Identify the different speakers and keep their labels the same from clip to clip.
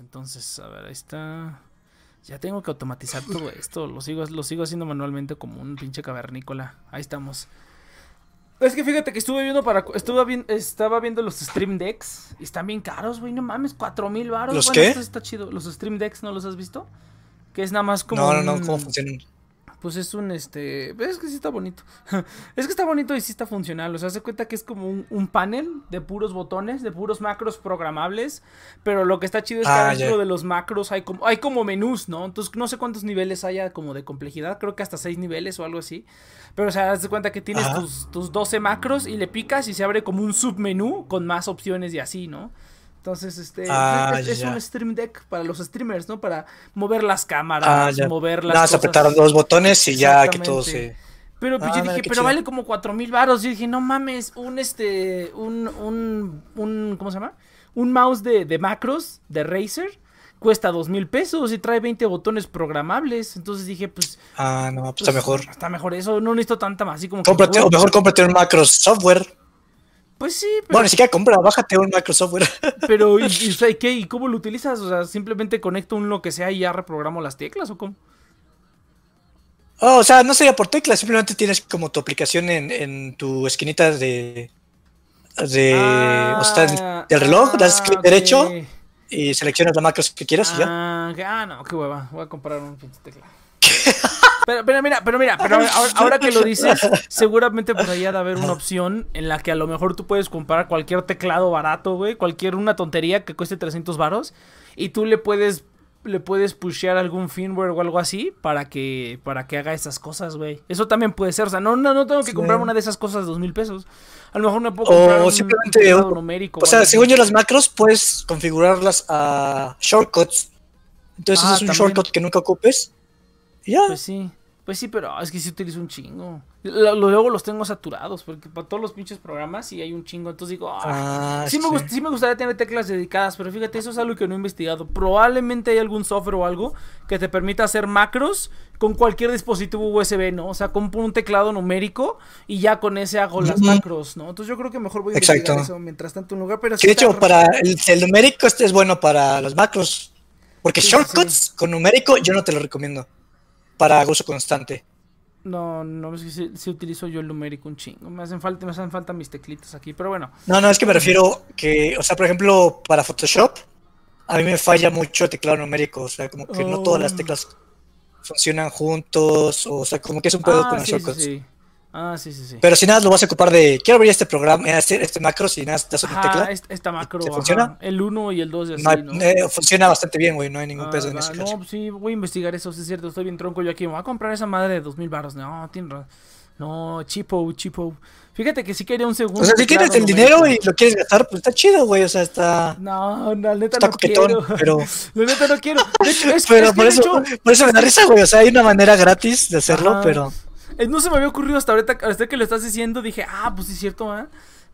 Speaker 1: Entonces. A ver, ahí está. Ya tengo que automatizar todo esto. Lo sigo, lo sigo haciendo manualmente como un pinche cavernícola. Ahí estamos. Es que fíjate que estuve viendo para. Estuve bien, estaba viendo los Stream Decks. Y están bien caros, güey. No mames, cuatro mil baros.
Speaker 2: ¿Los
Speaker 1: bueno,
Speaker 2: qué?
Speaker 1: esto está chido. Los Stream Decks, ¿no los has visto? Que es nada más como.
Speaker 2: No, no, no,
Speaker 1: un-
Speaker 2: ¿cómo funcionan?
Speaker 1: Pues es un este. Es que sí está bonito. es que está bonito y sí está funcional. O sea, se cuenta que es como un, un panel de puros botones, de puros macros programables. Pero lo que está chido es que
Speaker 2: Ah,
Speaker 1: dentro de los macros hay como, hay como menús, ¿no? Entonces no sé cuántos niveles haya como de complejidad. Creo que hasta seis niveles o algo así. Pero o sea, haz de cuenta que tienes tus, tus 12 macros y le picas y se abre como un submenú con más opciones y así, ¿no? Entonces, este,
Speaker 2: Ah,
Speaker 1: es, un stream deck para los streamers, ¿no? Para mover las cámaras,
Speaker 2: Ah,
Speaker 1: mover las
Speaker 2: Nada, se apretaron dos botones y ya que todo se.
Speaker 1: Pero pues
Speaker 2: Ah,
Speaker 1: yo
Speaker 2: mira,
Speaker 1: dije, pero
Speaker 2: chido.
Speaker 1: vale como cuatro mil baros. Yo dije, no mames, un este, un, un, un, ¿cómo se llama? Un mouse de, de macros, de Razer, cuesta dos mil pesos y trae 20 botones programables. Entonces dije, pues,
Speaker 2: Ah, no, pues
Speaker 1: pues,
Speaker 2: está mejor.
Speaker 1: Está mejor eso, no necesito tanta más, así como que,
Speaker 2: Cómprate, o mejor cómprate un macro software.
Speaker 1: Pues sí, pero,
Speaker 2: Bueno, ni siquiera compra, bájate un macro software.
Speaker 1: pero ¿y, y, o sea, ¿y qué? ¿Y cómo lo utilizas? O sea, simplemente conecto un lo que sea y ya reprogramo las teclas o cómo?
Speaker 2: Oh, o sea, no sería por teclas, simplemente tienes como tu aplicación en, en tu esquinita de. de o sea, del, del reloj, das clic
Speaker 1: Ah,
Speaker 2: derecho
Speaker 1: ok.
Speaker 2: y seleccionas la macro que quieras y ya.
Speaker 1: Ah, ah, no, qué hueva. Voy a comprar un pinche teclado. Pero, pero mira, pero mira, pero ahora, ahora que lo dices, seguramente por ahí ha de haber una opción en la que a lo mejor tú puedes comprar cualquier teclado barato, güey, cualquier una tontería que cueste 300 varos y tú le puedes le puedes pushear algún firmware o algo así para que para que haga esas cosas, güey. Eso también puede ser, o sea, no no, no tengo que
Speaker 2: Sí.
Speaker 1: comprar una de esas cosas de dos mil pesos. A lo mejor me puedo comprar
Speaker 2: O
Speaker 1: un
Speaker 2: simplemente. O,
Speaker 1: numérico.
Speaker 2: o sea, según yo, las macros puedes configurarlas a shortcuts. Entonces
Speaker 1: Ah,
Speaker 2: es un
Speaker 1: también.
Speaker 2: shortcut que nunca ocupes. Y ya.
Speaker 1: Pues sí, pues sí, pero es que sí utilizo un chingo. Luego los tengo saturados, porque para todos los pinches programas sí hay un chingo. Entonces digo, ah,
Speaker 2: Ah,
Speaker 1: sí, me sí me gustaría tener teclas dedicadas, pero fíjate, eso es algo que no he investigado. Probablemente hay algún software o algo que te permita hacer macros con cualquier dispositivo USB, ¿no? O sea, compro un teclado numérico y ya con ese hago las macros, ¿no? Entonces yo creo que mejor voy a
Speaker 2: Exacto.
Speaker 1: investigar eso mientras tanto en lugar, pero sí
Speaker 2: de hecho,
Speaker 1: ra-
Speaker 2: para el, el numérico este es bueno para los macros. Porque
Speaker 1: Sí, sí,
Speaker 2: shortcuts con numérico yo no te lo recomiendo. Para uso constante.
Speaker 1: No, no, es que sí, sí utilizo yo el numérico un chingo. Me hacen falta, me hacen falta mis teclitas aquí, pero bueno.
Speaker 2: No, no, es que me refiero que, o sea, por ejemplo, para Photoshop, a mí me falla mucho el teclado numérico. O sea, como que no todas las
Speaker 1: Oh.
Speaker 2: teclas funcionan juntos. O sea, como que es un pedo
Speaker 1: Ah,
Speaker 2: con los
Speaker 1: sí, sí,
Speaker 2: shortcuts.
Speaker 1: sí. Ah, sí, sí, sí.
Speaker 2: Pero si nada, lo vas a ocupar de, quiero abrir este programa, este, este macro, si nada, das una
Speaker 1: Ajá,
Speaker 2: tecla.
Speaker 1: est- esta macro,
Speaker 2: ¿Te
Speaker 1: ajá,
Speaker 2: funciona?
Speaker 1: el 1 y el 2 y así,
Speaker 2: No hay-
Speaker 1: ¿no?
Speaker 2: eh, funciona bastante bien, güey, no hay ningún
Speaker 1: Ah,
Speaker 2: peso en ese
Speaker 1: no,
Speaker 2: caso.
Speaker 1: sí, voy a investigar eso, sí es cierto, estoy bien tronco yo aquí, me voy a comprar esa madre de dos mil baros, no, tiene no, chipo, chipo, fíjate que sí quería un segundo
Speaker 2: O sea, si tienes
Speaker 1: teclado
Speaker 2: el dinero y lo quieres gastar, pues está chido, güey, o sea, está...
Speaker 1: No, la neta
Speaker 2: Está
Speaker 1: no
Speaker 2: coquetón,
Speaker 1: quiero,
Speaker 2: pero-
Speaker 1: la neta no quiero, de hecho, es,
Speaker 2: Pero
Speaker 1: es
Speaker 2: por eso,
Speaker 1: hecho,
Speaker 2: por eso me da risa, güey, o sea, hay una manera gratis de hacerlo,
Speaker 1: Ajá.
Speaker 2: pero...
Speaker 1: Eh, No se me había ocurrido hasta ahorita, hasta que lo estás diciendo, dije, ah, pues sí es cierto, ¿ah?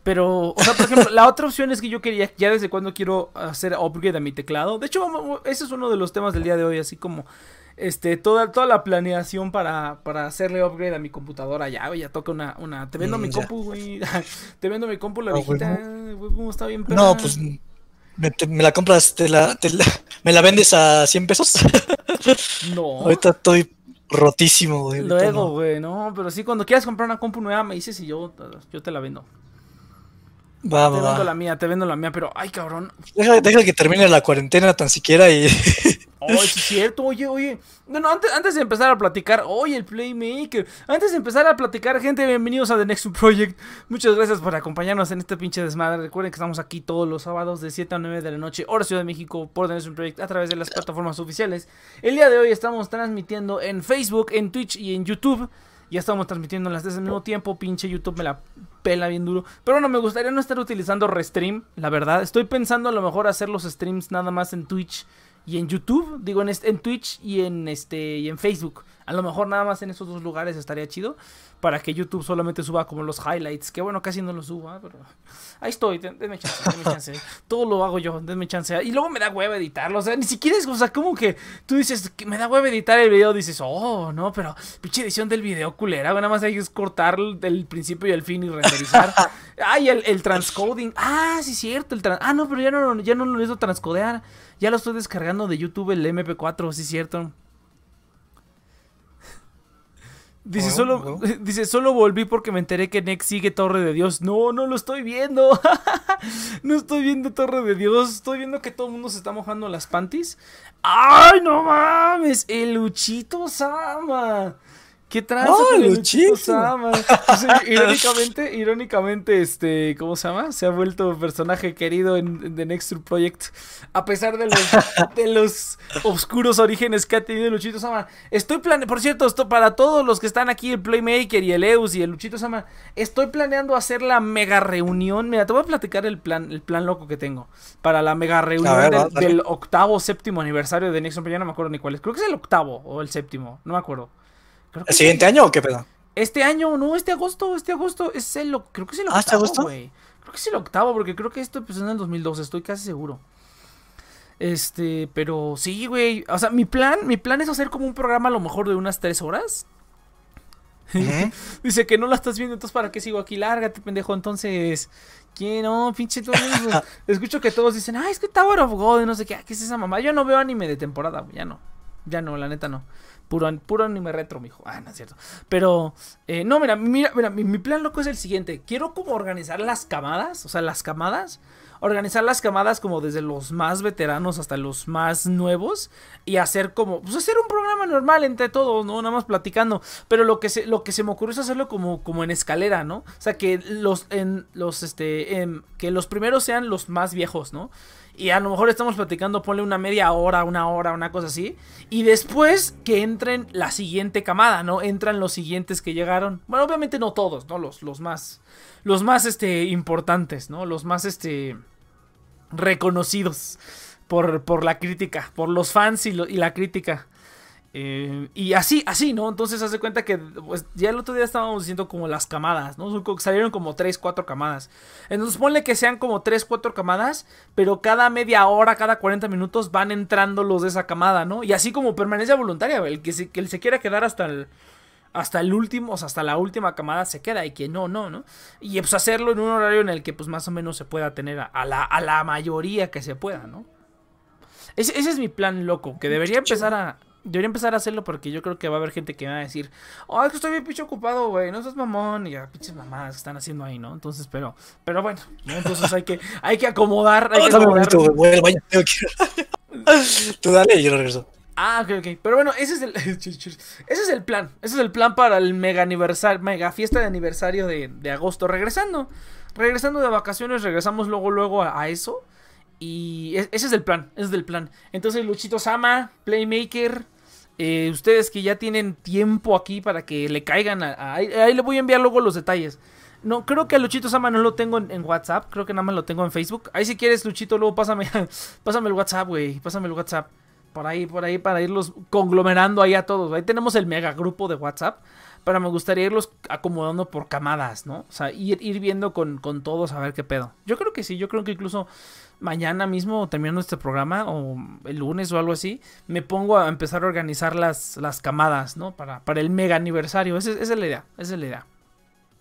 Speaker 1: Pero, o sea, por ejemplo, la otra opción es que yo quería, ya desde cuando quiero hacer upgrade a mi teclado. De hecho, ese es uno de los temas del día de hoy, así como, este, toda, toda la planeación para, para hacerle upgrade a mi computadora. Ya, ya toca una, una, te vendo
Speaker 2: Mm,
Speaker 1: mi
Speaker 2: ya.
Speaker 1: compu, güey, te vendo mi compu, la
Speaker 2: Ah,
Speaker 1: viejita,
Speaker 2: güey,
Speaker 1: güey, cómo está bien
Speaker 2: No,
Speaker 1: perra.
Speaker 2: pues me, te- me la compras, te la, te la- me la vendes a 100 pesos.
Speaker 1: No.
Speaker 2: Ahorita estoy rotísimo, güey.
Speaker 1: Luego,
Speaker 2: no.
Speaker 1: güey, no, pero sí, cuando quieras comprar una compu nueva, me dices y yo, yo te la vendo.
Speaker 2: Va,
Speaker 1: Te
Speaker 2: va,
Speaker 1: vendo
Speaker 2: va.
Speaker 1: la mía, te vendo la mía, pero, ay, cabrón,
Speaker 2: Deja, deja que termine la cuarentena tan siquiera y...
Speaker 1: Sí es cierto, oye, oye. Bueno, antes, antes de empezar a platicar, oye, el Playmaker. Antes de empezar a platicar, gente, bienvenidos a The Next Project. Muchas gracias por acompañarnos en este pinche desmadre. Recuerden que estamos aquí todos los sábados de 7 a 9 de la noche, hora Ciudad de México, por The Next Project, a través de las plataformas oficiales. El día de hoy estamos transmitiendo en Facebook, en Twitch y en YouTube. Ya estamos transmitiendo las tres al mismo tiempo. Pinche YouTube me la pela bien duro. Pero bueno, me gustaría no estar utilizando Restream, la verdad. Estoy pensando a lo mejor hacer los streams nada más en Twitch y en YouTube, digo en, este- en Twitch y en este y en Facebook. A lo mejor nada más en esos dos lugares estaría chido para que YouTube solamente suba como los highlights, que bueno, casi no los suba, pero ahí estoy, den- denme chance, denme chance. Todo lo hago yo, denme chance. Y luego me da hueva editarlo, o sea, ni siquiera es, o sea, como que tú dices que me da hueva editar el video, dices, "Oh, no, pero pinche edición del video culera, nada más hay que cortar del principio y el fin y renderizar." Ay, el, el transcoding. Ah, sí, cierto. El tran- ah, no, pero ya no, ya no lo necesito transcodear. Ya lo estoy descargando de YouTube el MP4, sí es cierto. Dice, solo, dice, solo volví porque me enteré que Nex sigue Torre de Dios. No, no lo estoy viendo. no estoy viendo Torre de Dios. Estoy viendo que todo el mundo se está mojando las panties. ¡Ay, no mames! El Luchito Sama. ¿Qué con el Luchito Sama? irónicamente, irónicamente, este, ¿cómo se llama? Se ha vuelto personaje querido en, The Next Project. A pesar de los, de los oscuros orígenes que ha tenido Luchito Sama. Estoy planeando, por cierto, esto para todos los que están aquí, el Playmaker y el Eus y el Luchito Sama. Estoy planeando hacer la mega reunión. Mira, te voy a platicar el plan, el plan loco que tengo. Para la mega reunión del, octavo, séptimo aniversario de Next Project. Ya no me acuerdo ni cuál es. Creo que es el octavo o el séptimo. No me acuerdo.
Speaker 2: ¿El siguiente año o qué pedo?
Speaker 1: Este año, no, este agosto, este agosto es el, creo que es el octavo, ¿Ah, este agosto? Creo que es el octavo, porque creo que esto empezó en el 2012, estoy casi seguro. Este, pero sí, güey, o sea, mi plan, mi plan es hacer como un programa a lo mejor de unas tres horas. Dice que no la estás viendo, entonces ¿para qué sigo aquí? Lárgate, pendejo. Entonces, ¿quién no? Pinche todo Escucho que todos dicen, ah, es que Tower of God, no sé qué, ¿qué es esa mamá? Yo no veo anime de temporada, ya no. Ya no, la neta no. Puro, puro anime retro, mijo. Ah, no es cierto. Pero, eh, no, mira, mira, mira, mi, plan loco es el siguiente. Quiero como organizar las camadas, o sea, las camadas. Organizar las camadas como desde los más veteranos hasta los más nuevos. Y hacer como, pues hacer un programa normal entre todos, ¿no? Nada más platicando. Pero lo que se, lo que se me ocurrió es hacerlo como, como en escalera, ¿no? O sea, que los, en, los, este, que los primeros sean los más viejos, ¿no? Y a lo mejor estamos platicando, ponle una media hora, una hora, una cosa así. Y después que entren la siguiente camada, ¿no? Entran los siguientes que llegaron. Bueno, obviamente no todos, ¿no? Los, los más. Los más este. importantes, ¿no? Los más este. reconocidos. Por, por la crítica. Por los fans y, y la crítica. Eh, y así, así, ¿no? Entonces hace cuenta que pues, ya el otro día estábamos diciendo como las camadas, ¿no? Salieron como 3, 4 camadas. Entonces ponle que sean como 3, 4 camadas, pero cada media hora, cada 40 minutos van entrando los de esa camada, ¿no? Y así como permanencia voluntaria, el que se, que se quiera quedar hasta el, hasta el último, o sea, hasta la última camada se queda y que no, no, ¿no? Y pues hacerlo en un horario en el que pues más o menos se pueda tener a, la, a la mayoría que se pueda, ¿no? Ese, ese es mi plan loco, que debería empezar a Debería empezar a hacerlo porque yo creo que va a haber gente que va a decir, oh, es que estoy bien pinche ocupado, güey, no seas mamón, y a pinches mamadas que están haciendo ahí, ¿no? Entonces, pero, pero bueno, entonces hay que, hay que acomodar, hay que acomodar.
Speaker 2: Tú dale y yo regreso.
Speaker 1: Ah, ok, ok. Pero bueno, ese es el. ese es el plan. Ese es el plan para el mega aniversario. Mega fiesta de aniversario de, de agosto. Regresando. Regresando de vacaciones. Regresamos luego, luego a eso. Y ese es el plan. Ese es el plan. Entonces, Luchito Sama, Playmaker, eh, ustedes que ya tienen tiempo aquí para que le caigan a, ahí, le voy a enviar luego los detalles. No, creo que a Luchito Sama no lo tengo en, WhatsApp, creo que nada más lo tengo en Facebook. Ahí si quieres, Luchito, luego pásame, pásame el WhatsApp, güey, pásame el WhatsApp. Por ahí, por ahí, para irlos conglomerando ahí a todos. Ahí tenemos el mega grupo de WhatsApp. Pero me gustaría irlos acomodando por camadas, ¿no? O sea, ir, viendo con, con todos a ver qué pedo. Yo creo que sí, yo creo que incluso mañana mismo, terminando este programa, o el lunes o algo así, me pongo a empezar a organizar las, las camadas, ¿no? Para, para el mega aniversario. Esa, es la idea, esa es la idea.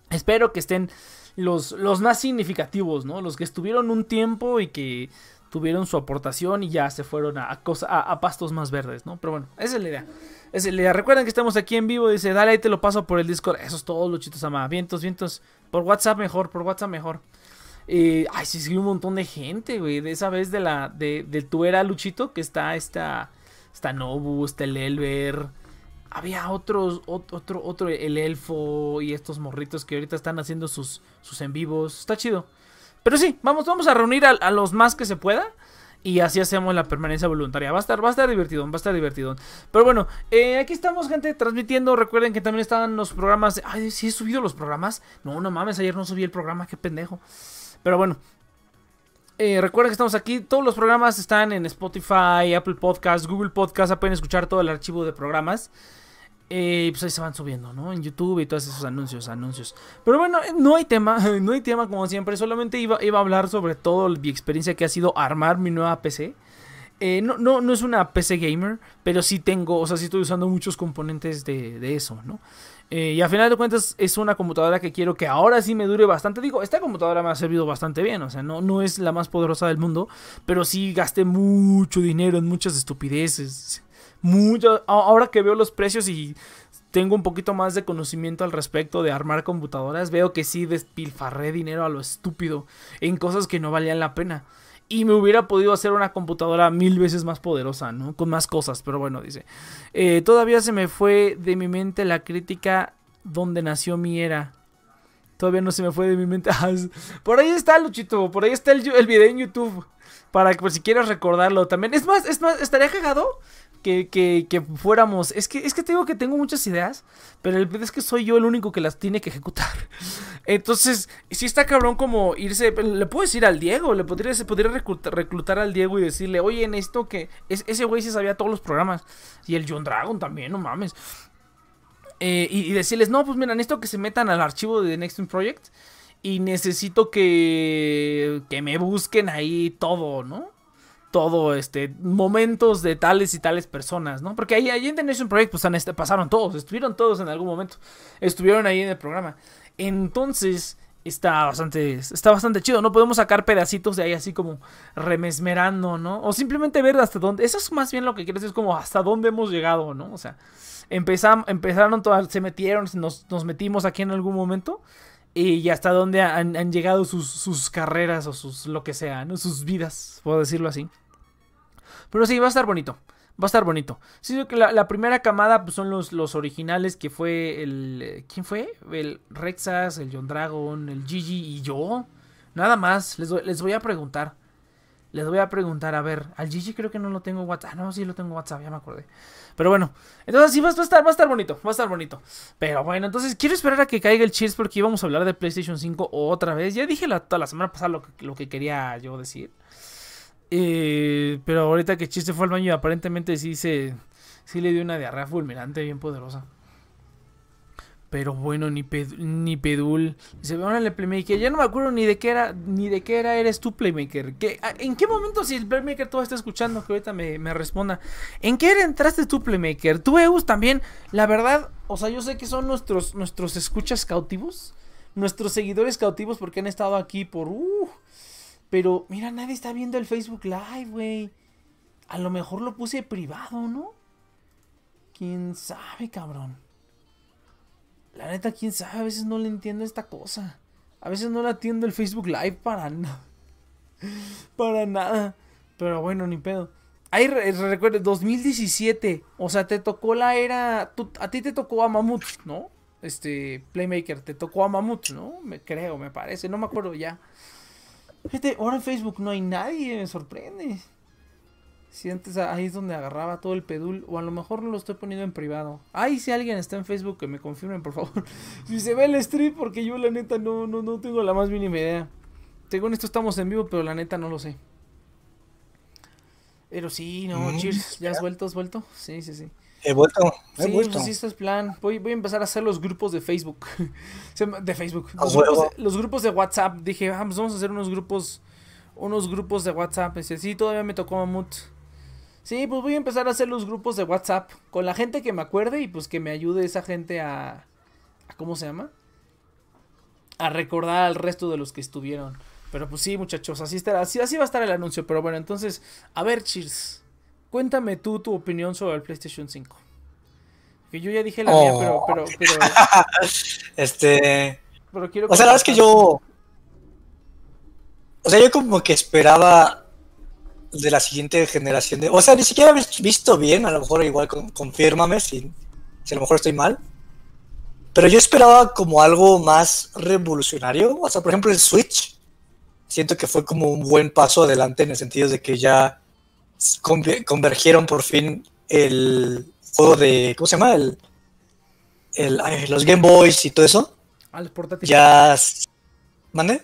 Speaker 1: Espero que estén los, los más significativos, ¿no? Los que estuvieron un tiempo y que tuvieron su aportación y ya se fueron a, a, pastos más verdes, ¿no? Pero bueno, esa es la idea. Idea. Recuerden que estamos aquí en vivo. Dice, dale, ahí te lo paso por el Discord. Eso es todo, Luchitos Ama. Vientos, vientos. Por WhatsApp mejor, por WhatsApp mejor. Eh, ay, sí, sí, un montón de gente, güey. De esa vez de la. De, de tu era Luchito, que está esta. Está Nobu, está el Elber. Había otros, otro, otro, el elfo y estos morritos que ahorita están haciendo sus, sus en vivos. Está chido. Pero sí, vamos, vamos a reunir a, los más que se pueda. Y así hacemos la permanencia voluntaria. Va a estar, va a estar divertido, va a estar divertido. Pero bueno, eh, aquí estamos, gente, transmitiendo. Recuerden que también están los programas. Ay, sí he subido los programas. No, no mames, ayer no subí el programa, qué pendejo. Pero bueno. Eh, recuerden que estamos aquí. Todos los programas están en Spotify, Apple Podcasts, Google Podcasts. Pueden escuchar todo el archivo de programas. Eh, pues ahí se van subiendo, ¿no? En YouTube y todos esos anuncios, anuncios. Pero bueno, no hay tema, no hay tema como siempre. Solamente iba, iba a hablar sobre todo mi experiencia que ha sido armar mi nueva PC. Eh, no, no, no es una PC gamer, pero sí tengo, o sea, sí estoy usando muchos componentes de, de eso, ¿no? Eh, y a final de cuentas es una computadora que quiero que ahora sí me dure bastante. Digo, esta computadora me ha servido bastante bien. O sea, no, no es la más poderosa del mundo. Pero sí gasté mucho dinero en muchas estupideces. Mucho, ahora que veo los precios y tengo un poquito más de conocimiento al respecto de armar computadoras, veo que sí despilfarré dinero a lo estúpido en cosas que no valían la pena y me hubiera podido hacer una computadora mil veces más poderosa, ¿no? Con más cosas, pero bueno, dice. Eh, todavía se me fue de mi mente la crítica donde nació mi era. Todavía no se me fue de mi mente. Por ahí está, Luchito. Por ahí está el, video en YouTube. Para que si quieres recordarlo también. Es más, es más, estaría cagado que, que, que, fuéramos. Es que, es que te digo que tengo muchas ideas, pero el es que soy yo el único que las tiene que ejecutar. Entonces, si está cabrón como irse. Le puedo decir al Diego, le podría, se reclutar, al Diego y decirle, oye, en esto que. Es, ese güey sí sabía todos los programas. Y el John Dragon también, no mames. Eh, y, decirles, no, pues mira, esto que se metan al archivo de Next Project. Y necesito que. que me busquen ahí todo, ¿no? Todo, este, momentos de tales y tales personas, ¿no? Porque ahí, ahí en The Nation Project, pues este, pasaron todos, estuvieron todos en algún momento, estuvieron ahí en el programa. Entonces, está bastante, está bastante chido, ¿no? Podemos sacar pedacitos de ahí así como remesmerando, ¿no? O simplemente ver hasta dónde, eso es más bien lo que quieres, es como hasta dónde hemos llegado, ¿no? O sea, empezamos, empezaron todas, se metieron, nos, nos metimos aquí en algún momento. Y hasta dónde han, han llegado sus, sus, carreras o sus lo que sea, ¿no? Sus vidas, puedo decirlo así. Pero sí, va a estar bonito. Va a estar bonito. Sí, que la, primera camada pues, son los, los originales que fue el... ¿Quién fue? El Rexas, el John Dragon, el Gigi y yo. Nada más. Les, les voy a preguntar. Les voy a preguntar, a ver, al Gigi creo que no lo tengo WhatsApp. No, sí lo tengo WhatsApp, ya me acordé. Pero bueno, entonces sí va, a estar, va a estar bonito, va a estar bonito. Pero bueno, entonces quiero esperar a que caiga el Cheers porque íbamos a hablar de PlayStation 5 otra vez. Ya dije la, la semana pasada lo lo que quería yo decir. Eh, pero ahorita que Chiste fue al baño, aparentemente sí se. Sí le dio una diarrea fulminante bien poderosa. Pero bueno, ni, ni Pedul. Dice, órale, Playmaker. Ya no me acuerdo ni de qué era, ni de qué era eres tú, Playmaker. ¿Qué, ¿En qué momento, si el Playmaker todo está escuchando, que ahorita me, me, responda? ¿En qué era entraste tú, Playmaker? Tú, Eus, también. La verdad, o sea, yo sé que son nuestros, nuestros escuchas cautivos. Nuestros seguidores cautivos porque han estado aquí por. Uh, pero, mira, nadie está viendo el Facebook Live, güey. A lo mejor lo puse privado, ¿no? ¿Quién sabe, cabrón? La neta, quién sabe, a veces no le entiendo esta cosa. A veces no la entiendo el Facebook Live para nada. para nada. Pero bueno, ni pedo. Ahí recuerdo, 2017. O sea, te tocó la era. a ti te tocó a Mamut, ¿no? Este, Playmaker, te tocó a Mamut, ¿no? Me creo, me parece. No me acuerdo ya. Fíjate, ahora en Facebook no hay nadie, me sorprende. Si antes ahí es donde agarraba todo el pedul, o a lo mejor lo estoy poniendo en privado. Ay, si alguien está en Facebook, que me confirmen, por favor. si se ve el stream, porque yo la neta no, no, no tengo la más mínima idea. Según esto estamos en vivo, pero la neta no lo sé. Pero sí, no, mm, cheers. ¿Ya has vuelto? ¿Has vuelto? Sí, sí, sí.
Speaker 2: He vuelto,
Speaker 1: he sí, vuelto. Pues sí, esto es plan. Voy, voy a empezar a hacer los grupos de Facebook. de Facebook. Los grupos, de WhatsApp. Dije, ah, pues vamos a hacer unos grupos. Unos grupos de WhatsApp. Dice, sí, todavía me tocó Mamut. Sí, pues voy a empezar a hacer los grupos de WhatsApp. Con la gente que me acuerde y pues que me ayude esa gente a. a ¿Cómo se llama? A recordar al resto de los que estuvieron. Pero pues sí, muchachos, así estará. Así, así va a estar el anuncio. Pero bueno, entonces, a ver, cheers. Cuéntame tú tu opinión sobre el PlayStation 5. Que yo ya dije la mía, pero, pero, pero.
Speaker 2: este. Pero quiero o sea, la verdad es que yo. O sea, yo como que esperaba de la siguiente generación de. O sea, ni siquiera he visto bien, a lo mejor igual confírmame si, si a lo mejor estoy mal. Pero yo esperaba como algo más revolucionario. O sea, por ejemplo, el Switch. Siento que fue como un buen paso adelante en el sentido de que ya convergieron por fin el juego de. ¿Cómo se llama? El, el los Game Boys y todo eso.
Speaker 1: A los portátiles.
Speaker 2: Ya. ¿Mande?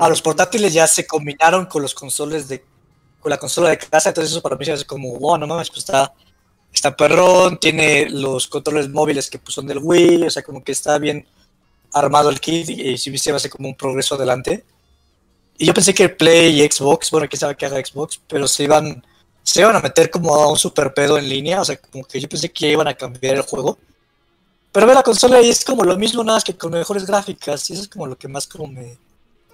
Speaker 2: A los portátiles ya se combinaron con los consoles de. con la consola de casa. Entonces, eso para mí es como, wow, no mames, pues está. Está perrón, tiene los controles móviles que pues, son del Wii, o sea, como que está bien armado el kit y, si se va a ser como un progreso adelante. Y yo pensé que Play y Xbox, bueno, quién sabe que haga Xbox, pero se iban se iban a meter como a un super pedo en línea, o sea, como que yo pensé que iban a cambiar el juego. Pero ve la consola y es como lo mismo, nada más que con mejores gráficas, y eso es como lo que más como me...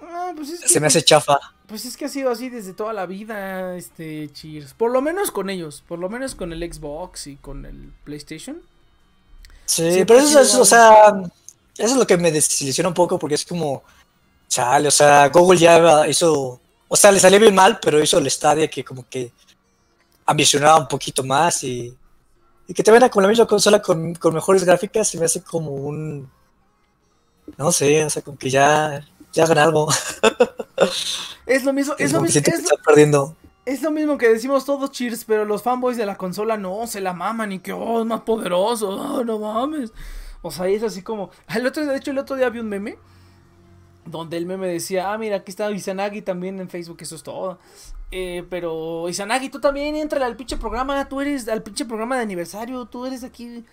Speaker 2: Ah, pues se me hace chafa.
Speaker 1: Pues es que ha sido así desde toda la vida, este Cheers. Por lo menos con ellos, por lo menos con el Xbox y con el PlayStation.
Speaker 2: Sí, pero eso, es, o sea, eso es lo que me desilusiona un poco porque es como, chale, o sea, Google ya hizo, o sea, le salió bien mal, pero hizo el Stadia que como que ambicionaba un poquito más y, y que te venga con la misma consola con, con mejores gráficas se me hace como un, no sé, o sea, como que ya ya hagan algo.
Speaker 1: Es lo mismo, es, lo mismo. Es lo, mismo que decimos todos cheers, pero los fanboys de la consola no se la maman y que oh, es más poderoso, oh, no mames. O sea, es así como. El otro, de hecho, el otro día vi un meme donde el meme decía, ah, mira, aquí está Izanagi también en Facebook, eso es todo. Eh, pero Izanagi, tú también entra al pinche programa, tú eres al pinche programa de aniversario, tú eres aquí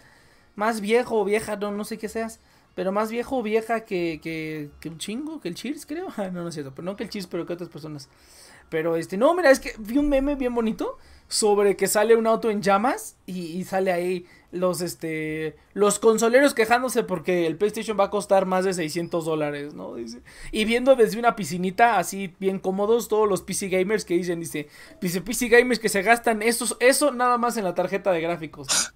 Speaker 1: más viejo o vieja, no, no sé qué seas. Pero más viejo o vieja que, que, un chingo, que el Cheers, creo. no, no es cierto. Pero no que el Cheers, pero que otras personas. Pero este, no, mira, es que vi un meme bien bonito sobre que sale un auto en llamas y, sale ahí los, este, los consoleros quejándose porque el PlayStation va a costar más de 600 dólares, ¿no? Dice. Y viendo desde una piscinita así bien cómodos todos los PC gamers que dicen, dice, dice PC gamers que se gastan eso, eso nada más en la tarjeta de gráficos.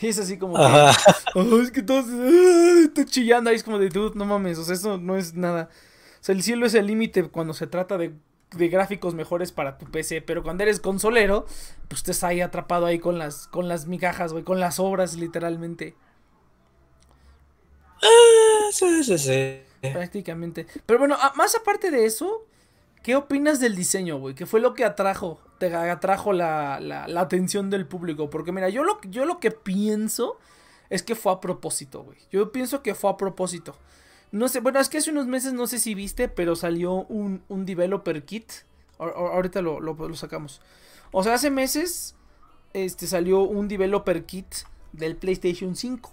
Speaker 1: Y es así como que. es que todos. está chillando ahí. Es como de, dude, no mames. O sea, eso no es nada. O sea, el cielo es el límite cuando se trata de, de, gráficos mejores para tu PC. Pero cuando eres consolero, pues estás ahí atrapado ahí con las, con las migajas, güey. Con las obras, literalmente.
Speaker 2: Ah, sí, sí, sí.
Speaker 1: Prácticamente. Pero bueno, más aparte de eso, ¿qué opinas del diseño, güey? ¿Qué fue lo que atrajo? te atrajo la, la, atención del público. Porque mira, yo lo, yo lo que pienso es que fue a propósito, güey. Yo pienso que fue a propósito. No sé, bueno, es que hace unos meses, no sé si viste, pero salió un, un developer kit. ahorita lo, lo, sacamos. O sea, hace meses este, salió un developer kit del PlayStation 5.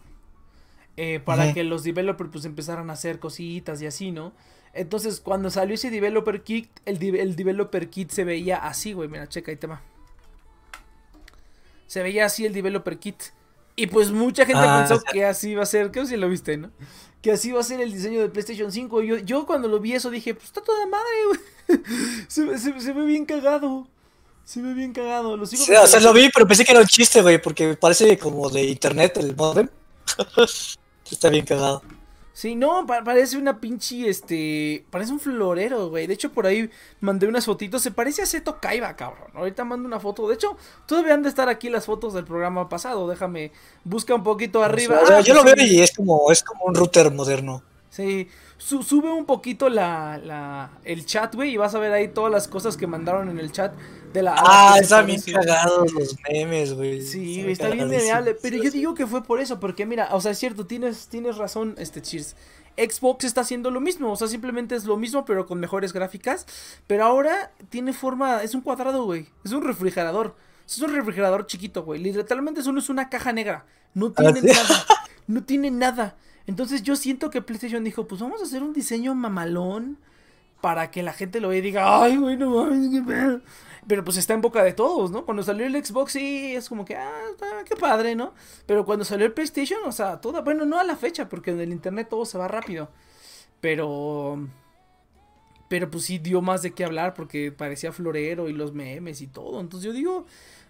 Speaker 1: Eh, para que los developers pues empezaran a hacer cositas y así, ¿no? Entonces, cuando salió ese developer kit, el, el developer kit se veía así, güey. Mira, checa ahí tema. Se veía así el developer kit. Y pues mucha gente ah, pensó que así iba a ser, creo que si lo viste, ¿no? Que así iba a ser el diseño de PlayStation 5. Yo, yo cuando lo vi eso dije, pues está toda madre, güey. Se, ve bien cagado. Se ve bien cagado. Lo sigo
Speaker 2: sí, o sea, lo vi, pero pensé que era un chiste, güey, porque parece como de internet el modem. está bien cagado.
Speaker 1: Sí, no, parece una pinche, este, parece un florero, güey. De hecho, por ahí mandé unas fotitos. Se parece a Seto Kaiba, cabrón. Ahorita mando una foto. De hecho, todavía han de estar aquí las fotos del programa pasado. Déjame, busca un poquito arriba.
Speaker 2: O sea, yo lo veo y es como, es como un router moderno.
Speaker 1: Sí, sube un poquito la, la, el chat, güey, y vas a ver ahí todas las cosas que mandaron en el chat de la...
Speaker 2: Ah, están bien cagados los memes, güey.
Speaker 1: Sí, está bien memeable, pero yo digo que fue por eso, porque mira, o sea, es cierto, tienes, tienes razón, este Cheers. Xbox está haciendo lo mismo, o sea, simplemente es lo mismo, pero con mejores gráficas. Pero ahora tiene forma, es un cuadrado, güey, es un refrigerador. Es un refrigerador chiquito, güey. Literalmente solo es una caja negra. No ah, tiene nada. No tiene nada. Entonces yo siento que PlayStation dijo, pues vamos a hacer un diseño mamalón para que la gente lo vea y diga, ay, güey, no mames, qué pedo. Pero pues está en boca de todos, ¿no? Cuando salió el Xbox sí es como que, ah, qué padre, ¿no? Pero cuando salió el PlayStation, o sea, toda, bueno, no a la fecha, porque en el internet todo se va rápido. Pero... Pero pues sí dio más de qué hablar porque parecía florero y los memes y todo. Entonces yo digo,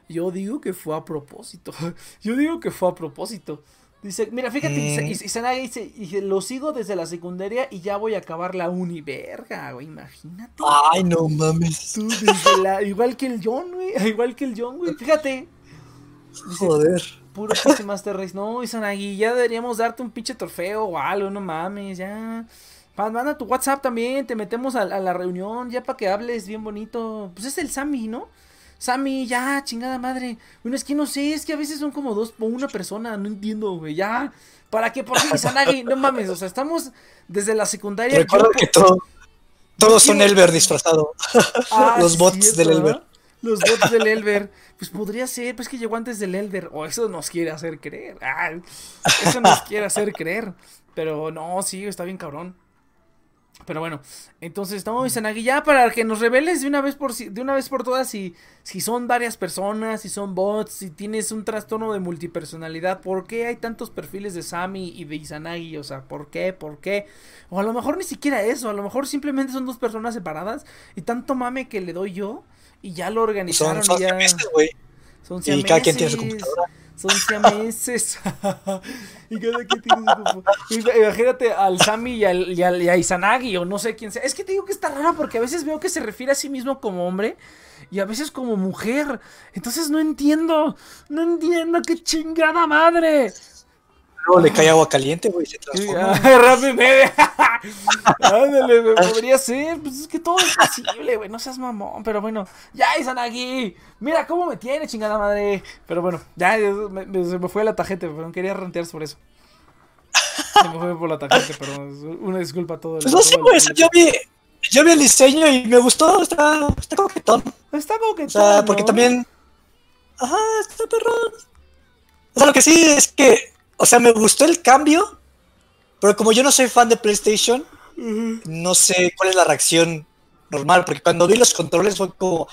Speaker 1: yo digo que fue a propósito. Yo digo que fue a propósito. Dice, mira, fíjate, y Izanagi dice, lo sigo desde la secundaria y ya voy a acabar la uni, verga, güey, imagínate.
Speaker 2: Ay, no mames.
Speaker 1: Tú desde la, igual que el John, güey, igual que el John, güey, fíjate.
Speaker 2: Joder.
Speaker 1: Puro pinche Master Race. No, Izanagi, ya deberíamos darte un pinche trofeo o algo, no mames, ya. Manda tu WhatsApp también, te metemos a, a la reunión, ya para que hables bien bonito. Pues es el Sammy, ¿no? Sammy, ya, chingada madre. Bueno, es que no sé, es que a veces son como dos o una persona, no entiendo, güey, ya. ¿Para qué? Por fin, Sanagi, no mames, o sea, estamos desde la secundaria.
Speaker 2: Recuerdo que todo, todos son Elber disfrazado. Ah, Los bots del Elber.
Speaker 1: Los bots del Elber. Pues podría ser, pues que llegó antes del Elber. O eso nos quiere hacer creer. Ah, eso nos quiere hacer creer. Pero no, sí, está bien cabrón. Pero bueno, entonces estamos diciendo aquí ya para que nos reveles de una vez por de una vez por todas si, si son varias personas, si son bots, si tienes un trastorno de multipersonalidad, ¿por qué hay tantos perfiles de Sami y de Izanagi? O sea, ¿por qué? ¿Por qué? O a lo mejor ni siquiera eso, a lo mejor simplemente son dos personas separadas y tanto mame que le doy yo y ya lo organizaron
Speaker 2: son,
Speaker 1: y ya.
Speaker 2: son y cada quien tiene su computadora
Speaker 1: son siameses. y cada quien tiene su Imagínate al Sami y, al, y, y, a Izanagi o no sé quién sea. Es que te digo que está raro porque a veces veo que se refiere a sí mismo como hombre y a veces como mujer. Entonces no entiendo. No entiendo qué chingada madre
Speaker 2: le cae agua caliente, güey, se transforma.
Speaker 1: Rápido media. Ándale, podría ser. Pues es que todo es posible, güey. No seas mamón. Pero bueno, ya, Izanagi. Mira cómo me tiene, chingada madre. Pero bueno, ya se me fue la tajete, pero quería rantear sobre eso. Se me fue por la tajete, perdón. Una disculpa a todos.
Speaker 2: Pues no sé, güey. Yo vi, yo vi el diseño y me gustó. Está, está coquetón.
Speaker 1: Está coquetón. O
Speaker 2: sea, porque también. Ajá, está perrón. O sea, lo que sí es que o sea, me gustó el cambio, pero como yo no soy fan de PlayStation, no sé cuál es la reacción normal, porque cuando vi los controles fue como,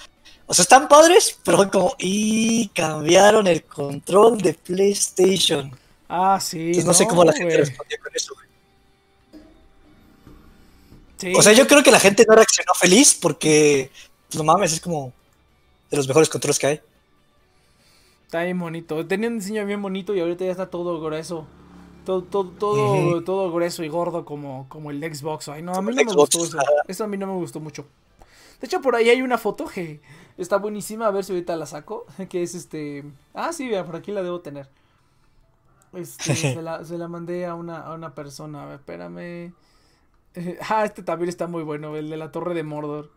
Speaker 2: o sea, están padres, pero fue como, y cambiaron el control de PlayStation.
Speaker 1: Ah, sí.
Speaker 2: no, sé cómo la gente respondió con eso. O sea, yo creo que la gente no reaccionó feliz porque, pues, no mames, es como de los mejores controles que hay.
Speaker 1: Está bien bonito. Tenía un diseño bien bonito y ahorita ya está todo grueso. Todo, todo, todo, todo grueso y gordo como, como el Xbox. Ay, no, a mí no me gustó eso. Eso a mí no me gustó mucho. De hecho, por ahí hay una foto que está buenísima. A ver si ahorita la saco. Que es este. Ah, sí, vea, por aquí la debo tener. Este, se, la, se la mandé a una, a una persona. A ver, espérame. ah, este también está muy bueno. El de la Torre de Mordor.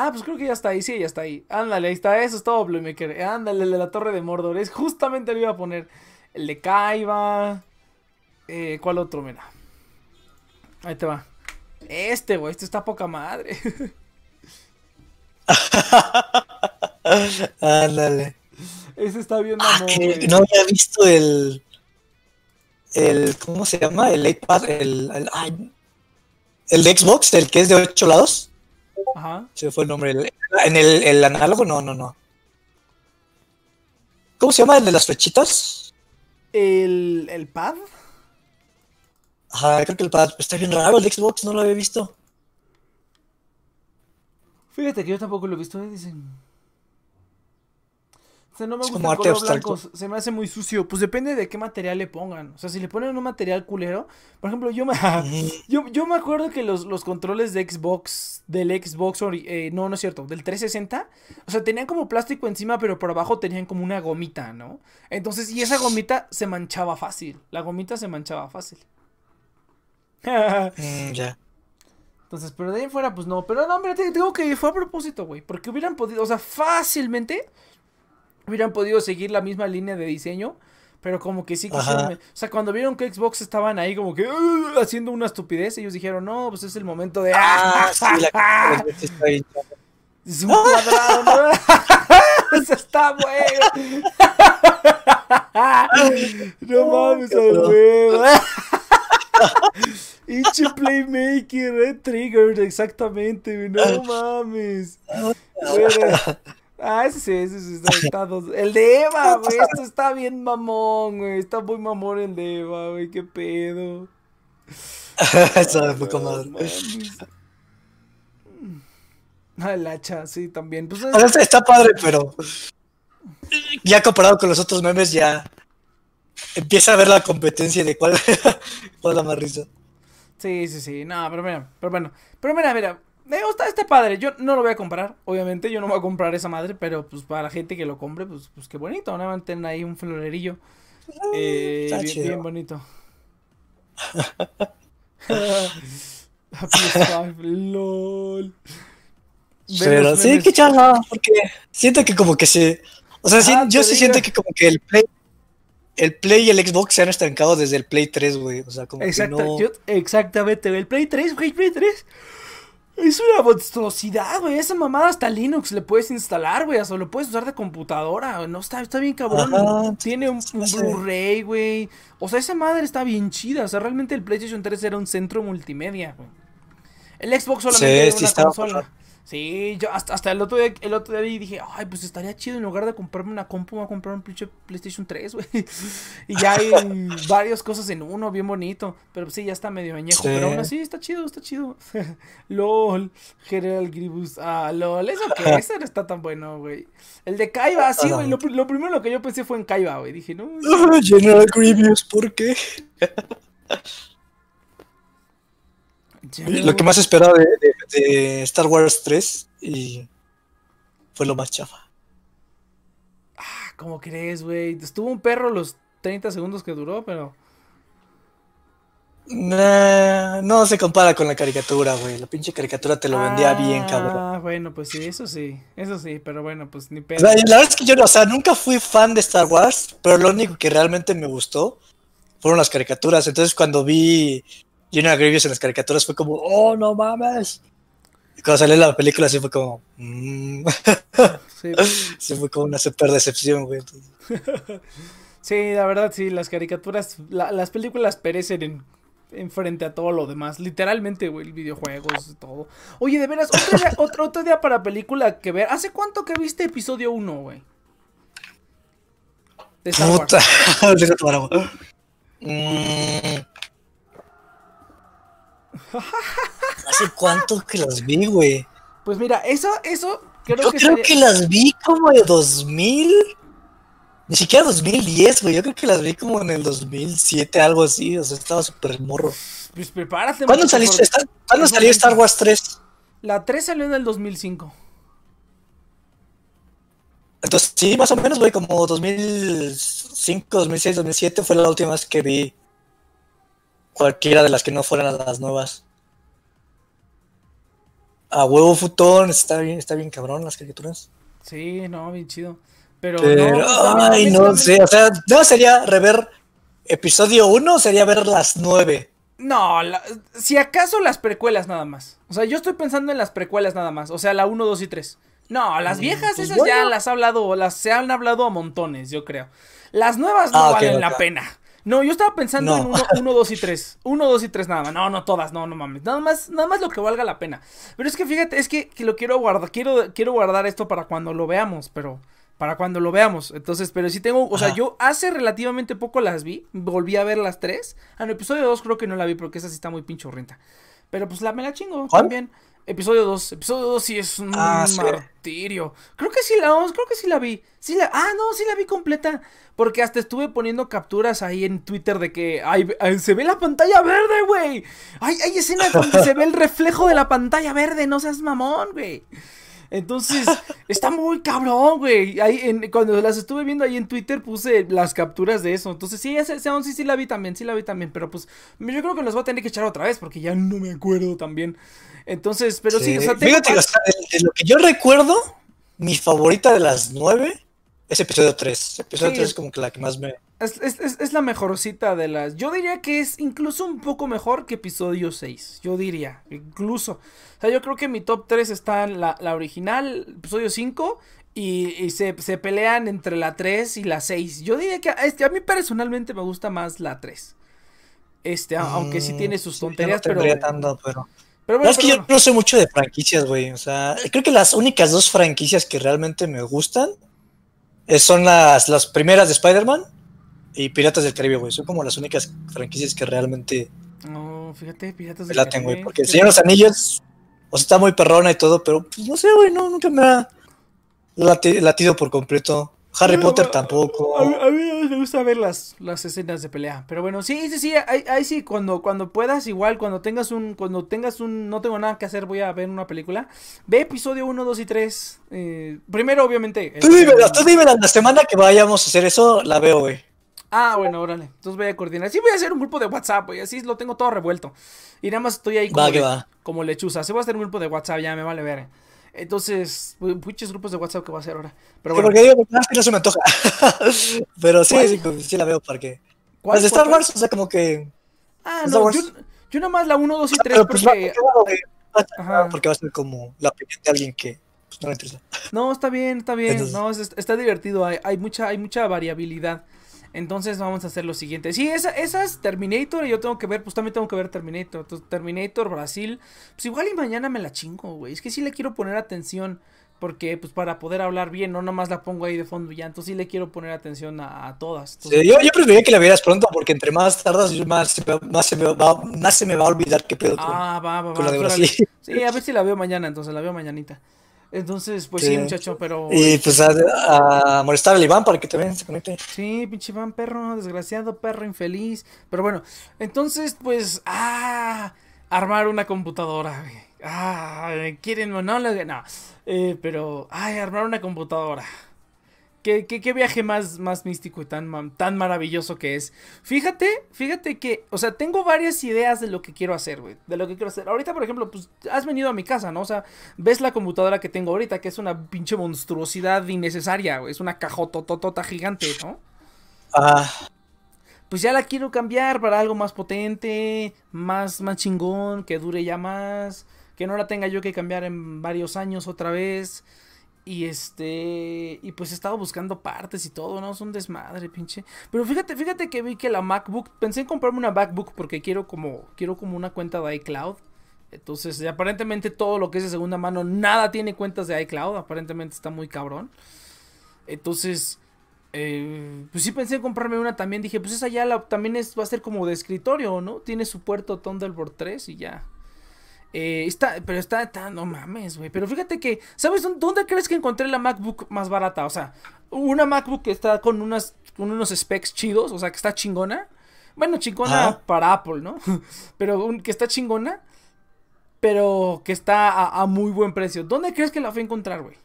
Speaker 1: Ah, pues creo que ya está ahí, sí, ya está ahí. Ándale, ahí está, eso es todo, Bluemaker. Ándale, el de la Torre de Mordor. Es justamente lo iba a poner. El de Kaiba. Eh, ¿Cuál otro? Mira. Ahí te va. Este, güey, este está poca madre.
Speaker 2: Ándale.
Speaker 1: Ese está bien
Speaker 2: ah, No había visto el. El. ¿Cómo se llama? El iPad. El. El, el Xbox, el que es de 8 lados.
Speaker 1: Ajá.
Speaker 2: Se fue el nombre. ¿En el, el, análogo? No, no, no. ¿Cómo se llama el de las flechitas?
Speaker 1: ¿El, el pad?
Speaker 2: Ajá, creo que el pad. Está bien raro el Xbox, no lo había visto.
Speaker 1: Fíjate que yo tampoco lo he visto, ¿eh? dicen no me gusta el color blanco, se me hace muy sucio. Pues depende de qué material le pongan. O sea, si le ponen un material culero, por ejemplo, yo me yo, me acuerdo que los, los controles de Xbox, del Xbox, eh, no, no es cierto, del 360, o sea, tenían como plástico encima, pero por abajo tenían como una gomita, ¿no? Entonces, y esa gomita se manchaba fácil. La gomita se manchaba fácil.
Speaker 2: Mm, ya.
Speaker 1: Entonces, pero de ahí fuera, pues no. Pero no, hombre, te digo que fue a propósito, güey. Porque hubieran podido, o sea, fácilmente hubieran podido seguir la misma línea de diseño, pero como que sí quisieron. O sea, cuando vieron que Xbox estaban ahí como que haciendo una estupidez, ellos dijeron, no, pues es el momento de. ¡Ah! sí, la es un cuadrado, ¿no? Eso está bueno. no mames, al huevo. Inche Playmaker, eh, Triggered, exactamente, no mames. Ah, ese sí, ese sí está, El de Eva, güey. Esto está bien mamón, güey. Está muy mamón el de Eva, güey. Qué pedo.
Speaker 2: Eso fue como.
Speaker 1: Ah, el hacha, sí, también. Pues
Speaker 2: está padre, pero. Ya comparado con los otros memes, ya. Empieza a ver la competencia de cuál, cuál es la más risa.
Speaker 1: Sí, sí, sí. No, pero mira, pero bueno. Pero mira, mira. Me gusta este padre. Yo no lo voy a comprar, obviamente. Yo no voy a comprar esa madre, pero pues para la gente que lo compre, pues, pues qué bonito. ¿no? Van a tener ahí un florerillo. Eh, bien, bien, bonito. LOL.
Speaker 2: Pero sí, qué charla, porque siento que como que se... O sea, ah, yo sí siento que como que el Play el Play y el Xbox se han estancado desde el Play 3, güey. O sea, como que no...
Speaker 1: exactamente, el Play 3, güey, Play 3 es una monstruosidad, güey. Esa mamada hasta Linux le puedes instalar, güey. Hasta lo puedes usar de computadora. No, está, está bien cabrón. Tiene un, Blu-ray, güey. O sea, esa madre está bien chida. O sea, realmente el PlayStation 3 era un centro multimedia, güey. El Xbox solamente sí, una consola. Sí, yo hasta, hasta el otro día, el otro día dije, ay, pues estaría chido en lugar de comprarme una compu, voy a comprar un pinche PlayStation 3, güey. y ya hay varias cosas en uno, bien bonito. Pero pues sí, ya está medio añejo. Pero aún así está chido, está chido. LOL, General Grievous. Ah, LOL, eso que ese no está tan bueno, güey. El de Kaiba, sí, güey. Lo, lo, primero que yo pensé fue en Kaiba, güey. Dije, no.
Speaker 2: General Grievous, ¿por qué? Lo que más esperaba de, Star Wars 3 y fue lo más chafa.
Speaker 1: Ah, ¿cómo crees, güey? Estuvo un perro los 30 segundos que duró, pero...
Speaker 2: no se compara con la caricatura, güey. La pinche caricatura te lo vendía bien, cabrón.
Speaker 1: Ah, bueno, pues sí, eso sí, eso sí, pero bueno, pues ni
Speaker 2: pedo. La, verdad es que yo, o sea, nunca fui fan de Star Wars, pero lo único que realmente me gustó fueron las caricaturas. Entonces, cuando vi General Grievous en las caricaturas fue como, oh, no mames. Y cuando salió la película así fue como, mmm. sí. fue como una super decepción, güey.
Speaker 1: sí, la verdad, sí, las caricaturas, las películas perecen en, frente a todo lo demás. Literalmente, güey, videojuegos, todo. Oye, de veras, otro día, otro, día para película que ver. ¿Hace cuánto que viste episodio 1, güey?
Speaker 2: Wars. Mm. ¿Hace cuánto que las vi, güey?
Speaker 1: Pues mira, eso, eso
Speaker 2: creo Yo creo que las vi como de 2000. Ni siquiera 2010, güey. Yo creo que las vi como en el 2007, algo así. O sea, estaba súper morro.
Speaker 1: Pues prepárate.
Speaker 2: ¿Cuándo, saliste, ¿cuándo salió Star Wars 3?
Speaker 1: La 3 salió en el 2005.
Speaker 2: Entonces, sí, más o menos, güey, como 2005, 2006, 2007 fue la última vez que vi cualquiera de las que no fueran las nuevas. A huevo futón, está bien, está bien cabrón las caricaturas.
Speaker 1: Sí, no, bien chido. Pero,
Speaker 2: no, ay, no sé, o sea, no sería rever episodio 1 sería ver las 9.
Speaker 1: No, si acaso las precuelas nada más. O sea, yo estoy pensando en las precuelas nada más. O sea, la 1, 2 y 3. No, las mm, viejas pues esas ya las ha hablado, las se han hablado a montones, yo creo. Las nuevas no ah, valen la pena. No, yo estaba pensando en 1, 2 y 3. 1, 2 y 3 nada más. No, no todas, no, no mames. Nada más, nada más lo que valga la pena. Pero es que fíjate, es que, lo quiero guardar. Quiero, quiero guardar esto para cuando lo veamos, pero. Para cuando lo veamos. Entonces, pero sí tengo. O sea, yo hace relativamente poco las vi. Volví a ver las 3. En el episodio 2 creo que no la vi porque esa sí está muy pinchorrenta. Pero pues la me la chingo también. Episodio 2. Episodio 2 sí es un ah, martirio. Creo que sí la creo que sí la vi. Sí la, ah, no, sí la vi completa. Porque hasta estuve poniendo capturas ahí en Twitter de que ay, se ve la pantalla verde, güey. Hay, hay escenas donde se ve el reflejo de la pantalla verde. No seas mamón, güey. Entonces, está muy cabrón, güey. Ahí, en, cuando las estuve viendo ahí en Twitter, puse las capturas de eso. Entonces, sí, ese, ese sí, sí la vi también, sí la vi también. Pero pues, yo creo que las voy a tener que echar otra vez porque ya no me acuerdo también. Entonces, pero sí, o sea,
Speaker 2: Fíjate, o sea, de, lo que yo recuerdo, mi favorita de las nueve es episodio 3. Episodio 3 es como que la que más me.
Speaker 1: Es, es, es, la mejorcita de las. Yo diría que es incluso un poco mejor que episodio 6. Yo diría, incluso. O sea, yo creo que mi top 3 están la, la original, episodio 5. Y, se, se, pelean entre la 3 y la 6. Yo diría que este, a mí personalmente me gusta más la 3. Este, aunque sí mm, tiene sus tonterías, pero...
Speaker 2: pero es que yo no sé mucho de franquicias, güey. O sea, creo que las únicas dos franquicias que realmente me gustan eh, son las, las primeras de Spider-Man y Piratas del Caribe, güey. Son como las únicas franquicias que realmente.
Speaker 1: No, fíjate, Piratas del Caribe.
Speaker 2: Caribe. güey. Porque el Señor los Anillos, o sea, está muy perrona y todo, pero pues, no sé, güey, no, nunca me ha latido por completo. Harry Potter tampoco.
Speaker 1: A, mí me gusta ver las, las escenas de pelea. Pero bueno, sí, sí, sí, ahí, sí, cuando, cuando puedas, igual, cuando tengas un, cuando tengas un, no tengo nada que hacer, voy a ver una película. Ve episodio 1, 2 y 3. Eh, primero, obviamente.
Speaker 2: Tú dime, la semana que vayamos a hacer eso, la veo, güey.
Speaker 1: Ah, bueno, órale. Entonces voy a coordinar. Sí, voy a hacer un grupo de WhatsApp, güey. Así lo tengo todo revuelto. Y nada más estoy ahí como, como lechuza. Sí, voy a hacer un grupo de WhatsApp, ya me vale ver. Entonces, muchos grupos de WhatsApp que voy a hacer ahora. Pero bueno.
Speaker 2: Porque digo, que no se me antoja. Pero sí, sí, sí, la veo porque. ¿Cuál, Las de Star Wars, o sea, como que.
Speaker 1: Ah, no, yo, yo nada más la 1, 2 y 3 pues porque.
Speaker 2: Ajá. Porque va a ser como la opinión de alguien que pues, no le interesa.
Speaker 1: No, está bien, está bien. no, está divertido. Hay, hay, mucha, hay mucha variabilidad. Entonces vamos a hacer lo siguiente. Sí, esa, es Terminator y yo tengo que ver, pues también tengo que ver Terminator. Entonces, Terminator, Brasil. Pues igual y mañana me la chingo, güey. Es que sí le quiero poner atención. Porque, pues, para poder hablar bien, no nomás la pongo ahí de fondo ya. Entonces sí le quiero poner atención a, todas.
Speaker 2: yo, yo preferiría que la vieras pronto, porque entre más tardas, más, más, se, me va, más se me va a olvidar qué pedo
Speaker 1: ah, va, va, va, Sí, a ver si la veo mañana, entonces la veo mañanita. Entonces, pues sí, muchacho, pero.
Speaker 2: Y pues a, molestar al Iván para que también se conecte.
Speaker 1: Sí, pinche Iván, perro, desgraciado, perro infeliz. Pero bueno, entonces, pues. ¡Ah! Armar una computadora, Ah, quieren monólogo. No. Eh, pero. Ay, armar una computadora. ¿Qué, viaje más, más místico y tan, tan maravilloso que es. Fíjate, fíjate que, o sea, tengo varias ideas de lo que quiero hacer, güey. De lo que quiero hacer. Ahorita, por ejemplo, pues has venido a mi casa, ¿no? O sea, ves la computadora que tengo ahorita, que es una pinche monstruosidad innecesaria, güey. Es una cajotototota gigante, ¿no?
Speaker 2: Ah.
Speaker 1: Pues ya la quiero cambiar para algo más potente, más, más chingón, que dure ya más, que no la tenga yo que cambiar en varios años otra vez. Y este. Y pues he estado buscando partes y todo, ¿no? Es un desmadre, pinche. Pero fíjate, fíjate que vi que la MacBook. Pensé en comprarme una MacBook porque quiero como. Quiero como una cuenta de iCloud. Entonces, aparentemente todo lo que es de segunda mano, nada tiene cuentas de iCloud. Aparentemente está muy cabrón. Entonces. Eh, pues sí pensé en comprarme una también. Dije, pues esa ya también es, va a ser como de escritorio, ¿no? Tiene su puerto Thunderbolt 3 y ya. Eh, está, pero está, está, no mames, güey. Pero fíjate que, ¿sabes dónde crees que encontré la MacBook más barata? O sea, una MacBook que está con, unas, con unos specs chidos, o sea, que está chingona. Bueno, chingona para Apple, ¿no? pero que está chingona, pero que está a, muy buen precio. ¿Dónde crees que la fue a encontrar, güey?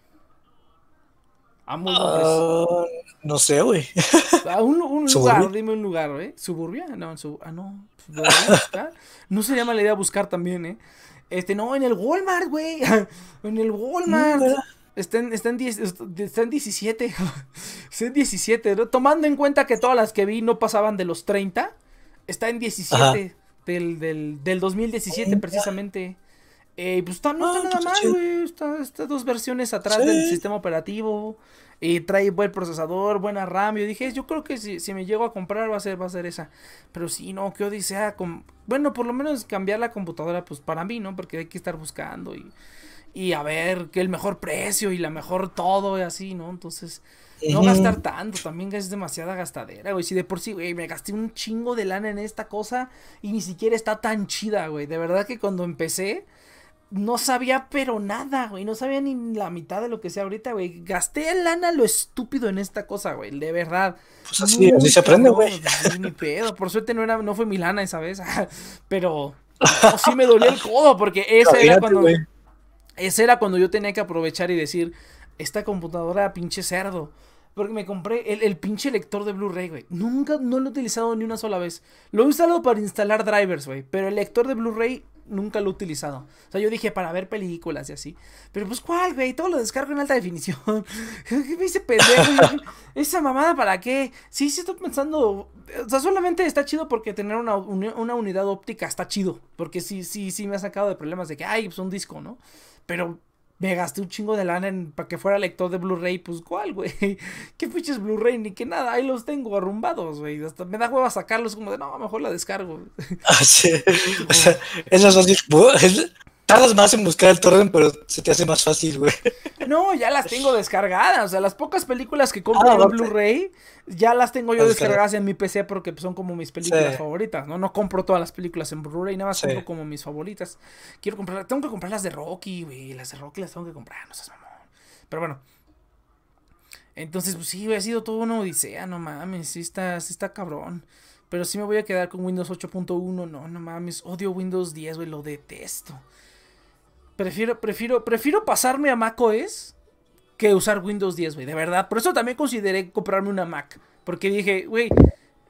Speaker 2: A muy buen precio. Ah, no sé, güey.
Speaker 1: A un, lugar, dime un lugar, güey. ¿Suburbia? No, en su, ah, no. No sería mala idea buscar también, ¿eh? Este, no, en el Walmart, güey. en el Walmart. Está en, está, en 17. está en 17. Tomando en cuenta que todas las que vi no pasaban de los 30. Está en 17 del, del, del 2017 precisamente. Eh, pues está, no está ah, nada mal, güey. Está, está, dos versiones atrás del sistema operativo. Y trae buen procesador, buena RAM. Yo dije, yo creo que si, si, me llego a comprar va a ser, va a ser esa. Pero si no, que odisea. Con... Bueno, por lo menos cambiar la computadora, pues para mí, ¿no? Porque hay que estar buscando y, y a ver que el mejor precio y la mejor todo y así, ¿no? Entonces, no gastar tanto, también es demasiada gastadera, güey. Si de por sí, güey, me gasté un chingo de lana en esta cosa y ni siquiera está tan chida, güey. De verdad que cuando empecé no sabía pero nada, güey. No sabía ni la mitad de lo que sea ahorita, güey. Gasté lana lo estúpido en esta cosa, güey. De verdad.
Speaker 2: Pues así, así se aprende, güey.
Speaker 1: Ni pedo. Por suerte no era, no fue mi lana esa vez. pero sí me dolió el codo. Porque ese era cuando. Ese era cuando yo tenía que aprovechar y decir. Esta computadora pinche cerdo. Porque me compré el, el pinche lector de Blu-ray, güey. Nunca, no lo he utilizado ni una sola vez. Lo he usado para instalar drivers, güey. Pero el lector de Blu-ray nunca lo he utilizado. O sea, yo dije para ver películas y así. Pero pues, ¿cuál, güey? Todo lo descargo en alta definición. ¿Qué me hice pendejo? ¿Esa mamada para qué? Sí, sí estoy pensando. O sea, solamente está chido porque tener una, una unidad óptica está chido. Porque sí, sí, sí me ha sacado de problemas de que, ay, pues un disco, ¿no? Pero me gasté un chingo de lana en, para que fuera lector de Blu-ray, pues cuál, güey. ¿Qué pinches Blu-ray? Ni que nada, ahí los tengo arrumbados, güey. Hasta me da hueva sacarlos como de, no, mejor la descargo.
Speaker 2: Ah, sí. O sea, esas son Tardas más en buscar el torrent, pero se te hace más fácil, güey.
Speaker 1: No, ya las tengo descargadas. O sea, las pocas películas que compro ah, en Blu-ray, ya las tengo yo descargadas en mi PC porque son como mis películas favoritas. ¿no? No compro todas las películas en Blu-ray, nada más compro como mis favoritas. Quiero comprar, tengo que comprar las de Rocky, güey. Las de Rocky las tengo que comprar, no seas mamón. Pero bueno. Entonces, pues sí, ha sido todo una odisea, no mames. Sí está, sí está cabrón. Pero sí me voy a quedar con Windows 8.1. No, no mames. Odio Windows 10, güey. Lo detesto. Prefiero, prefiero, prefiero pasarme a macOS que usar Windows 10, güey. De verdad. Por eso también consideré comprarme una Mac. Porque dije, güey,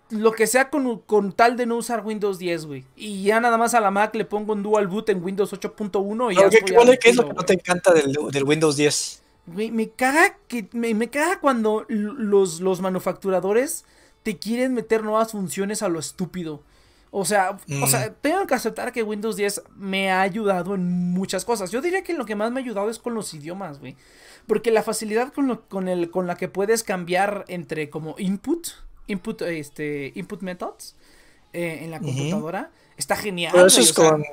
Speaker 1: lo que sea con, tal de no usar Windows 10, güey. Y ya nada más a la Mac le pongo un dual boot en Windows 8.1 y ya
Speaker 2: ¿Qué, ¿qué, ¿Qué es lo que no te encanta del, Windows 10?
Speaker 1: Güey, me caga que me, me caga cuando los, los manufacturadores te quieren meter nuevas funciones a lo estúpido. O sea, o sea, mm. tengo que aceptar que Windows 10 me ha ayudado en muchas cosas. Yo diría que lo que más me ha ayudado es con los idiomas, güey. Porque la facilidad con, con, el, con la que puedes cambiar entre como input input, este, input methods eh, en la computadora. Está genial.
Speaker 2: Pero eso es con.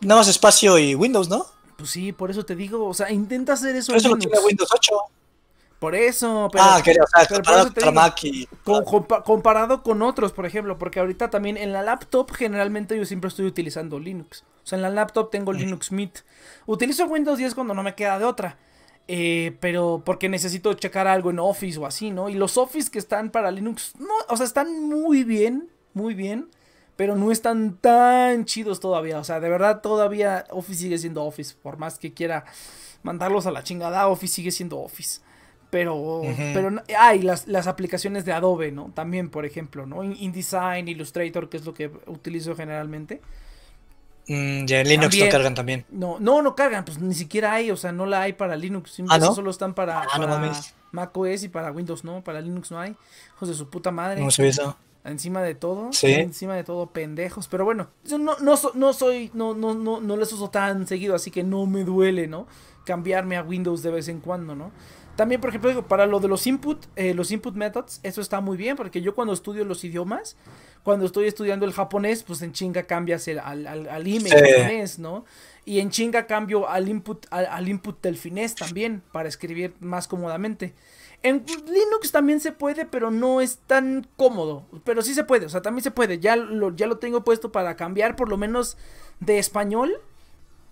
Speaker 2: Nada más espacio y Windows, ¿no?
Speaker 1: Pues sí, por eso te digo. O sea, intenta hacer eso.
Speaker 2: Pero eso lo tiene Windows 8.
Speaker 1: Por eso, pero,
Speaker 2: ah, que, o sea, con
Speaker 1: comparado con otros, por ejemplo, porque ahorita también en la laptop generalmente yo siempre estoy utilizando Linux. O sea, en la laptop tengo Linux Mint. Utilizo Windows 10 cuando no me queda de otra. Eh, pero porque necesito checar algo en Office o así, ¿no? Y los Office que están para Linux, no, o sea, están muy bien, muy bien, pero no están tan chidos todavía. O sea, de verdad todavía Office sigue siendo Office, por más que quiera mandarlos a la chingada, Office sigue siendo Office. Pero, pero hay las, las, aplicaciones de Adobe, ¿no? También, por ejemplo, ¿no? InDesign, Illustrator, que es lo que utilizo generalmente.
Speaker 2: Mm, ya en Linux no cargan también.
Speaker 1: No, no, no cargan, pues ni siquiera hay, o sea, no la hay para Linux. ¿Ah, solo están para, ah, Mac OS y para Windows, no, para Linux no hay. Hijos de su puta madre.
Speaker 2: No sé eso.
Speaker 1: Encima de todo, sí. encima de todo pendejos, pero bueno, yo no, no, no soy, no, no, no, no les uso tan seguido, así que no me duele, ¿no? Cambiarme a Windows de vez en cuando, ¿no? También, por ejemplo, para lo de los input, eh, los input methods, eso está muy bien, porque yo cuando estudio los idiomas, cuando estoy estudiando el japonés, pues en chinga cambias el, al, al, al email japonés, ¿no? Y en chinga cambio al input, al, input del finés también, para escribir más cómodamente. En Linux también se puede, pero no es tan cómodo. Pero sí se puede, o sea, también se puede. Ya lo, ya lo tengo puesto para cambiar por lo menos de español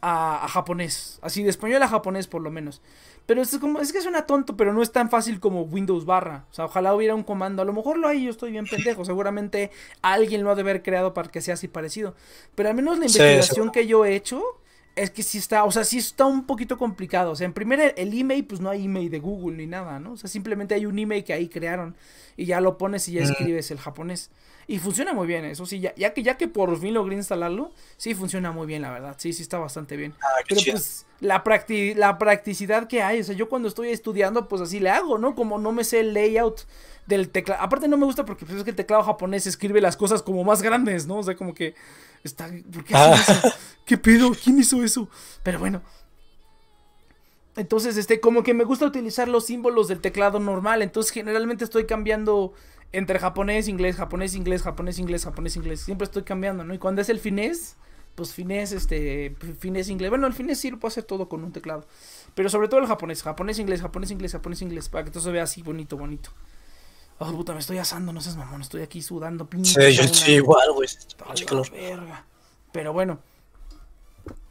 Speaker 1: a, a japonés. Así, de español a japonés por lo menos. Pero es, como, es que suena tonto, pero no es tan fácil como Windows barra. O sea, ojalá hubiera un comando. A lo mejor lo hay, yo estoy bien pendejo. Seguramente alguien lo ha de haber creado para que sea así parecido. Pero al menos la investigación que yo he hecho es que sí está, o sea, sí está un poquito complicado. O sea, en primer el email, pues no hay email de Google ni nada, ¿no? O sea, simplemente hay un email que ahí crearon y ya lo pones y ya escribes el japonés. Y funciona muy bien, eso sí, ya, ya, que ya que por fin logré instalarlo, sí funciona muy bien, la verdad. Sí, sí está bastante bien. Ah, Pero pues la, la practicidad que hay, o sea, yo cuando estoy estudiando, pues así le hago, ¿no? Como no me sé el layout del teclado. Aparte no me gusta porque pues, es que el teclado japonés escribe las cosas como más grandes, ¿no? O sea, como que está ¿por qué ah. eso? ¿Qué pedo? ¿Quién hizo eso? Pero bueno, entonces, este, como que me gusta utilizar los símbolos del teclado normal. Entonces, generalmente estoy cambiando entre japonés, inglés, japonés, inglés, japonés, inglés, japonés, inglés. Siempre estoy cambiando, ¿no? Y cuando es el finés, pues finés, este, finés, inglés. Bueno, el finés sí lo puedo hacer todo con un teclado. Pero sobre todo el japonés, japonés, inglés, japonés, inglés, japonés, inglés. Para que todo se vea así bonito, bonito. Oh, puta, me estoy asando, no seas mamón. Estoy aquí sudando,
Speaker 2: pinche. Sí, yo estoy igual, güey.
Speaker 1: Pero bueno.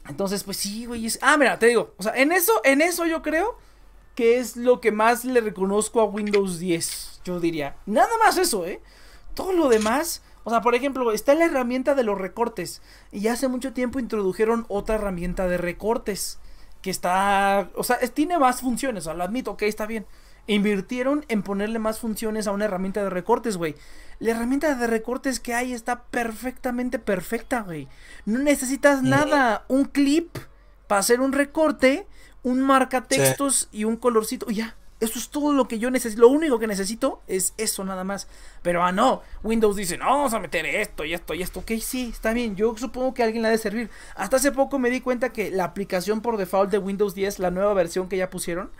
Speaker 1: Entonces, pues sí, güey. Ah, mira, te digo. O sea, en eso, en eso yo creo que es lo que más le reconozco a Windows 10 yo diría. Nada más eso, ¿eh? Todo lo demás, o sea, por ejemplo, está la herramienta de los recortes. Y hace mucho tiempo introdujeron otra herramienta de recortes. Que está, o sea, tiene más funciones, o sea, lo admito, ok, está bien. Invirtieron en ponerle más funciones a una herramienta de recortes, güey. La herramienta de recortes que hay está perfectamente perfecta, güey. No necesitas nada. Un clip para hacer un recorte, un marca textos y un colorcito. Ya, eso es todo lo que yo necesito. Lo único que necesito es eso nada más. Pero ah, no. Windows dice, no, vamos a meter esto y esto y esto. Ok, sí, está bien. Yo supongo que a alguien le ha de servir. Hasta hace poco me di cuenta que la aplicación por default de Windows 10, la nueva versión que ya pusieron,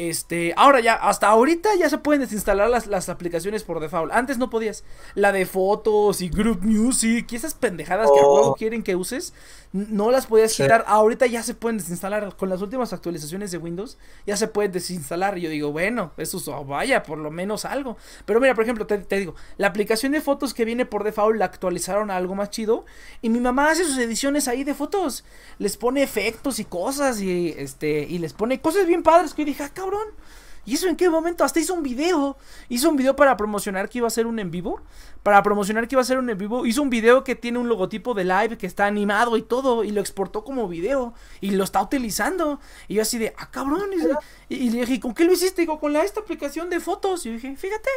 Speaker 1: este, ahora ya, hasta ahorita ya se pueden desinstalar las, las, aplicaciones por default. Antes no podías. La de fotos y Group Music y esas pendejadas que a oh. quieren que uses, no las podías quitar. Ahorita ya se pueden desinstalar. Con las últimas actualizaciones de Windows, ya se pueden desinstalar. Y yo digo, bueno, eso oh, vaya, por lo menos algo. Pero mira, por ejemplo, te, te, digo, la aplicación de fotos que viene por default la actualizaron a algo más chido. Y mi mamá hace sus ediciones ahí de fotos. Les pone efectos y cosas. Y este. Y les pone cosas bien padres que yo dije, ah, cabrón. ¿Y eso en qué momento? Hasta hizo un video. Hizo un video para promocionar que iba a ser un en vivo. Para promocionar que iba a ser un en vivo. Hizo un video que tiene un logotipo de live que está animado y todo. Y lo exportó como video. Y lo está utilizando. Y yo así de, ah, cabrón. Y, le dije, ¿con qué lo hiciste? Digo, con esta aplicación de fotos. Y dije, fíjate.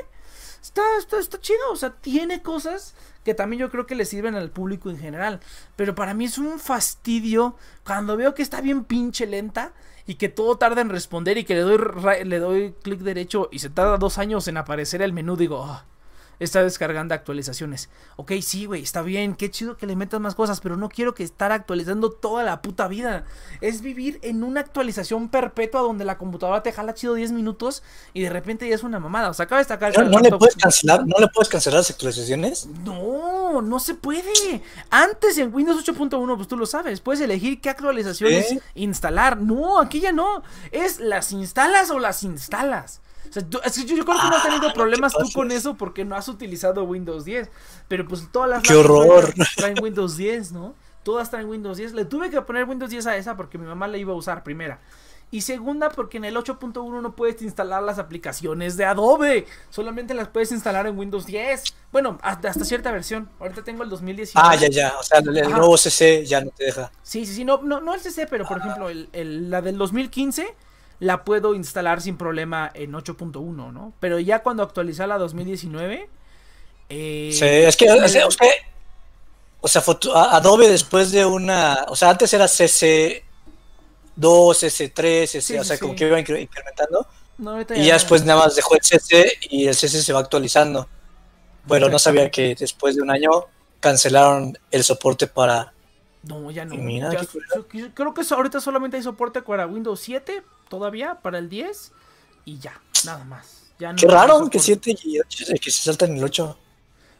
Speaker 1: Está, está, está chido. O sea, tiene cosas que también yo creo que le sirven al público en general. Pero para mí es un fastidio cuando veo que está bien pinche lenta y que todo tarda en responder y que le doy, le doy clic derecho y se tarda dos años en aparecer el menú, digo, ah, está descargando actualizaciones. Ok, sí, güey, está bien, qué chido que le metas más cosas, pero no quiero que estar actualizando toda la puta vida. Es vivir en una actualización perpetua donde la computadora te jala chido 10 minutos y de repente ya es una mamada. O sea, acaba de destacar.
Speaker 2: ¿No, le puedes cancelar, ¿No le puedes cancelar las actualizaciones?
Speaker 1: No, no se puede. Antes en Windows 8.1, pues tú lo sabes, puedes elegir qué actualizaciones instalar. No, aquí ya no. Es las instalas o las instalas es que yo, creo que no has tenido ah, problemas tú con eso porque no has utilizado Windows 10. Pero pues todas las
Speaker 2: ¡Qué horror!
Speaker 1: traen Windows 10, ¿no? Todas traen Windows 10. Le tuve que poner Windows 10 a esa porque mi mamá la iba a usar primera. Y segunda, porque en el 8.1 no puedes instalar las aplicaciones de Adobe. Solamente las puedes instalar en Windows 10. Bueno, hasta, cierta versión. Ahorita tengo el 2019.
Speaker 2: Ah, ya, ya. O sea, el, nuevo CC ya no te deja.
Speaker 1: Sí, sí, sí. No, no, no el CC, pero por ejemplo, el, la del 2015 la puedo instalar sin problema en 8.1, ¿no? Pero ya cuando actualiza la 2019...
Speaker 2: Eh, sí, es que, o sea, Adobe después de una, o sea, antes era CC2, CC3, CC, o sea, como que iba incrementando. y ya, después nada más dejó el CC y el CC se va actualizando. Bueno, no sabía que después de un año cancelaron el soporte para...
Speaker 1: No, ya no. creo que ahorita solamente hay soporte para Windows 7, todavía para el 10 y ya, nada más. Ya
Speaker 2: Qué raro que 7 y 8 que se saltan el 8.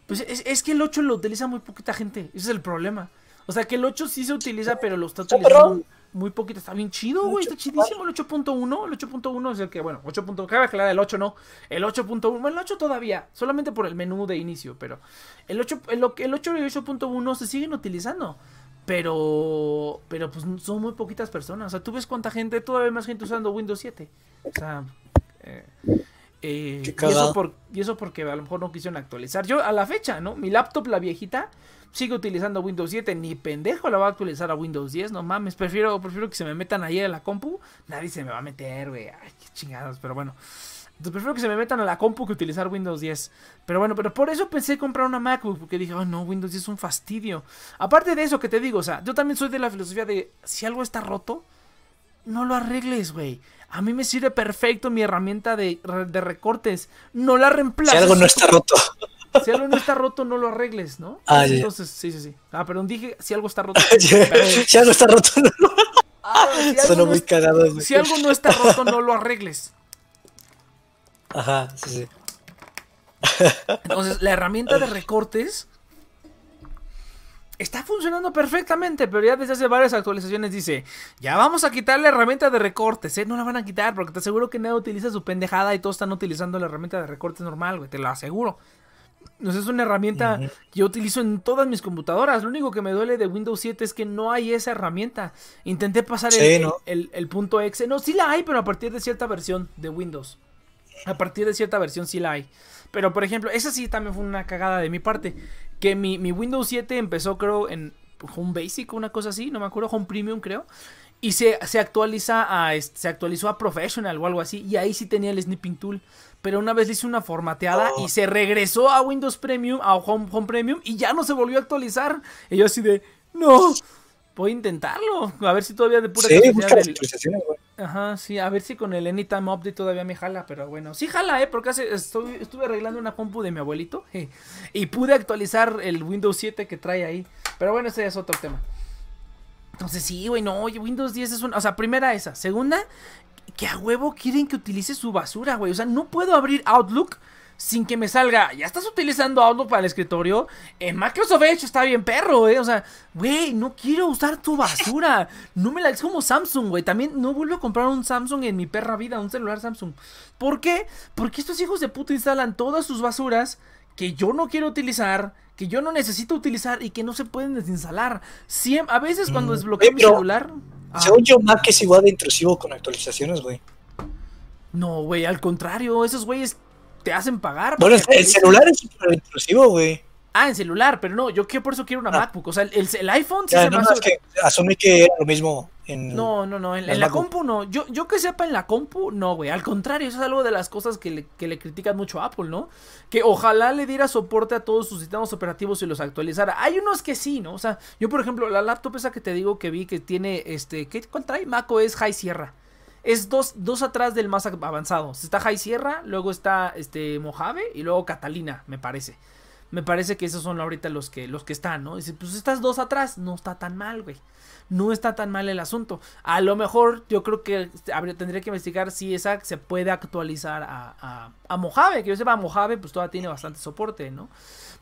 Speaker 1: Pues es, que el 8 lo utiliza muy poquita gente, ese es el problema. O sea que el 8 sí se utiliza, pero lo está utilizando muy poquito. Está bien chido, güey, está chidísimo el 8.1. El 8.1 es el que, bueno, 8. Cabe aclarar, el 8 no. El 8.1, bueno, el 8 todavía, solamente por el menú de inicio, pero el 8, el, el 8 y 8.1 se siguen utilizando. Pero, pero pues son muy poquitas personas. O sea, tú ves cuánta gente, todavía más gente usando Windows 7. O sea, eh, eh, y, eso por, y eso porque a lo mejor no quisieron actualizar. Yo a la fecha, ¿no? Mi laptop, la viejita, sigue utilizando Windows 7. Ni pendejo la va a actualizar a Windows 10. No mames, prefiero, prefiero que se me metan ahí a la compu. Nadie se me va a meter, güey. Ay, qué chingados, pero bueno. Entonces prefiero que se me metan a la compu que utilizar Windows 10. Pero bueno, pero por eso pensé comprar una MacBook. Porque dije, oh no, Windows 10 es un fastidio. Aparte de eso que te digo, o sea, yo también soy de la filosofía de si algo está roto, no lo arregles, güey. A mí me sirve perfecto mi herramienta de, recortes. No la reemplaces.
Speaker 2: Si algo no está roto.
Speaker 1: Si algo no está roto, no lo arregles, ¿no? Ah, Entonces, sí, sí, sí. Ah, perdón, dije si algo está roto.
Speaker 2: si algo está roto, no lo...
Speaker 1: Ah, si, no, si algo no está roto, no lo arregles.
Speaker 2: Ajá, sí, sí.
Speaker 1: Entonces, la herramienta de recortes está funcionando perfectamente, pero ya desde hace varias actualizaciones dice, ya vamos a quitar la herramienta de recortes, ¿eh? No la van a quitar porque te aseguro que nadie utiliza su pendejada y todos están utilizando la herramienta de recortes normal, güey, te lo aseguro. Entonces es una herramienta que yo utilizo en todas mis computadoras. Lo único que me duele de Windows 7 es que no hay esa herramienta. Intenté pasar el, el, punto exe. No, sí la hay, pero a partir de cierta versión de Windows. A partir de cierta versión sí la hay. Pero por ejemplo, esa sí también fue una cagada de mi parte. Que mi, Windows 7 empezó creo en Home Basic, una cosa así, no me acuerdo, Home Premium creo. Y se, actualiza a, se actualizó a Professional o algo así. Y ahí sí tenía el Snipping Tool. Pero una vez le hice una formateada y se regresó a Windows Premium, a Home, Home Premium. Y ya no se volvió a actualizar. Y yo así de, no, voy a intentarlo. A ver si todavía de pura
Speaker 2: sí,
Speaker 1: Ajá, sí, a ver si con el Anytime Update todavía me jala, pero bueno, sí jala, ¿eh? Porque hace, estoy, estuve arreglando una compu de mi abuelito y pude actualizar el Windows 7 que trae ahí. Pero bueno, ese es otro tema. Entonces, sí, güey, no, oye, Windows 10 es una. O sea, primera esa. Segunda, que a huevo quieren que utilice su basura, güey. O sea, no puedo abrir Outlook sin que me salga, ya estás utilizando Outlook para el escritorio. En Microsoft Edge está bien perro, eh. O sea, güey, no quiero usar tu basura. No me la es como Samsung, güey. También no vuelvo a comprar un Samsung en mi perra vida, un celular Samsung. ¿Por qué? Porque estos hijos de puta instalan todas sus basuras que yo no quiero utilizar, que yo no necesito utilizar y que no se pueden desinstalar. a veces cuando mm, desbloqueo mi celular.
Speaker 2: Según ah. yo, Mac es igual de intrusivo con actualizaciones, güey.
Speaker 1: No, güey, al contrario, esos güeyes te hacen pagar.
Speaker 2: Bueno, el, celular es súper intrusivo, güey.
Speaker 1: Ah, en celular, pero no, yo por eso quiero una ah. MacBook. O sea, el, el iPhone
Speaker 2: sí se no, es que asumí que era lo mismo en.
Speaker 1: No, no, no, en, la compu no. Yo, yo que sepa en la compu, no, güey. Al contrario, eso es algo de las cosas que le, que le critican mucho a Apple, ¿no? Que ojalá le diera soporte a todos sus sistemas operativos y los actualizara. Hay unos que sí, ¿no? O sea, yo, por ejemplo, la laptop esa que te digo que vi que tiene este. ¿qué, ¿Cuál trae? macOS High Sierra. Es dos, dos atrás del más avanzado. Está High Sierra, luego está este Mojave y luego Catalina, me parece. Me parece que esos son ahorita los que, los que están, ¿no? Dice, pues estas dos atrás, no está tan mal, güey. No está tan mal el asunto. A lo mejor yo creo que tendría que investigar si esa se puede actualizar a, a, Mojave. Que yo sepa, Mojave pues todavía tiene bastante soporte, ¿no?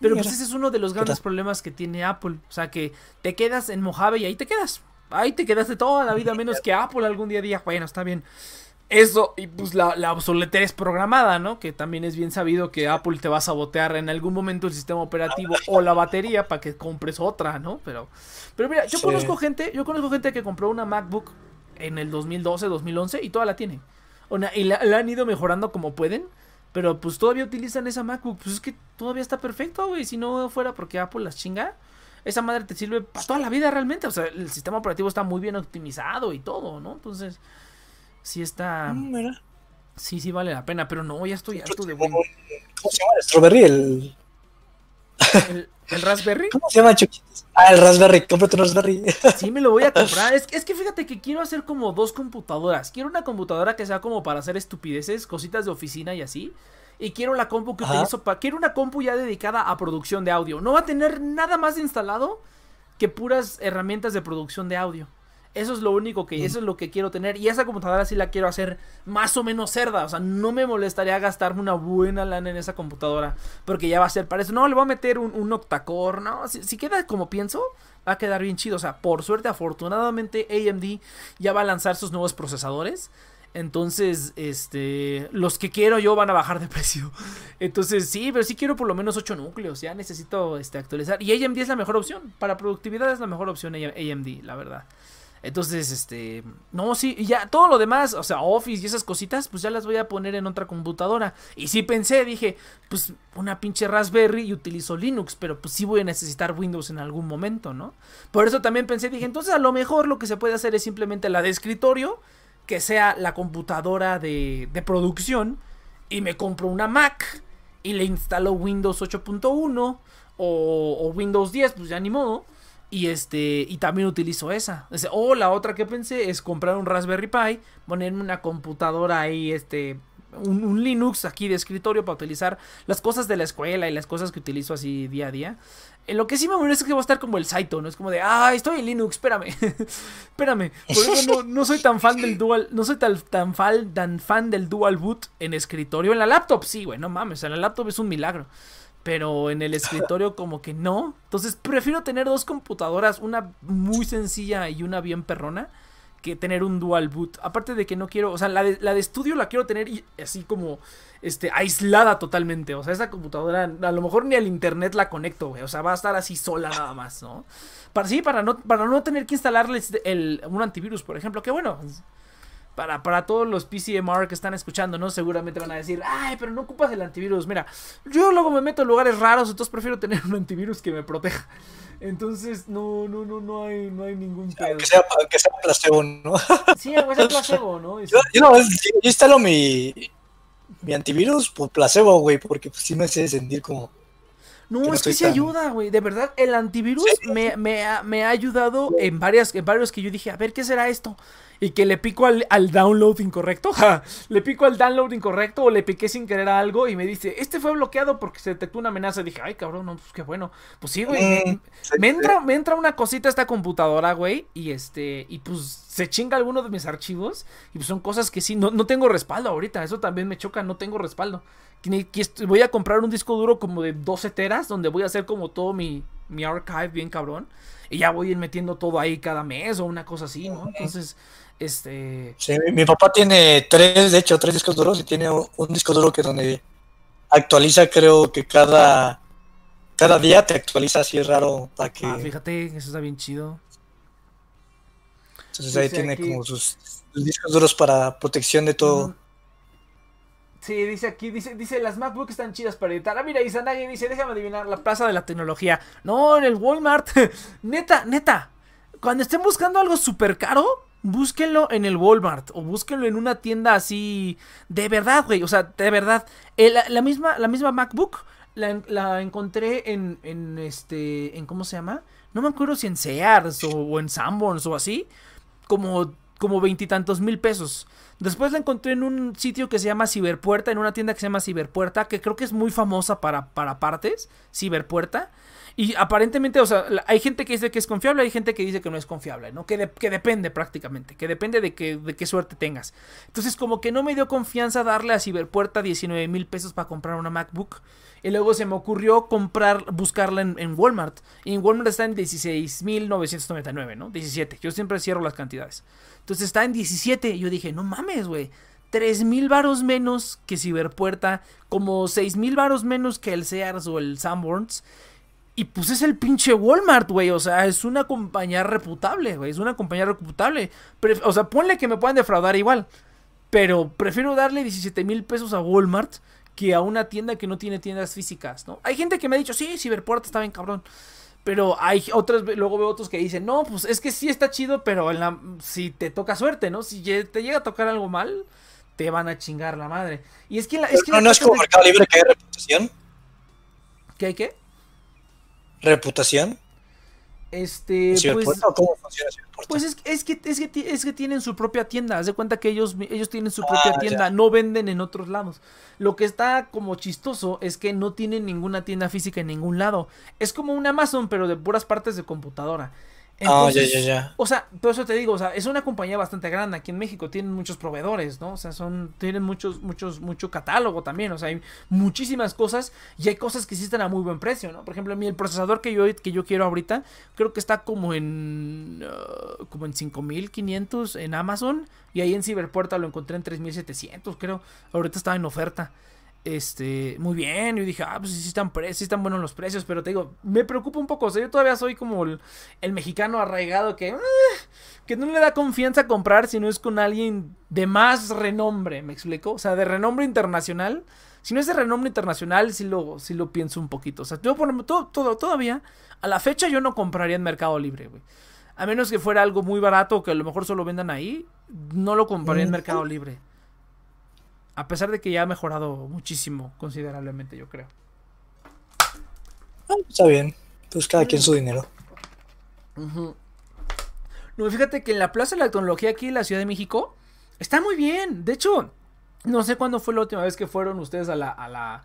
Speaker 1: Pero pues ese es uno de los grandes problemas que tiene Apple. O sea que te quedas en Mojave y ahí te quedas ahí te quedaste toda la vida, menos que Apple algún día diga, bueno, está bien. Eso, y pues la, la obsoletera es programada, ¿no? Que también es bien sabido que Apple te va a sabotear en algún momento el sistema operativo o la batería para que compres otra, ¿no? Pero, pero mira, yo conozco gente, yo conozco gente que compró una MacBook en el 2012, 2011 y toda la tiene. y la, la han ido mejorando como pueden. Pero pues todavía utilizan esa MacBook. Pues es que todavía está perfecto, güey. Si no fuera porque Apple las chinga esa madre te sirve para toda la vida realmente. O sea, el sistema operativo está muy bien optimizado y todo, ¿no? Entonces, sí está. Mm, sí, sí vale la pena, pero no, ya estoy harto de
Speaker 2: ¿Cómo se llama el strawberry? El...
Speaker 1: ¿El, Raspberry?
Speaker 2: ¿Cómo se llama, Ah, el Raspberry, cómprate un Raspberry.
Speaker 1: Sí, me lo voy a comprar. Es, es que fíjate que quiero hacer como dos computadoras. Quiero una computadora que sea como para hacer estupideces, cositas de oficina y así y quiero la compu que utilizo para... Quiero una compu ya dedicada a producción de audio. No va a tener nada más instalado que puras herramientas de producción de audio. Eso es lo único que, eso es lo que quiero tener. Y esa computadora sí la quiero hacer más o menos cerda. O sea, no me molestaría gastarme una buena lana en esa computadora. Porque ya va a ser para eso. No, le voy a meter un, un octacore. No, si, si, queda como pienso, va a quedar bien chido. O sea, por suerte, afortunadamente, AMD ya va a lanzar sus nuevos procesadores. Entonces, este, los que quiero yo van a bajar de precio. Entonces, sí, pero sí quiero por lo menos 8 núcleos. Ya necesito este, actualizar. Y AMD es la mejor opción. Para productividad es la mejor opción AMD, la verdad. Entonces, este, no, sí, y ya todo lo demás, o sea, Office y esas cositas, pues ya las voy a poner en otra computadora. Y sí pensé, dije, pues una pinche Raspberry y utilizo Linux, pero pues sí voy a necesitar Windows en algún momento, ¿no? Por eso también pensé, dije, entonces a lo mejor lo que se puede hacer es simplemente la de escritorio que sea la computadora de, producción y me compro una Mac y le instalo Windows 8.1 o, Windows 10, pues ya ni modo. Y este, y también utilizo esa. O la otra que pensé es comprar un Raspberry Pi, ponerme una computadora ahí, este, un, un, Linux aquí de escritorio para utilizar las cosas de la escuela y las cosas que utilizo así día a día. En lo que sí me molesta es que va a estar como el Saito, ¿no? Es como de, ah, estoy en Linux, espérame. espérame. Por eso no, soy tan fan del dual, no soy tan, tan, fan, tan fan del dual boot en escritorio. En la laptop sí, güey, no mames, en la laptop es un milagro. Pero en el escritorio como que no. Entonces prefiero tener dos computadoras, una muy sencilla y una bien perrona que tener un dual boot. Aparte de que no quiero, o sea, la de, estudio la quiero tener así como este, aislada totalmente. O sea, esa computadora, a lo mejor ni al internet la conecto, güey. O sea, va a estar así sola nada más, ¿no? Para, sí, para no, para no tener que instalarles el, un antivirus, por ejemplo. Que bueno, para, para todos los PCMR que están escuchando, ¿no? Seguramente van a decir, ay, pero no ocupas el antivirus. Mira, yo luego me meto en lugares raros, entonces prefiero tener un antivirus que me proteja. Entonces, no, no, no, no hay, no hay ningún
Speaker 2: pedo. Que sea, que sea placebo, ¿no?
Speaker 1: Sí, aunque sea placebo, ¿no?
Speaker 2: Yo, yo, yo, instalo mi, mi antivirus por placebo, güey, porque pues, sí me hace sentir como...
Speaker 1: No, es que sí ayuda, güey. De verdad, el antivirus me, me, ha, me, ha, ayudado en varias, en varios que yo dije, a ver, ¿qué será esto? y que le pico al, download incorrecto. le pico al download incorrecto o le piqué sin querer a algo y me dice, este fue bloqueado porque se detectó una amenaza. Y dije, ay, cabrón, no, pues qué bueno. Pues sí, güey. me, mm, entra, me entra una cosita a esta computadora, güey. Y este, y pues se chinga alguno de mis archivos. Y pues son cosas que sí, no, no tengo respaldo ahorita. Eso también me choca, no tengo respaldo. Voy a comprar un disco duro como de 12 teras, donde voy a hacer como todo mi, mi archive bien cabrón. Y ya voy a ir metiendo todo ahí cada mes o una cosa así, ¿no? Entonces, este.
Speaker 2: Sí, mi, papá tiene tres, de hecho, tres discos duros y tiene un, disco duro que donde actualiza, creo que cada. Cada día te actualiza así es raro para que.
Speaker 1: Ah, fíjate, eso está bien chido.
Speaker 2: Entonces ahí tiene como sus, discos duros para protección de todo.
Speaker 1: Sí, dice aquí, dice, dice, las MacBooks están chidas para editar. Ah, mira, Izanagi dice, déjame adivinar, la plaza de la tecnología. No, en el Walmart. neta, neta. Cuando estén buscando algo súper caro, búsquenlo en el Walmart o búsquenlo en una tienda así de verdad, güey. O sea, de verdad. la, misma, la misma MacBook la, encontré en, en este, en cómo se llama. No me acuerdo si en Sears o, en Sanborns o así. Como como veintitantos mil pesos. Después la encontré en un sitio que se llama Ciberpuerta, en una tienda que se llama Ciberpuerta, que creo que es muy famosa para, para partes, Ciberpuerta. Y aparentemente, o sea, hay gente que dice que es confiable, hay gente que dice que no es confiable, ¿no? Que, que depende prácticamente, que depende de, que, de qué suerte tengas. Entonces, como que no me dio confianza darle a Ciberpuerta 19 mil pesos para comprar una MacBook. Y luego se me ocurrió comprar, buscarla en, Walmart. Y en Walmart está en 16.999, ¿no? 17. Yo siempre cierro las cantidades. Entonces está en 17. Y yo dije, no mames, güey. 3.000 varos menos que Ciberpuerta. Como 6.000 varos menos que el Sears o el Sanborns. Y pues es el pinche Walmart, güey. O sea, es una compañía reputable, güey. Es una compañía reputable. o sea, ponle que me puedan defraudar igual. Pero prefiero darle 17 mil pesos a Walmart que a una tienda que no tiene tiendas físicas, ¿no? Hay gente que me ha dicho, sí, Ciberpuerta está bien cabrón. Pero hay otras, luego veo otros que dicen, no, pues es que sí está chido, pero en la, si te toca suerte, ¿no? Si te llega a tocar algo mal, te van a chingar la madre. Y es que la, es que
Speaker 2: no, no es como Mercado Libre que hay reputación.
Speaker 1: ¿Qué hay qué?
Speaker 2: ¿Reputación?
Speaker 1: Este, pues, ¿Cómo funciona Pues es, es, que, es, que, es que tienen su propia tienda. Haz de cuenta que ellos, ellos tienen su propia ah, tienda, no venden en otros lados. Lo que está como chistoso es que no tienen ninguna tienda física en ningún lado. Es como un Amazon, pero de puras partes de computadora.
Speaker 2: Ah, ya, ya, ya.
Speaker 1: O sea, por eso te digo, o sea, es una compañía bastante grande. Aquí en México tienen muchos proveedores, ¿no? O sea, son, tienen muchos, muchos, mucho catálogo también. O sea, hay muchísimas cosas y hay cosas que están a muy buen precio, ¿no? Por ejemplo, a mí el procesador que yo, que yo quiero ahorita, creo que está como en, uh, como en 5500 en Amazon y ahí en Ciberpuerta lo encontré en 3700, creo. Ahorita estaba en oferta. Este, muy bien. Yo dije, ah, pues sí están, sí están buenos los precios. Pero te digo, me preocupa un poco. O sea, yo todavía soy como el, mexicano arraigado que, ah, que no le da confianza comprar si no es con alguien de más renombre. ¿Me explico? O sea, de renombre internacional. Si no es de renombre internacional, sí lo, sí lo pienso un poquito. O sea, yo por todo, todo, todavía, a la fecha yo no compraría en Mercado Libre, güey. A menos que fuera algo muy barato que a lo mejor solo vendan ahí, no lo compraría en. Mercado Libre. A pesar de que ya ha mejorado muchísimo, considerablemente, yo creo.
Speaker 2: Ah, está bien. Pues cada quien su dinero.
Speaker 1: No, fíjate que en la Plaza de la Tecnología aquí en la Ciudad de México está muy bien. De hecho, no sé cuándo fue la última vez que fueron ustedes a la, a la,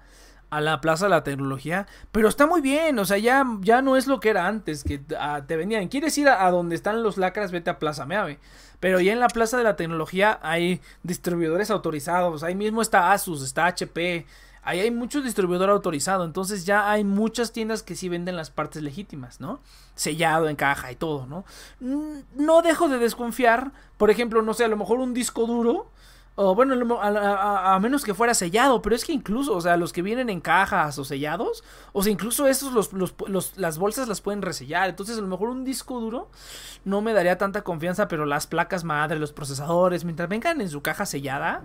Speaker 1: a la Plaza de la Tecnología, pero está muy bien. O sea, ya, ya no es lo que era antes, que ah, te venían. ¿Quieres ir a, donde están los lacras? Vete a Plaza Meave. Pero ya en la Plaza de la Tecnología hay distribuidores autorizados. Ahí mismo está Asus, está HP. Ahí hay muchos distribuidores autorizados. Entonces ya hay muchas tiendas que sí venden las partes legítimas, ¿no? Sellado en caja y todo, ¿no? No dejo de desconfiar. Por ejemplo, no sé, a lo mejor un disco duro o bueno, a, menos que fuera sellado, pero es que incluso, o sea, los que vienen en cajas o sellados, o sea, incluso esos, los, las bolsas las pueden resellar. Entonces, a lo mejor un disco duro no me daría tanta confianza, pero las placas madre, los procesadores, mientras vengan en su caja sellada,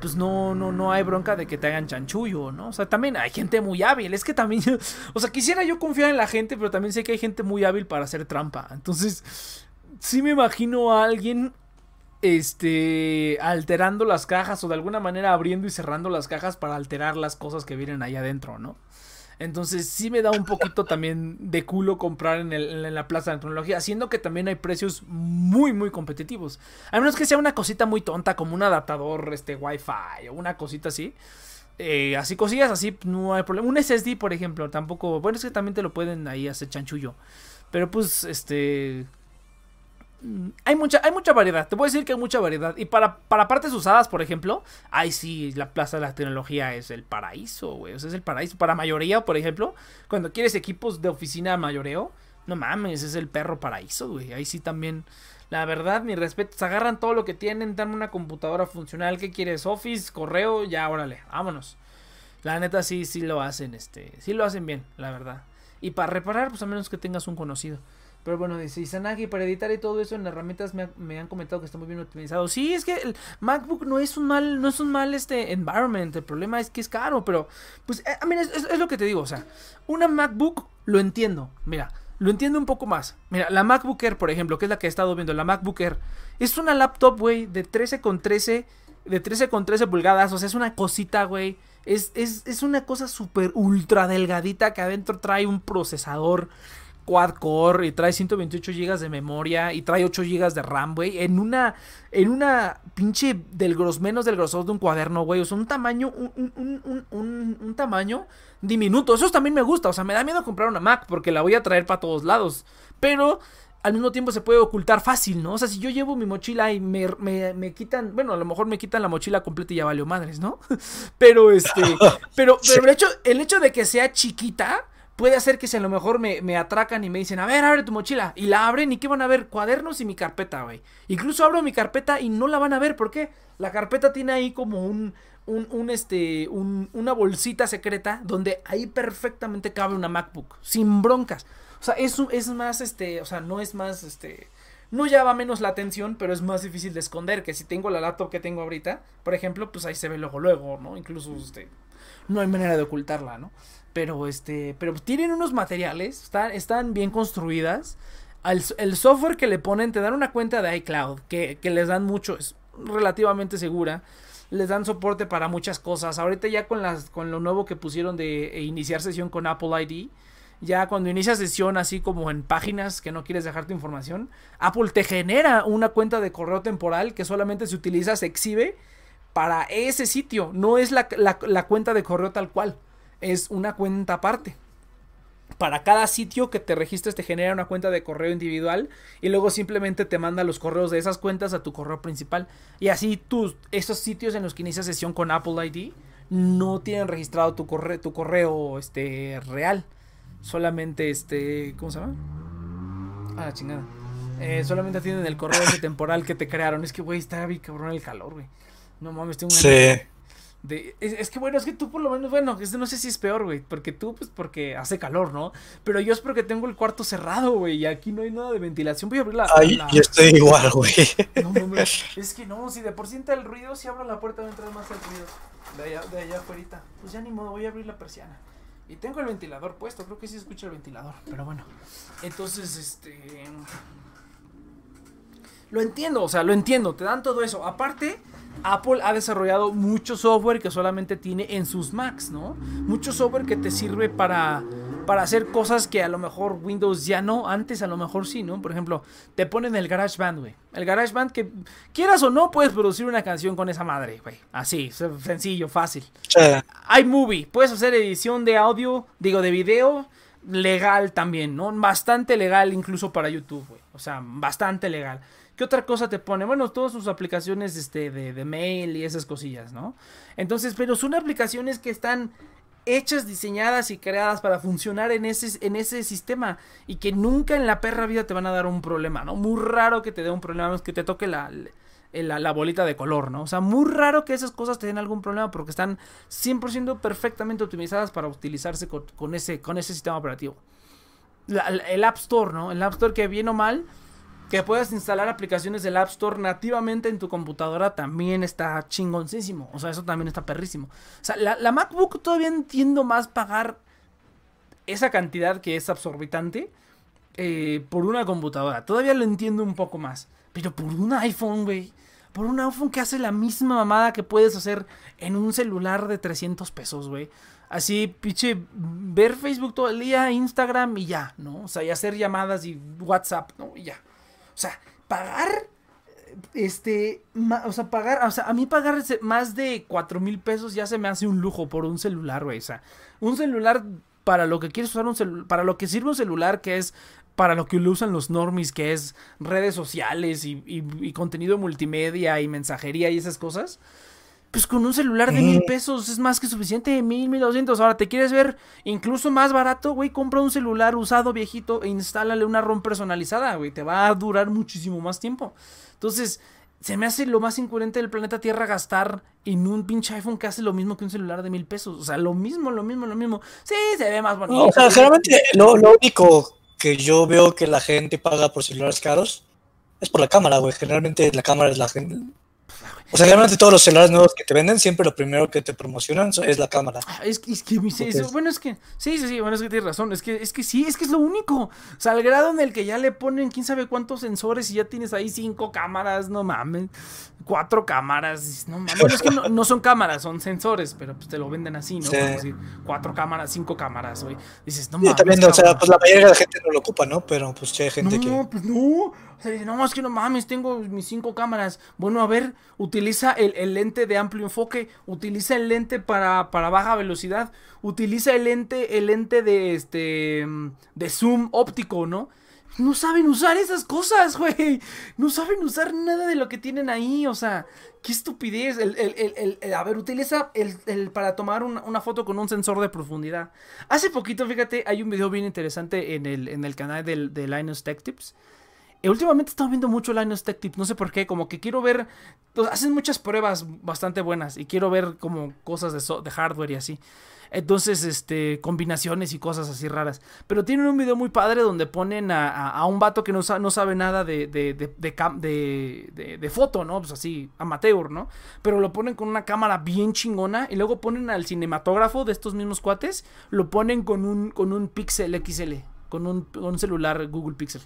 Speaker 1: pues no, no, no hay bronca de que te hagan chanchullo, ¿no? O sea, también hay gente muy hábil. Es que también, o sea, quisiera yo confiar en la gente, pero también sé que hay gente muy hábil para hacer trampa. Entonces, sí me imagino a alguien este alterando las cajas o de alguna manera abriendo y cerrando las cajas para alterar las cosas que vienen ahí adentro, ¿no? Entonces sí me da un poquito también de culo comprar en, el, en la plaza de tecnología, siendo que también hay precios muy muy competitivos. A menos que sea una cosita muy tonta como un adaptador este Wi-Fi o una cosita así. Eh, así cosillas así no hay problema. Un SSD por ejemplo tampoco, bueno es que también te lo pueden ahí hacer chanchullo. Pero pues este hay mucha, hay mucha variedad. Te puedo decir que hay mucha variedad. Y para, para partes usadas, por ejemplo, ay sí, la Plaza de la Tecnología es el paraíso, güey. O sea, es el paraíso. Para mayoría, por ejemplo, cuando quieres equipos de oficina mayoreo, no mames, es el perro paraíso, güey. Ahí sí también. La verdad, mi respeto. Se agarran todo lo que tienen, dan una computadora funcional. ¿Qué quieres? Office, correo, ya, órale, vámonos. La neta sí, sí lo hacen, este, sí lo hacen bien, la verdad. Y para reparar, pues a menos que tengas un conocido. Pero bueno, dice Izanagi, para editar y todo eso en herramientas me, han comentado que está muy bien utilizado. Sí, es que el MacBook no es un mal, no es un mal este environment. El problema es que es caro, pero pues eh, a mí es, es, lo que te digo, o sea, una MacBook lo entiendo. Mira, lo entiendo un poco más. Mira, la MacBook Air, por ejemplo, que es la que he estado viendo, la MacBook Air, es una laptop, güey, de 13 con 13, de 13 con 13 pulgadas, o sea, es una cosita, güey. Es, es, es una cosa súper ultra delgadita que adentro trae un procesador quad core y trae 128 GB de memoria y trae 8 GB de RAM, güey, en una en una pinche del gros menos del grosor de un cuaderno, güey, o sea, un tamaño un, un, un, un, tamaño diminuto. Eso también me gusta, o sea, me da miedo comprar una Mac porque la voy a traer para todos lados, pero al mismo tiempo se puede ocultar fácil, ¿no? O sea, si yo llevo mi mochila y me, me, quitan, bueno, a lo mejor me quitan la mochila completa y ya valió madres, ¿no? pero este, pero, pero el, hecho, el hecho de que sea chiquita puede hacer que si a lo mejor me, me, atracan y me dicen, a ver, abre tu mochila. Y la abren y ¿qué van a ver? Cuadernos y mi carpeta, güey. Incluso abro mi carpeta y no la van a ver. ¿Por qué? La carpeta tiene ahí como un, un, un este, un, una bolsita secreta donde ahí perfectamente cabe una MacBook. Sin broncas. O sea, es, es más, este, o sea, no es más, este, no llama menos la atención, pero es más difícil de esconder que si tengo la laptop que tengo ahorita, por ejemplo, pues ahí se ve luego, luego, ¿no? Incluso, este, no hay manera de ocultarla, ¿no? Pero, este, pero tienen unos materiales, están, están bien construidas. el software que le ponen te dan una cuenta de iCloud, que, que les dan mucho, es relativamente segura les dan soporte para muchas cosas. Ahorita ya con las con lo nuevo que pusieron de iniciar sesión con Apple ID, ya cuando inicias sesión así como en páginas que no quieres dejar tu información, Apple te genera una cuenta de correo temporal que solamente se utiliza, se exhibe para ese sitio. No es la, cuenta de correo tal cual, es una cuenta aparte. Para cada sitio que te registres te genera una cuenta de correo individual y luego simplemente te manda los correos de esas cuentas a tu correo principal. Y así tus, esos sitios en los que inicias sesión con Apple ID no tienen registrado tu correo, tu correo este, real solamente este. ¿Cómo se llama? Ah, la chingada. Eh, solamente tienen el correo ese temporal que te crearon. Es que, güey, está bien cabrón el calor, güey. No mames, tengo una. Sí. De, es, que bueno, es que tú por lo menos, bueno, no sé si es peor, güey, porque tú, pues porque hace calor, ¿no? Pero yo es porque tengo el cuarto cerrado, güey, y aquí no hay nada de ventilación. Voy a abrir la.
Speaker 2: Ay, yo estoy igual, güey.
Speaker 1: No mames, es que no, si de por sí entra el ruido, si abro la puerta va a entrar más el ruido. De allá, de allá afuera. Pues ya ni modo, voy a abrir la persiana. Y tengo el ventilador puesto, creo que sí escucha el ventilador, pero bueno. Entonces, este... Lo entiendo, o sea, lo entiendo, te dan todo eso. Aparte, Apple ha desarrollado mucho software que solamente tiene en sus Macs, ¿no? Mucho software que te sirve para para hacer cosas que a lo mejor Windows ya no, antes a lo mejor sí, ¿no? Por ejemplo, te ponen el GarageBand, güey. El GarageBand que quieras o no puedes producir una canción con esa madre, güey. Así, sencillo, fácil. Hay movie, puedes hacer edición de audio, digo, de video, legal también, ¿no? Bastante legal incluso para YouTube, güey. O sea, bastante legal. ¿Qué otra cosa te pone? Bueno, todas sus aplicaciones este, de, de mail y esas cosillas, ¿no? Entonces, pero son aplicaciones que están hechas, diseñadas y creadas para funcionar en ese, en ese sistema y que nunca en la perra vida te van a dar un problema, ¿no? Muy raro que te dé un problema, que te toque la, la, bolita de color, ¿no? O sea, muy raro que esas cosas te den algún problema porque están 100% perfectamente optimizadas para utilizarse con, ese, con ese sistema operativo. el App Store, ¿no? El App Store que bien o mal que puedas instalar aplicaciones del App Store nativamente en tu computadora también está chingoncísimo. O sea, eso también está perrísimo. O sea, la, MacBook todavía entiendo más pagar esa cantidad que es absorbitante eh, por una computadora. Todavía lo entiendo un poco más. Pero por un iPhone, güey. Por un iPhone que hace la misma mamada que puedes hacer en un celular de 300 pesos, güey. Así, pinche, ver Facebook todo el día, Instagram y ya, ¿no? O sea, y hacer llamadas y WhatsApp, ¿no? Y ya. O sea, pagar este, o sea, pagar, o sea, a mí pagar más de cuatro mil pesos ya se me hace un lujo por un celular, güey. O sea, un celular para lo que quieres usar un celular, para lo que sirve un celular que es para lo que lo usan los normies, que es redes sociales y, y contenido multimedia y mensajería y esas cosas. Pues con un celular de mil pesos es más que suficiente, mil, mil doscientos. Ahora, ¿te quieres ver incluso más barato, güey? Compra un celular usado, viejito, e instálale una ROM personalizada, güey. Te va a durar muchísimo más tiempo. Entonces, se me hace lo más incoherente del planeta Tierra gastar en un pinche iPhone que hace lo mismo que un celular de mil pesos. O sea, lo mismo, lo mismo, lo mismo. Sí, se ve más bonito.
Speaker 2: o sea, generalmente lo, lo único que yo veo que la gente paga por celulares caros es por la cámara, güey. Generalmente la cámara es la gente O sea, realmente todos los celulares nuevos que te venden, siempre lo primero que te promocionan es la cámara.
Speaker 1: Ah, es, es que, bueno, es que, sí, sí, sí, bueno, es que tienes razón, es que, es que sí, es que es lo único. O sea, al grado en el que ya le ponen quién sabe cuántos sensores y ya tienes ahí cinco cámaras, no mames, cuatro cámaras, no mames. es que no, son cámaras, son sensores, pero pues te lo venden así, ¿no? decir, cuatro cámaras, cinco cámaras, güey. Dices, no mames.
Speaker 2: Y también, o sea, pues la mayoría de la gente no lo ocupa, ¿no? Pero pues hay gente que.
Speaker 1: No, pues no. No, es que no mames, tengo mis cinco cámaras. Bueno, a ver, utiliza el, lente de amplio enfoque, utiliza el lente para, para, baja velocidad, utiliza el lente, el lente de este de zoom óptico, ¿no? No saben usar esas cosas, güey. No saben usar nada de lo que tienen ahí. O sea, qué estupidez. El, el, a ver, utiliza el, para tomar una, foto con un sensor de profundidad. Hace poquito, fíjate, hay un video bien interesante en el, en el canal del, de Linus Tech Tips y últimamente he estado viendo mucho Linus Tech Tips, no sé por qué, como que quiero ver, hacen muchas pruebas bastante buenas y quiero ver como cosas de, de hardware y así. Entonces, este, combinaciones y cosas así raras. Pero tienen un video muy padre donde ponen a, un vato que no, no sabe nada de, de, de, de, foto, ¿no? Pues así, amateur, ¿no? Pero lo ponen con una cámara bien chingona y luego ponen al cinematógrafo de estos mismos cuates, lo ponen con un, con un Pixel XL, con un, con un celular Google Pixel.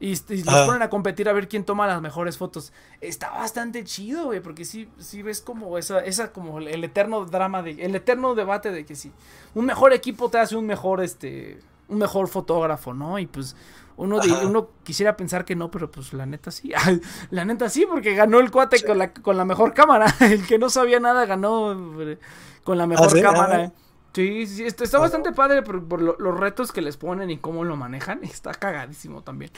Speaker 1: Y, los ponen a competir a ver quién toma las mejores fotos. Está bastante chido, güey, porque sí, sí ves como esa, esa como el eterno drama de, el eterno debate de que sí, un mejor equipo te hace un mejor, este, un mejor fotógrafo, ¿no? Y pues uno, uno quisiera pensar que no, pero pues la neta sí. la neta sí, porque ganó el cuate con, la, con la mejor cámara. El que no sabía nada ganó con la mejor ah, cámara. Sí, sí, está, bastante padre por, los retos que les ponen y cómo lo manejan. Está cagadísimo también.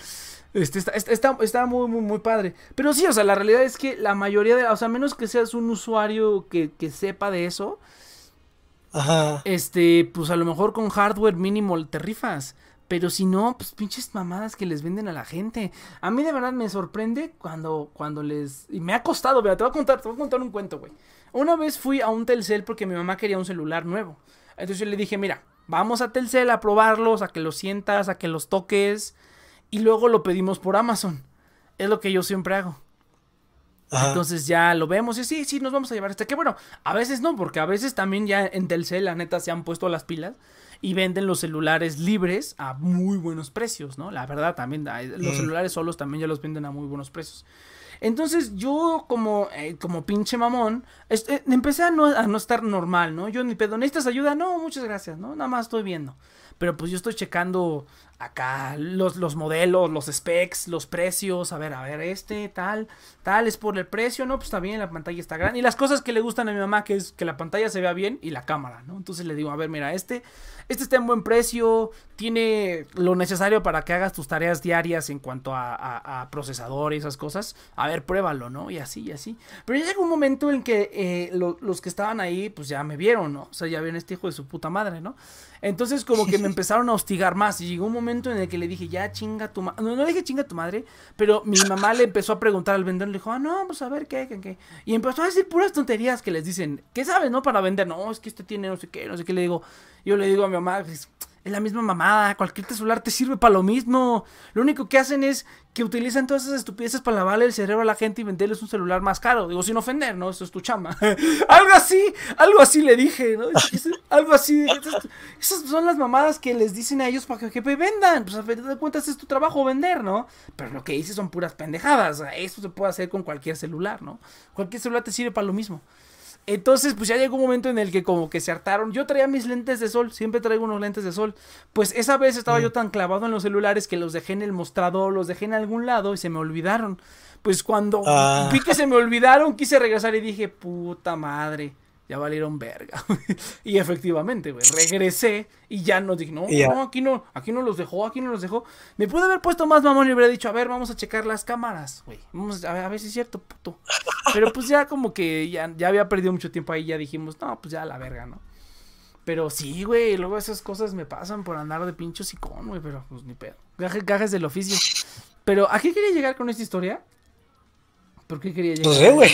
Speaker 1: Este, está, está, muy, muy, muy padre. Pero sí, o sea, la realidad es que la mayoría de. O sea, menos que seas un usuario que, sepa de eso. Ajá. Este, pues a lo mejor con hardware mínimo te rifas. Pero si no, pues pinches mamadas que les venden a la gente. A mí de verdad me sorprende cuando, cuando les. Y me ha costado, vea, te voy a contar, te voy a contar un cuento, güey. Una vez fui a un Telcel porque mi mamá quería un celular nuevo. Entonces yo le dije, mira, vamos a Telcel a probarlos, a que los sientas, a que los toques y luego lo pedimos por Amazon. Es lo que yo siempre hago. Entonces ya lo vemos y sí, sí, nos vamos a llevar este. Que bueno, a veces no, porque a veces también ya en Telcel, la neta, se han puesto las pilas y venden los celulares libres a muy buenos precios, ¿no? La verdad, también los mm. celulares solos también ya los venden a muy buenos precios. Entonces yo como, eh, como pinche mamón, este, empecé a no, a no estar normal, ¿no? Yo ni pedo, ¿necesitas ayuda? No, muchas gracias, ¿no? Nada más estoy viendo. Pero pues yo estoy checando acá los, los modelos, los specs, los precios, a ver, a ver, este, tal, tal, es por el precio, ¿no? Pues bien, la pantalla está grande. Y las cosas que le gustan a mi mamá, que es que la pantalla se vea bien y la cámara, ¿no? Entonces le digo, a ver, mira, este, este está en buen precio, tiene lo necesario para que hagas tus tareas diarias en cuanto a, procesador y esas cosas. A ver, pruébalo, ¿no? Y así, y así. Pero ya llegó un momento en que eh, los que estaban ahí, pues ya me vieron, ¿no? O sea, ya ven este hijo de su puta madre, ¿no? Entonces como que me empezaron a hostigar más y llegó un momento en el que le dije, ya chinga tu madre, no, no le dije chinga tu madre, pero mi mamá le empezó a preguntar al vendedor, le dijo, ah, no, pues a ver, ¿qué, qué, qué? Y empezó a decir puras tonterías que les dicen, ¿qué sabes, no? Para vender, no, es que este tiene no sé qué, no sé qué, le digo, yo le digo a mi mamá, es la misma mamada, cualquier celular te sirve para lo mismo. Lo único que hacen es que utilizan todas esas estupideces para lavarle el cerebro a la gente y venderles un celular más caro. Digo, sin ofender, ¿no? Eso es tu chama. algo así, algo así le dije, ¿no? algo así. Esas, son las mamadas que les dicen a ellos para que, vendan. Pues a fin de cuentas es tu trabajo vender, ¿no? Pero lo que dices son puras pendejadas. Eso se puede hacer con cualquier celular, ¿no? Cualquier celular te sirve para lo mismo. Entonces, pues ya llegó un momento en el que como que se hartaron. Yo traía mis lentes de sol, siempre traigo unos lentes de sol. Pues esa vez estaba yo mm. tan clavado en los celulares que los dejé en el mostrador, los dejé en algún lado y se me olvidaron. Pues cuando ah. vi que se me olvidaron, quise regresar y dije, puta madre ya valieron verga. y efectivamente, güey, regresé y ya no dije, no, no, aquí no, aquí no los dejó, aquí no los dejó. Me pude haber puesto más mamón y hubiera dicho, a ver, vamos a checar las cámaras, güey. Vamos a ver, a ver si es cierto, puto. Pero pues ya como que ya, ya había perdido mucho tiempo ahí, ya dijimos, no, pues ya la verga, ¿no? Pero sí, güey, luego esas cosas me pasan por andar de pincho con, güey, pero pues ni pedo. Gajes del oficio. Pero, ¿a qué quería llegar con esta historia? ¿Por qué quería llegar?
Speaker 2: No sé, güey.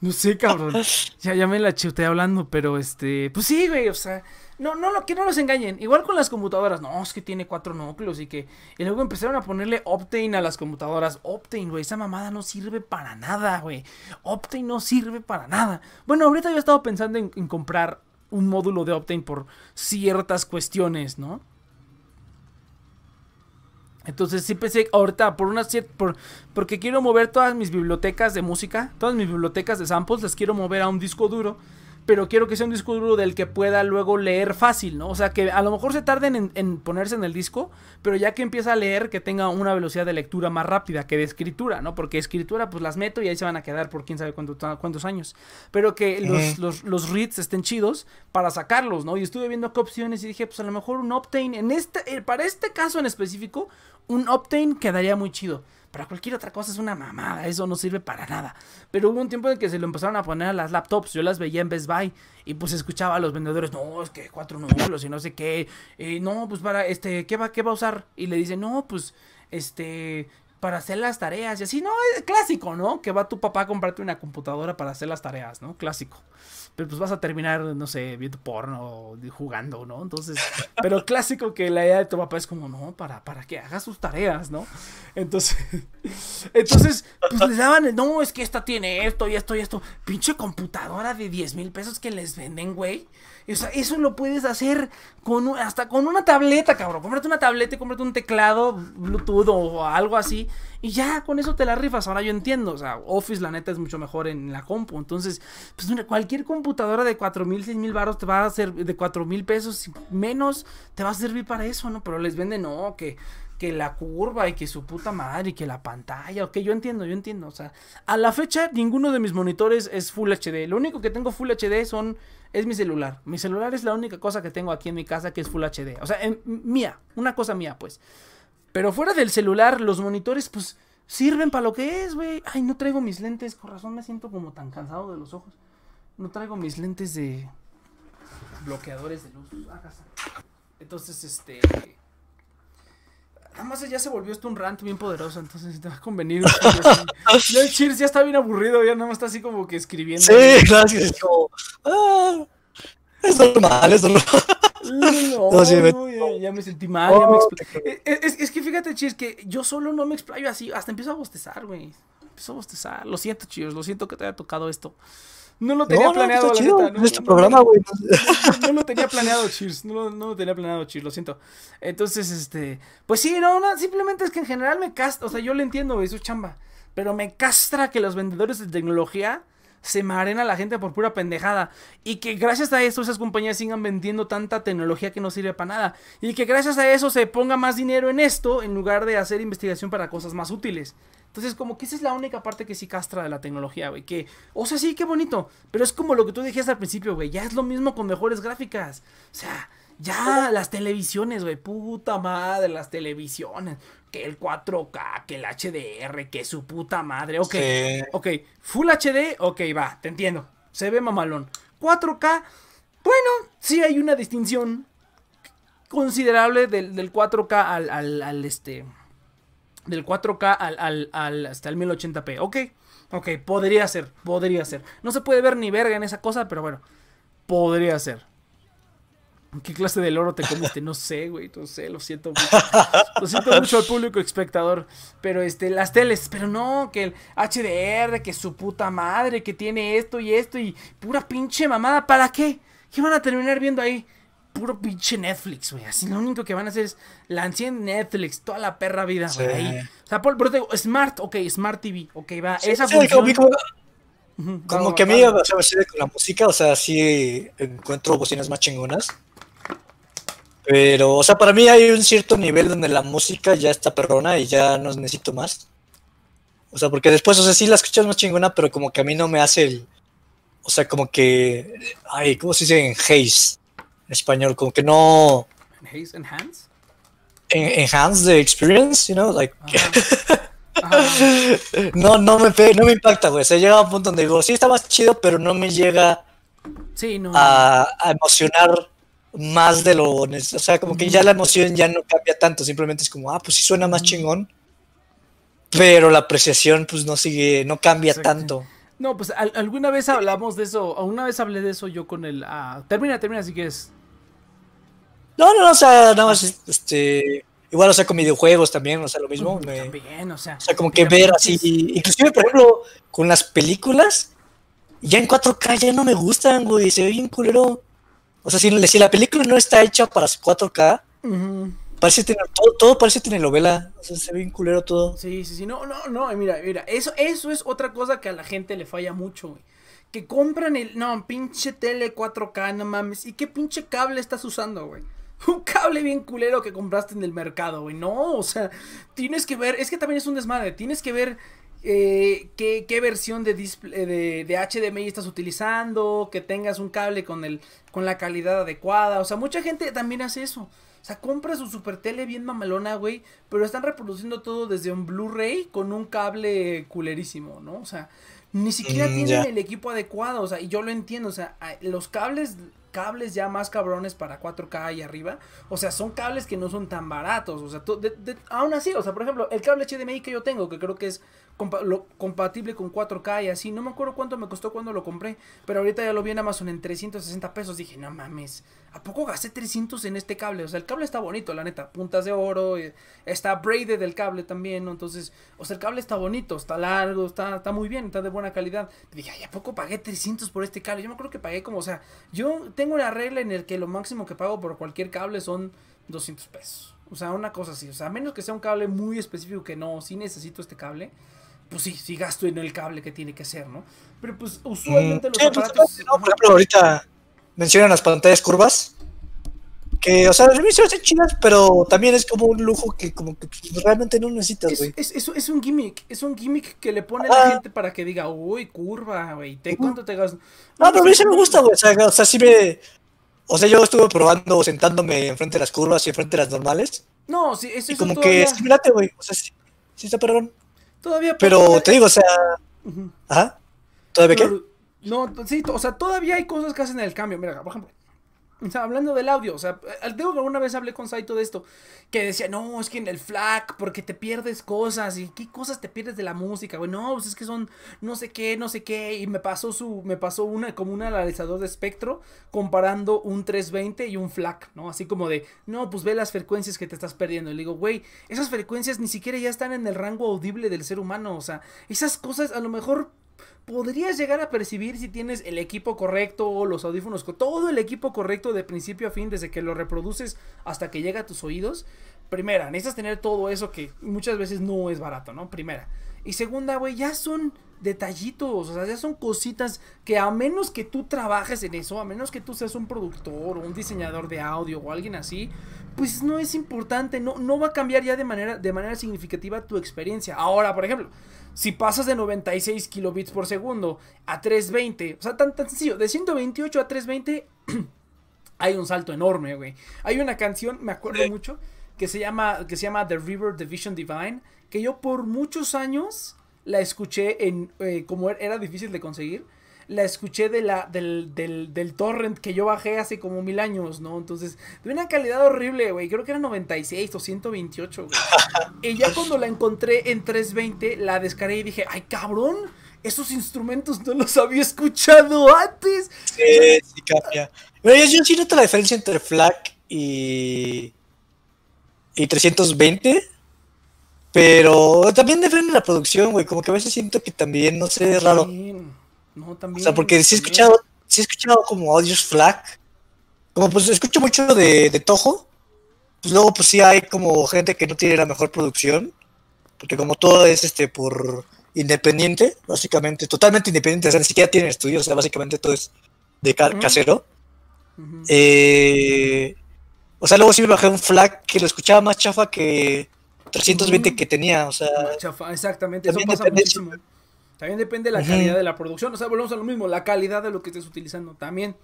Speaker 1: No sé, cabrón. Ya, ya me la chuté hablando, pero este. Pues sí, güey, o sea. no, no, que no los engañen. Igual con las computadoras. No, es que tiene cuatro núcleos y que. Y luego empezaron a ponerle Optane a las computadoras. Optane, güey. Esa mamada no sirve para nada, güey. Optane no sirve para nada. Bueno, ahorita yo he estado pensando en, comprar un módulo de Optane por ciertas cuestiones, ¿no? Entonces sí pensé ahorita por una por, porque quiero mover todas mis bibliotecas de música, todas mis bibliotecas de samples las quiero mover a un disco duro pero quiero que sea un disco duro del que pueda luego leer fácil, ¿no? O sea, que a lo mejor se tarden en, ponerse en el disco, pero ya que empieza a leer, que tenga una velocidad de lectura más rápida que de escritura, ¿no? Porque escritura, pues las meto y ahí se van a quedar por quién sabe cuántos años. Pero que los, los, reads estén chidos para sacarlos, ¿no? Y estuve viendo qué opciones y dije, pues a lo mejor un Optane, en este, eh, para este caso en específico, un Optane quedaría muy chido. Para cualquier otra cosa es una mamada, eso no sirve para nada. Pero hubo un tiempo en que se lo empezaron a poner a las laptops, yo las veía en Best Buy y pues escuchaba a los vendedores, no, es que cuatro números y no sé qué, eh, no, pues para, este, ¿qué va, qué va a usar? Y le dice, no, pues, este, para hacer las tareas y así, no, es clásico, ¿no? Que va tu papá a comprarte una computadora para hacer las tareas, ¿no? Clásico pero pues vas a terminar, no sé, viendo porno, jugando, ¿no? Entonces, pero clásico que la idea de tu papá es como, no, para, para que haga sus tareas, ¿no? Entonces, entonces, pues les daban, no, es que esta tiene esto y esto y esto, pinche computadora de 10 mil pesos que les venden, güey. O sea, eso lo puedes hacer con hasta con una tableta, cabrón. Cómprate una tableta y cómprate un teclado Bluetooth o algo así. Y ya con eso te la rifas. Ahora yo entiendo. O sea, Office la neta es mucho mejor en la compu. Entonces, pues cualquier computadora de 4 mil, 6 mil baros te va a hacer de 4 mil pesos menos te va a servir para eso, ¿no? Pero les venden, no, que que la curva y que su puta madre y que la pantalla, ok, yo entiendo, yo entiendo, o sea, a la fecha ninguno de mis monitores es Full HD, lo único que tengo Full HD son, es mi celular, mi celular es la única cosa que tengo aquí en mi casa que es Full HD, o sea, mía, una cosa mía, pues, pero fuera del celular, los monitores, pues, sirven para lo que es, güey, ay, no traigo mis lentes, con razón me siento como tan cansado de los ojos, no traigo mis lentes de bloqueadores de luz, entonces, este... Nada más ya se volvió esto un rant bien poderoso, entonces te va a convenir. ya el Cheers ya está bien aburrido, ya nada más está así como que escribiendo.
Speaker 2: Sí, gracias. Es como, ah, es normal, es normal.
Speaker 1: No, ya, me sentí mal, ya me oh, eh, es, es, que fíjate, Cheers, que yo solo no me explayo así, hasta empiezo a bostezar, güey. Empiezo a bostezar. Lo siento, Cheers, lo siento que te haya tocado esto. No lo tenía planeado, la neta. No,
Speaker 2: este programa, güey.
Speaker 1: No, lo tenía planeado, Cheers. No, no lo tenía planeado, Cheers, lo siento. Entonces, este. Pues sí, no, no. Simplemente es que en general me castra. O sea, yo le entiendo, güey, su chamba. Pero me castra que los vendedores de tecnología se maren a la gente por pura pendejada. Y que gracias a eso esas compañías sigan vendiendo tanta tecnología que no sirve para nada. Y que gracias a eso se ponga más dinero en esto en lugar de hacer investigación para cosas más útiles. Entonces, como que esa es la única parte que sí castra de la tecnología, güey. Que, o sea, sí, qué bonito. Pero es como lo que tú dijiste al principio, güey. Ya es lo mismo con mejores gráficas. O sea, ya las televisiones, güey. Puta madre, las televisiones. Que el 4K, que el HDR, que su puta madre. Ok, ok. Full HD, ok, va, te entiendo. Se ve mamalón. 4K, bueno, sí hay una distinción considerable del, del 4K al, al, al este del 4K al, al, hasta el 1080p. Ok, ok, podría ser, podría ser. No se puede ver ni verga en esa cosa, pero bueno, podría ser. ¿Qué clase de loro te comiste? No sé, güey, no sé, lo siento mucho. Lo siento mucho al público espectador. Pero este, las teles, pero no, que el HDR, que su puta madre, que tiene esto y esto y pura pinche mamada. ¿Para qué? ¿Qué van a terminar viendo ahí? Puro pinche Netflix, güey. Así lo único que van a hacer es la en Netflix toda la perra vida, güey. O sea, por, pero Smart, ok, Smart TV, ok, va. esa función...
Speaker 2: Como, que a mí, o sea, con la música, o sea, sí encuentro bocinas más chingonas. Pero, o sea, para mí hay un cierto nivel donde la música ya está perrona y ya no necesito más. O sea, porque después, o sea, sí la escuchas más chingona, pero como que a mí no me hace el. O sea, como que. Ay, ¿cómo se dice en haze? En español, como que no...
Speaker 1: Enhance?
Speaker 2: Enhance the experience, you know, like... no, no me, no me impacta, güey. Se llega a un punto donde digo, sí está más chido, pero no me llega
Speaker 1: sí, no,
Speaker 2: a, emocionar más de lo... O sea, como que ya la emoción ya no cambia tanto, simplemente es como, ah, pues sí suena más chingón, pero la apreciación pues no sigue, no cambia tanto.
Speaker 1: No, pues alguna vez hablamos de eso, una vez hablé de eso yo con el... Ah, termina, termina si quieres.
Speaker 2: No, no, o sea, nada más, este, igual, o sea, con videojuegos también, o sea, lo mismo.
Speaker 1: también, o sea.
Speaker 2: O sea, como que ver así, inclusive, por ejemplo, con las películas, ya en 4K ya no me gustan, güey, se ve bien culero. O sea, si, si la película no está hecha para 4K, parece tener, todo, todo parece telenovela. O sea, se ve bien culero todo.
Speaker 1: Sí, sí, sí, no, no, no, mira, mira, eso, eso es otra cosa que a la gente le falla mucho, güey que compran el. No, pinche tele 4K, no mames. ¿Y qué pinche cable estás usando, güey? Un cable bien culero que compraste en el mercado, güey. No, o sea, tienes que ver. Es que también es un desmadre. Tienes que ver eh, qué, qué, versión de, display, de, de, HDMI estás utilizando. Que tengas un cable con, el, con la calidad adecuada. O sea, mucha gente también hace eso. O sea, compra su super tele bien mamalona, güey. Pero están reproduciendo todo desde un Blu-ray con un cable culerísimo, ¿no? O sea, ni siquiera mm, tienen el equipo adecuado, o sea, y yo lo entiendo, o sea, los cables cables ya más cabrones para 4K y arriba, o sea, son cables que no son tan baratos, o sea, aún así, o sea, por ejemplo, el cable HDMI que yo tengo, que creo que es compatible con 4K y así. No me acuerdo cuánto me costó cuando lo compré, pero ahorita ya lo vi en Amazon en 360 pesos. Dije, no mames, ¿a poco gasté 300 en este cable? O sea, el cable está bonito, la neta, puntas de oro, está braided el cable también, ¿no? Entonces, o sea, el cable está bonito, está largo, está, está muy bien, está de buena calidad. Dije, ¿a poco pagué 300 por este cable? Yo me acuerdo que pagué como, o sea, yo tengo una regla en el que lo máximo que pago por cualquier cable son 200 pesos. O sea, una cosa así. O sea, a menos que sea un cable muy específico que no, sí necesito este cable pues sí, sí gasto en el cable que tiene que ser, ¿no? Pero pues usualmente mm, los pues, aparatos...
Speaker 2: por ejemplo, ahorita mencionan las pantallas curvas, que, o sea, mí se hacen chidas, pero también es como un lujo que como que pues, realmente no necesitas, güey.
Speaker 1: Es, es, es, un gimmick, es un gimmick que le pone a la gente para que diga, uy, curva, güey, ¿cuánto te gastas?
Speaker 2: No, pero a mí sí me gusta, güey, o sea, o sea, sí me... O sea, yo estuve probando sentándome enfrente de las curvas y enfrente de las normales.
Speaker 1: No, sí, eso
Speaker 2: es como que, sí, güey, o sea, sí, sí está perdón.
Speaker 1: Todavía.
Speaker 2: Pero te digo, o sea. Ajá. ¿Todavía qué?
Speaker 1: No, sí, o sea, todavía hay cosas que hacen el cambio. Mira, por ejemplo, o sea, hablando del audio, o sea, tengo que alguna vez hablé con Saito de esto, que decía, no, es que en el FLAC, porque te pierdes cosas, y qué cosas te pierdes de la música, güey, no, pues es que son no sé qué, no sé qué, y me pasó su, me pasó una, como un analizador de espectro, comparando un 320 y un FLAC, ¿no? Así como de, no, pues ve las frecuencias que te estás perdiendo, y le digo, güey, esas frecuencias ni siquiera ya están en el rango audible del ser humano, o sea, esas cosas a lo mejor podrías llegar a percibir si tienes el equipo correcto, los audífonos, todo el equipo correcto de principio a fin, desde que lo reproduces hasta que llega a tus oídos. Primera, necesitas tener todo eso que muchas veces no es barato, ¿no? Primera. Y segunda, güey, ya son detallitos, o sea, ya son cositas que a menos que tú trabajes en eso, a menos que tú seas un productor o un diseñador de audio o alguien así, pues no es importante, no, no va a cambiar ya de manera, de manera significativa tu experiencia. Ahora, por ejemplo, si pasas de 96 kilobits por segundo a 320, o sea, tan, tan sencillo, de 128 a 320 hay un salto enorme, güey. Hay una canción, me acuerdo mucho, que se llama, que se llama The River Division Divine, que yo por muchos años la escuché en, eh, como era difícil de conseguir, la escuché de la, del, del, del, torrent que yo bajé hace como mil años, ¿no? Entonces, de una calidad horrible, güey. Creo que era 96 o 128, güey. y ya cuando la encontré en 320, la descargué y dije, ay, cabrón, esos instrumentos no los había escuchado antes.
Speaker 2: Sí, sí cambia. Pero yo, sí noto la diferencia entre FLAC y, y 320. Pero también depende de la producción, güey. Como que a veces siento que también, no sé, es raro.
Speaker 1: No, también.
Speaker 2: O sea, porque sí he escuchado, sí he escuchado como audios FLAC. Como pues escucho mucho de, de Toho. Pues luego pues sí hay como gente que no tiene la mejor producción. Porque como todo es este por independiente, básicamente, totalmente independiente, o sea, ni siquiera tienen estudios, o sea, básicamente todo es de casero. eh, o sea, luego sí me bajé un FLAC que lo escuchaba más chafa que 320 que tenía, o sea.
Speaker 1: Chafa, exactamente, eso pasa muchísimo. También depende de la calidad de la producción. O sea, volvemos a lo mismo, la calidad de lo que estés utilizando. También,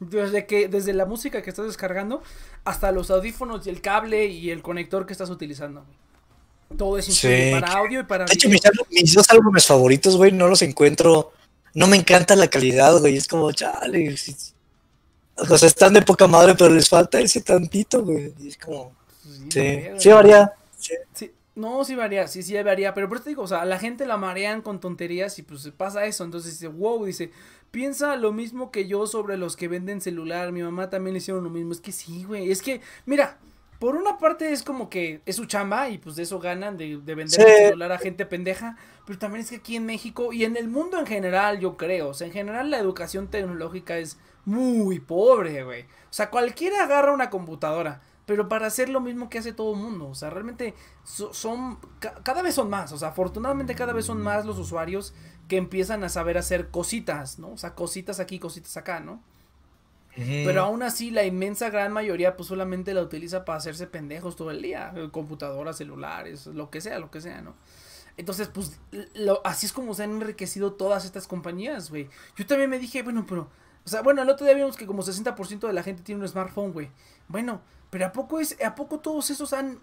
Speaker 1: desde que, desde la música que estás descargando, hasta los audífonos y el cable y el conector que estás utilizando. Todo es para audio y para.
Speaker 2: De hecho, mis, dos álbumes favoritos, güey, no los encuentro. No me encanta la calidad, güey. Es como, chale. O sea, están de poca madre, pero les falta ese tantito, güey. Es como. Sí, sí, varía.
Speaker 1: No, sí varía, sí, sí varía, pero por eso te digo, o sea, la gente la marean con tonterías y pues pasa eso, entonces dice, wow, dice, piensa lo mismo que yo sobre los que venden celular. Mi mamá también le hicieron lo mismo. Es que sí, güey. Es que, mira, por una parte es como que es su chamba y pues de eso ganan, de, vender celular a gente pendeja. Pero también es que aquí en México y en el mundo en general, yo creo. O sea, en general la educación tecnológica es muy pobre, güey. O sea, cualquiera agarra una computadora pero para hacer lo mismo que hace todo el mundo. O sea, realmente son, cada vez son más, o sea, afortunadamente cada vez son más los usuarios que empiezan a saber hacer cositas, ¿no? O sea, cositas aquí, cositas acá, ¿no? Pero aún así, la inmensa gran mayoría, pues solamente la utiliza para hacerse pendejos todo el día. Computadoras, celulares, lo que sea, lo que sea, ¿no? Entonces, pues, así es como se han enriquecido todas estas compañías, güey. Yo también me dije, bueno, pero, o sea, bueno, el otro día vimos que como 60% de la gente tiene un smartphone, güey. Bueno, pero ¿a poco, es, ¿a poco todos esos han,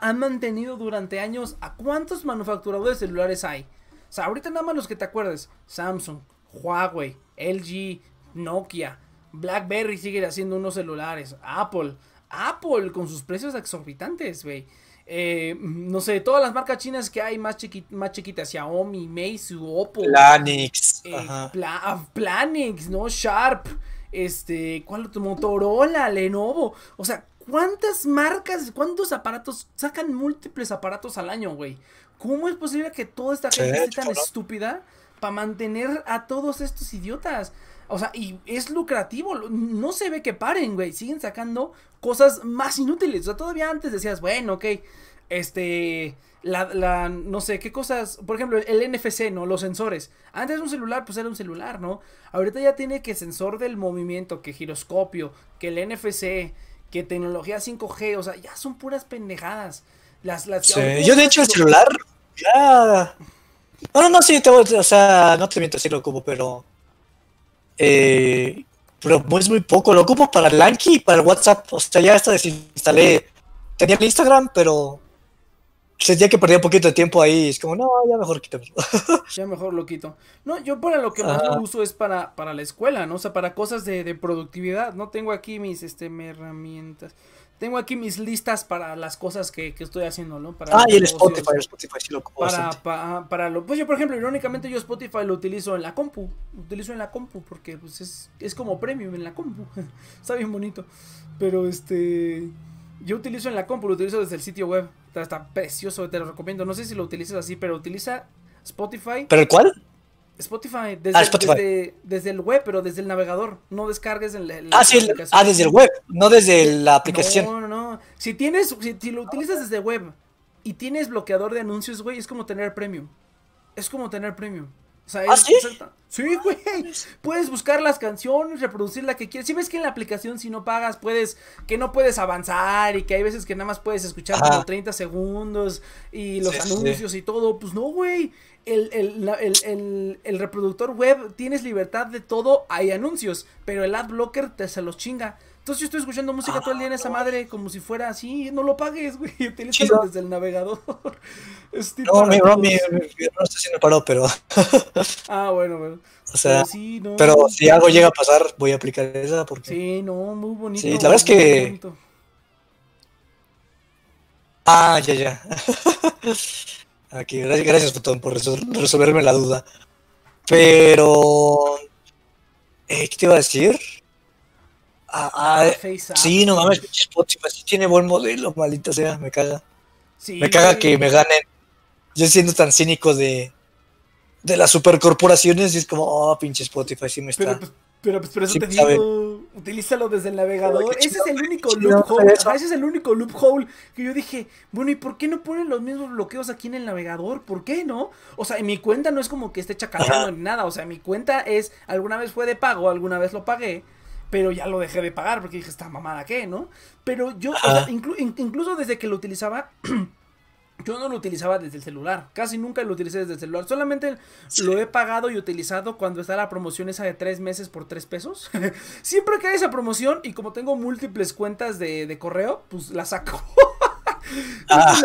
Speaker 1: han mantenido durante años? ¿A cuántos manufacturadores celulares hay? O sea, ahorita nada más los que te acuerdes. Samsung, Huawei, LG, Nokia, BlackBerry sigue haciendo unos celulares. Apple, Apple con sus precios exorbitantes, güey. Eh, no sé, todas las marcas chinas que hay más, más chiquitas, Xiaomi, Meizu, Oppo.
Speaker 2: Planix.
Speaker 1: Eh, ah, Planix, ¿no? Sharp. Este, ¿cuál otro? Motorola, Lenovo. O sea, ¿Cuántas marcas, cuántos aparatos sacan múltiples aparatos al año, güey? ¿Cómo es posible que toda esta gente esté tan estúpida para mantener a todos estos idiotas? O sea, y es lucrativo, no se ve que paren, güey. Siguen sacando cosas más inútiles. O sea, todavía antes decías, bueno, ok, este, la, la, no sé, qué cosas, por ejemplo, el NFC, ¿no? Los sensores. Antes un celular, pues era un celular, ¿no? Ahorita ya tiene que sensor del movimiento, que giroscopio, que el NFC, que tecnología 5G, o sea, ya son puras pendejadas. Las, las
Speaker 2: Yo de hecho el celular ya... No, no, no, sí, te, o sea, no te miento si lo ocupo, pero... Eh, pero es muy poco, lo ocupo para el Anki y para el WhatsApp, o sea, ya hasta desinstalé... Tenía el Instagram, pero sentía que perdía un poquito de tiempo ahí. Es como, no, ya mejor quítamelo.
Speaker 1: ya mejor lo quito. No, yo para lo que más lo uso es para, para la escuela, ¿no? O sea, para cosas de, de productividad. No tengo aquí mis este, herramientas. Tengo aquí mis listas para las cosas que, que estoy haciendo, ¿no? Para
Speaker 2: ah, y el Spotify, el Spotify sí lo
Speaker 1: ocupo para, para, para, lo, pues yo, por ejemplo, irónicamente yo Spotify lo utilizo en la compu. Lo utilizo en la compu porque pues es, es como premium en la compu. Está bien bonito. Pero este yo utilizo en la compu, lo utilizo desde el sitio web. Está, precioso, te lo recomiendo. No sé si lo utilizas así, pero utiliza Spotify.
Speaker 2: ¿Pero el cuál?
Speaker 1: Spotify desde, ah, desde, el web, pero desde el navegador. No descargues en la,
Speaker 2: ah, sí, ah, desde el web, no desde la aplicación.
Speaker 1: No, no, no. Si tienes, si, si lo utilizas desde web y tienes bloqueador de anuncios, güey, es como tener premium. Es como tener premium.
Speaker 2: ¿Ah, sí?
Speaker 1: Sí, güey. Puedes buscar las canciones, reproducir la que quieras. Si ves que en la aplicación, si no pagas, puedes, que no puedes avanzar y que hay veces que nada más puedes escuchar como 30 segundos y los anuncios y todo. Pues no, güey. El, el, el, reproductor web tienes libertad de todo, hay anuncios, pero el ad blocker te se los chinga. Entonces yo estoy escuchando música todo el día en esa madre como si fuera así, no lo pagues, güey, utilízalo desde el navegador.
Speaker 2: no, mi bro, mi, no está haciendo paro, pero...
Speaker 1: ah, bueno, bueno.
Speaker 2: O sea, pero, si algo llega a pasar, voy a aplicar esa porque...
Speaker 1: Sí, no, muy bonito.
Speaker 2: Sí, la verdad es que... Ah, ya, ya. Aquí, gracias, gracias por, por resolverme la duda. Pero... Eh, ¿Qué te iba a decir? Ah, ah, sí, no mames, Spotify sí tiene buen modelo, maldita sea, me caga. me caga que me ganen. Yo siendo tan cínico de, de las supercorporaciones y es como, oh, pinche Spotify, sí me está.
Speaker 1: Pero, pues, pero, pues, por eso te digo, utilízalo desde el navegador. ese es el único loophole. ese es el único loophole que yo dije, bueno, ¿y por qué no ponen los mismos bloqueos aquí en el navegador? ¿Por qué no? O sea, en mi cuenta no es como que esté chacaleando ni nada. O sea, mi cuenta es, alguna vez fue de pago, alguna vez lo pagué pero ya lo dejé de pagar porque dije, esta mamada qué, ¿no? Pero yo, incluso desde que lo utilizaba, yo no lo utilizaba desde el celular, casi nunca lo utilicé desde el celular, solamente lo he pagado y utilizado cuando está la promoción esa de tres meses por tres pesos. Siempre que hay esa promoción y como tengo múltiples cuentas de, correo, pues la saco. Ah,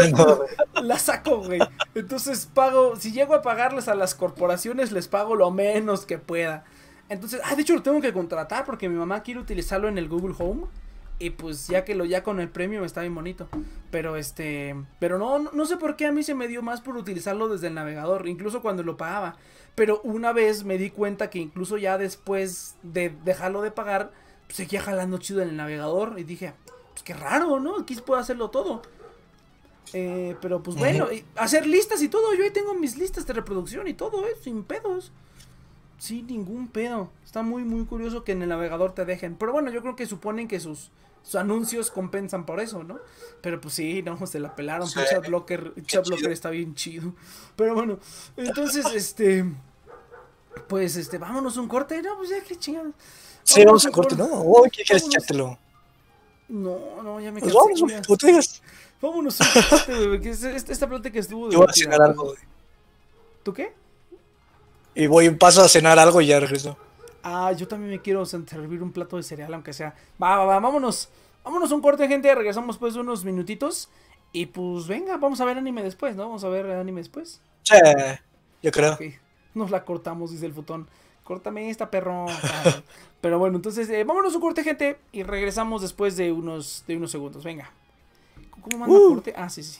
Speaker 1: la, saco, güey. Entonces pago, si llego a pagarles a las corporaciones, les pago lo menos que pueda. Entonces, ah, de hecho lo tengo que contratar porque mi mamá quiere utilizarlo en el Google Home. Y pues ya que lo ya con el premio está bien bonito. Pero este, pero no, no sé por qué a mí se me dio más por utilizarlo desde el navegador, incluso cuando lo pagaba. Pero una vez me di cuenta que incluso ya después de dejarlo de pagar, pues seguía jalando chido en el navegador y dije, pues qué raro, ¿no? Aquí puedo hacerlo todo. Eh, pero pues bueno, hacer listas y todo. Yo ahí tengo mis listas de reproducción y todo, ¿eh? Sin pedos. Sin ningún pedo. Está muy, muy curioso que en el navegador te dejen. Pero bueno, yo creo que suponen que sus sus anuncios compensan por eso, ¿no? Pero pues sí, no, se la pelaron. Sí, chat blocker, chat blocker está bien chido. Pero bueno, entonces, este. Pues este, vámonos un corte. No, pues ya qué chingada.
Speaker 2: Sí, vamos a un corte, ¿no? Uy, ¿qué quieres echártelo?
Speaker 1: No, no, ya me
Speaker 2: pues cansé. Pues vamos, tú digas.
Speaker 1: Vámonos un corte, güey. Que esta plática estuvo.
Speaker 2: Yo voy a cenar algo, güey.
Speaker 1: ¿Tú qué?
Speaker 2: Y voy un paso a cenar algo y ya regreso.
Speaker 1: Ah, yo también me quiero servir un plato de cereal, aunque sea. Va, va, va, vámonos. Vámonos un corte, gente. Regresamos pues unos minutitos. Y pues venga, vamos a ver anime después, ¿no? Vamos a ver anime después.
Speaker 2: Sí, yo creo.
Speaker 1: Nos la cortamos, dice el futón. Córtame esta perro. Pero bueno, entonces, eh, vámonos un corte, gente. Y regresamos después de unos, de unos segundos. Venga. ¿Cómo manda uh. corte? Ah, sí, sí.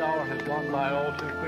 Speaker 3: Hour has gone by all too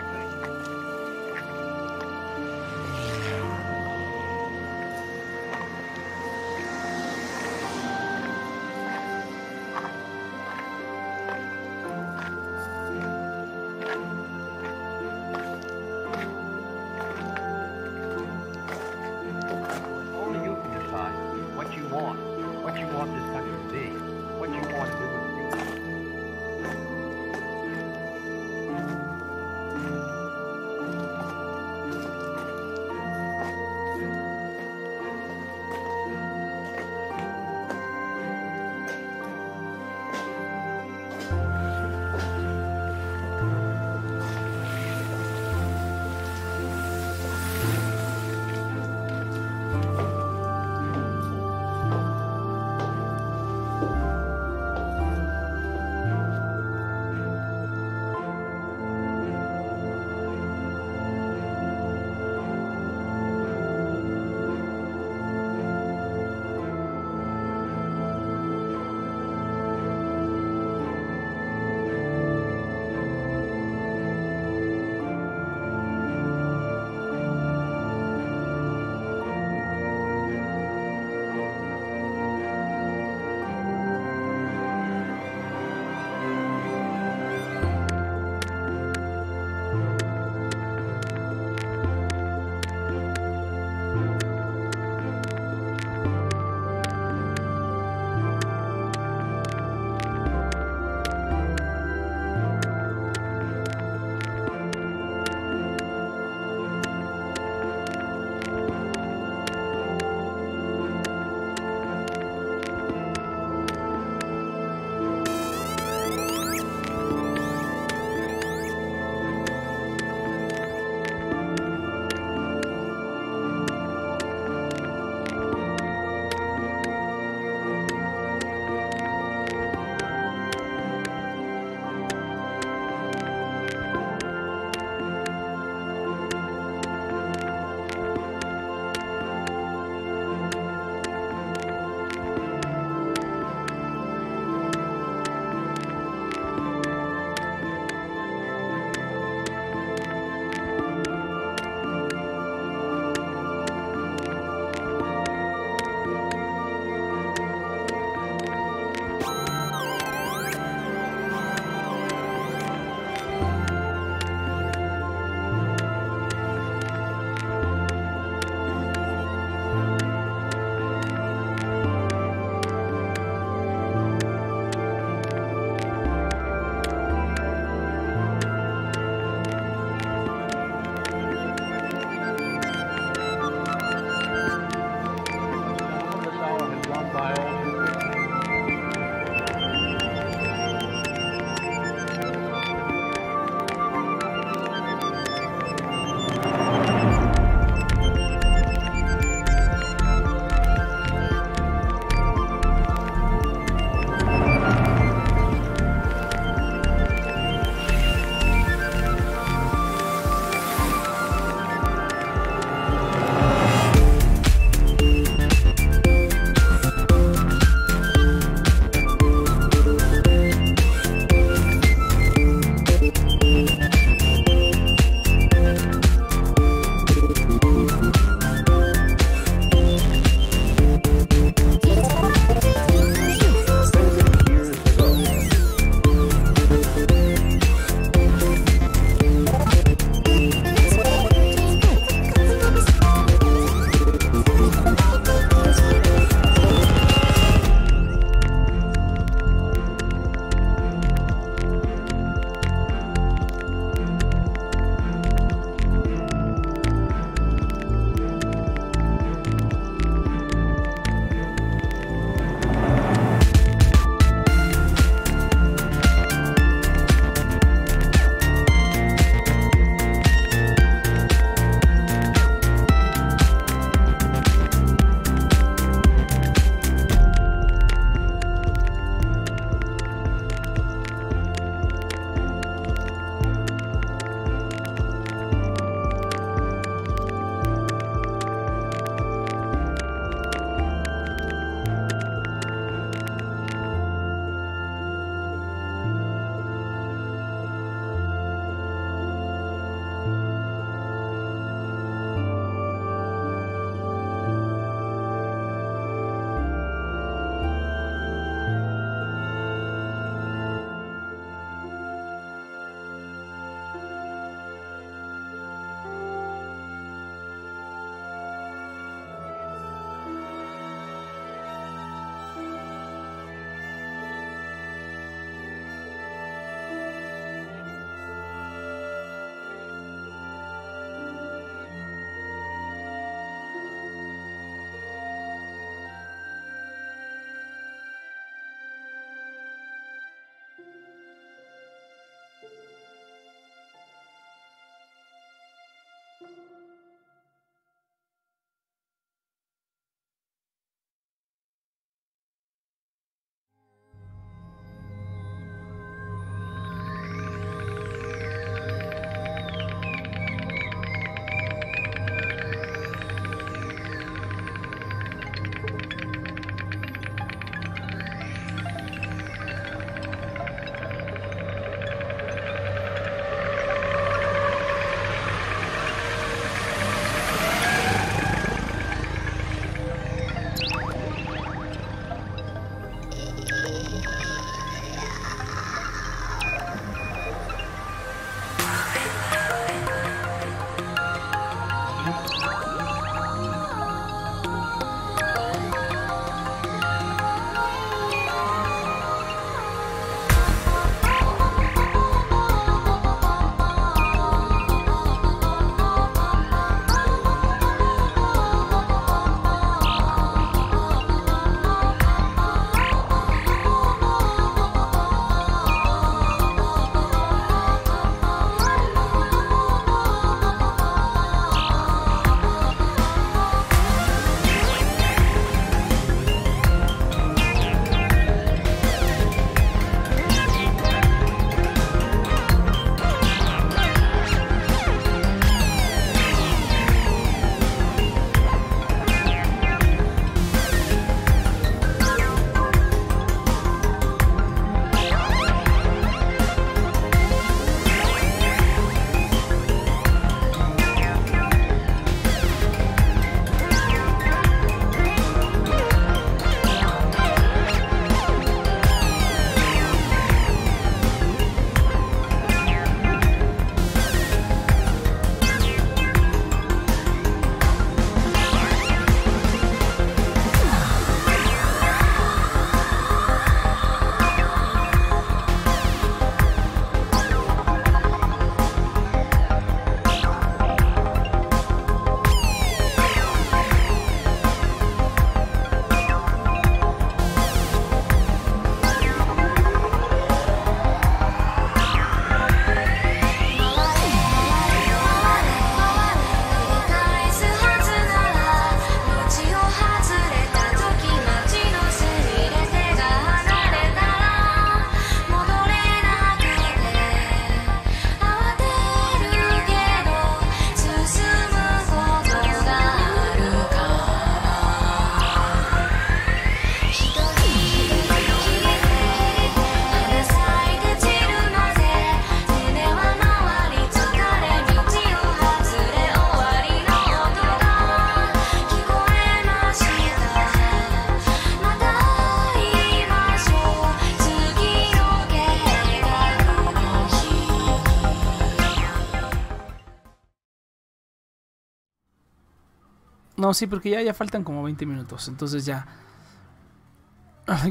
Speaker 1: No, sí, porque ya, ya faltan como 20 minutos. Entonces ya.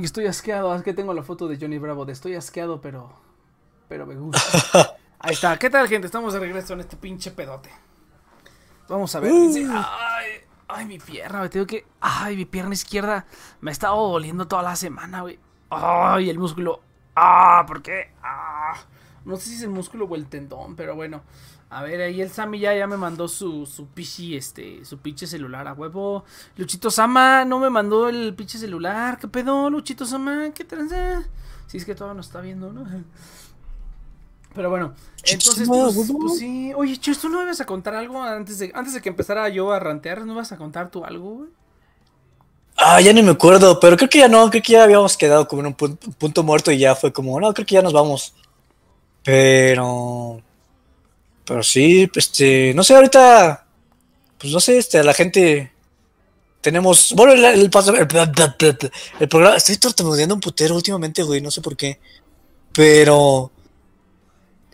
Speaker 1: estoy asqueado. Es que tengo la foto de Johnny Bravo. De estoy asqueado, pero. Pero me gusta. Ahí está. ¿Qué tal, gente? Estamos de regreso en este pinche pedote. Vamos a ver. Uh. Ay, ay, mi pierna, me tengo que. Ay, mi pierna izquierda me ha estado doliendo toda la semana, güey. Ay, el músculo. Ah, ¿por qué? Ah. No sé si es el músculo o el tendón, pero bueno. A ver, ahí el Sammy ya, ya me mandó su, su pichi, este, su pinche celular a huevo. Luchito Sama no me mandó el pinche celular. ¿Qué pedo, Luchito Sama? ¿Qué tranza? Si es que todavía no está viendo, ¿no? Pero bueno, entonces, pues, pues, sí. Oye, Chus, ¿tú no me vas a contar algo antes de, antes de que empezara yo a rantear? ¿No vas a contar tú algo, güey?
Speaker 2: Ah, ya ni me acuerdo, pero creo que ya no, creo que ya habíamos quedado como en un punto muerto y ya fue como, no, creo que ya nos vamos. Pero pero sí, este, no sé, ahorita, pues no sé, este, la gente tenemos, bueno, el, paso, el, programa, estoy tartamudeando un putero últimamente, güey, no sé por qué, pero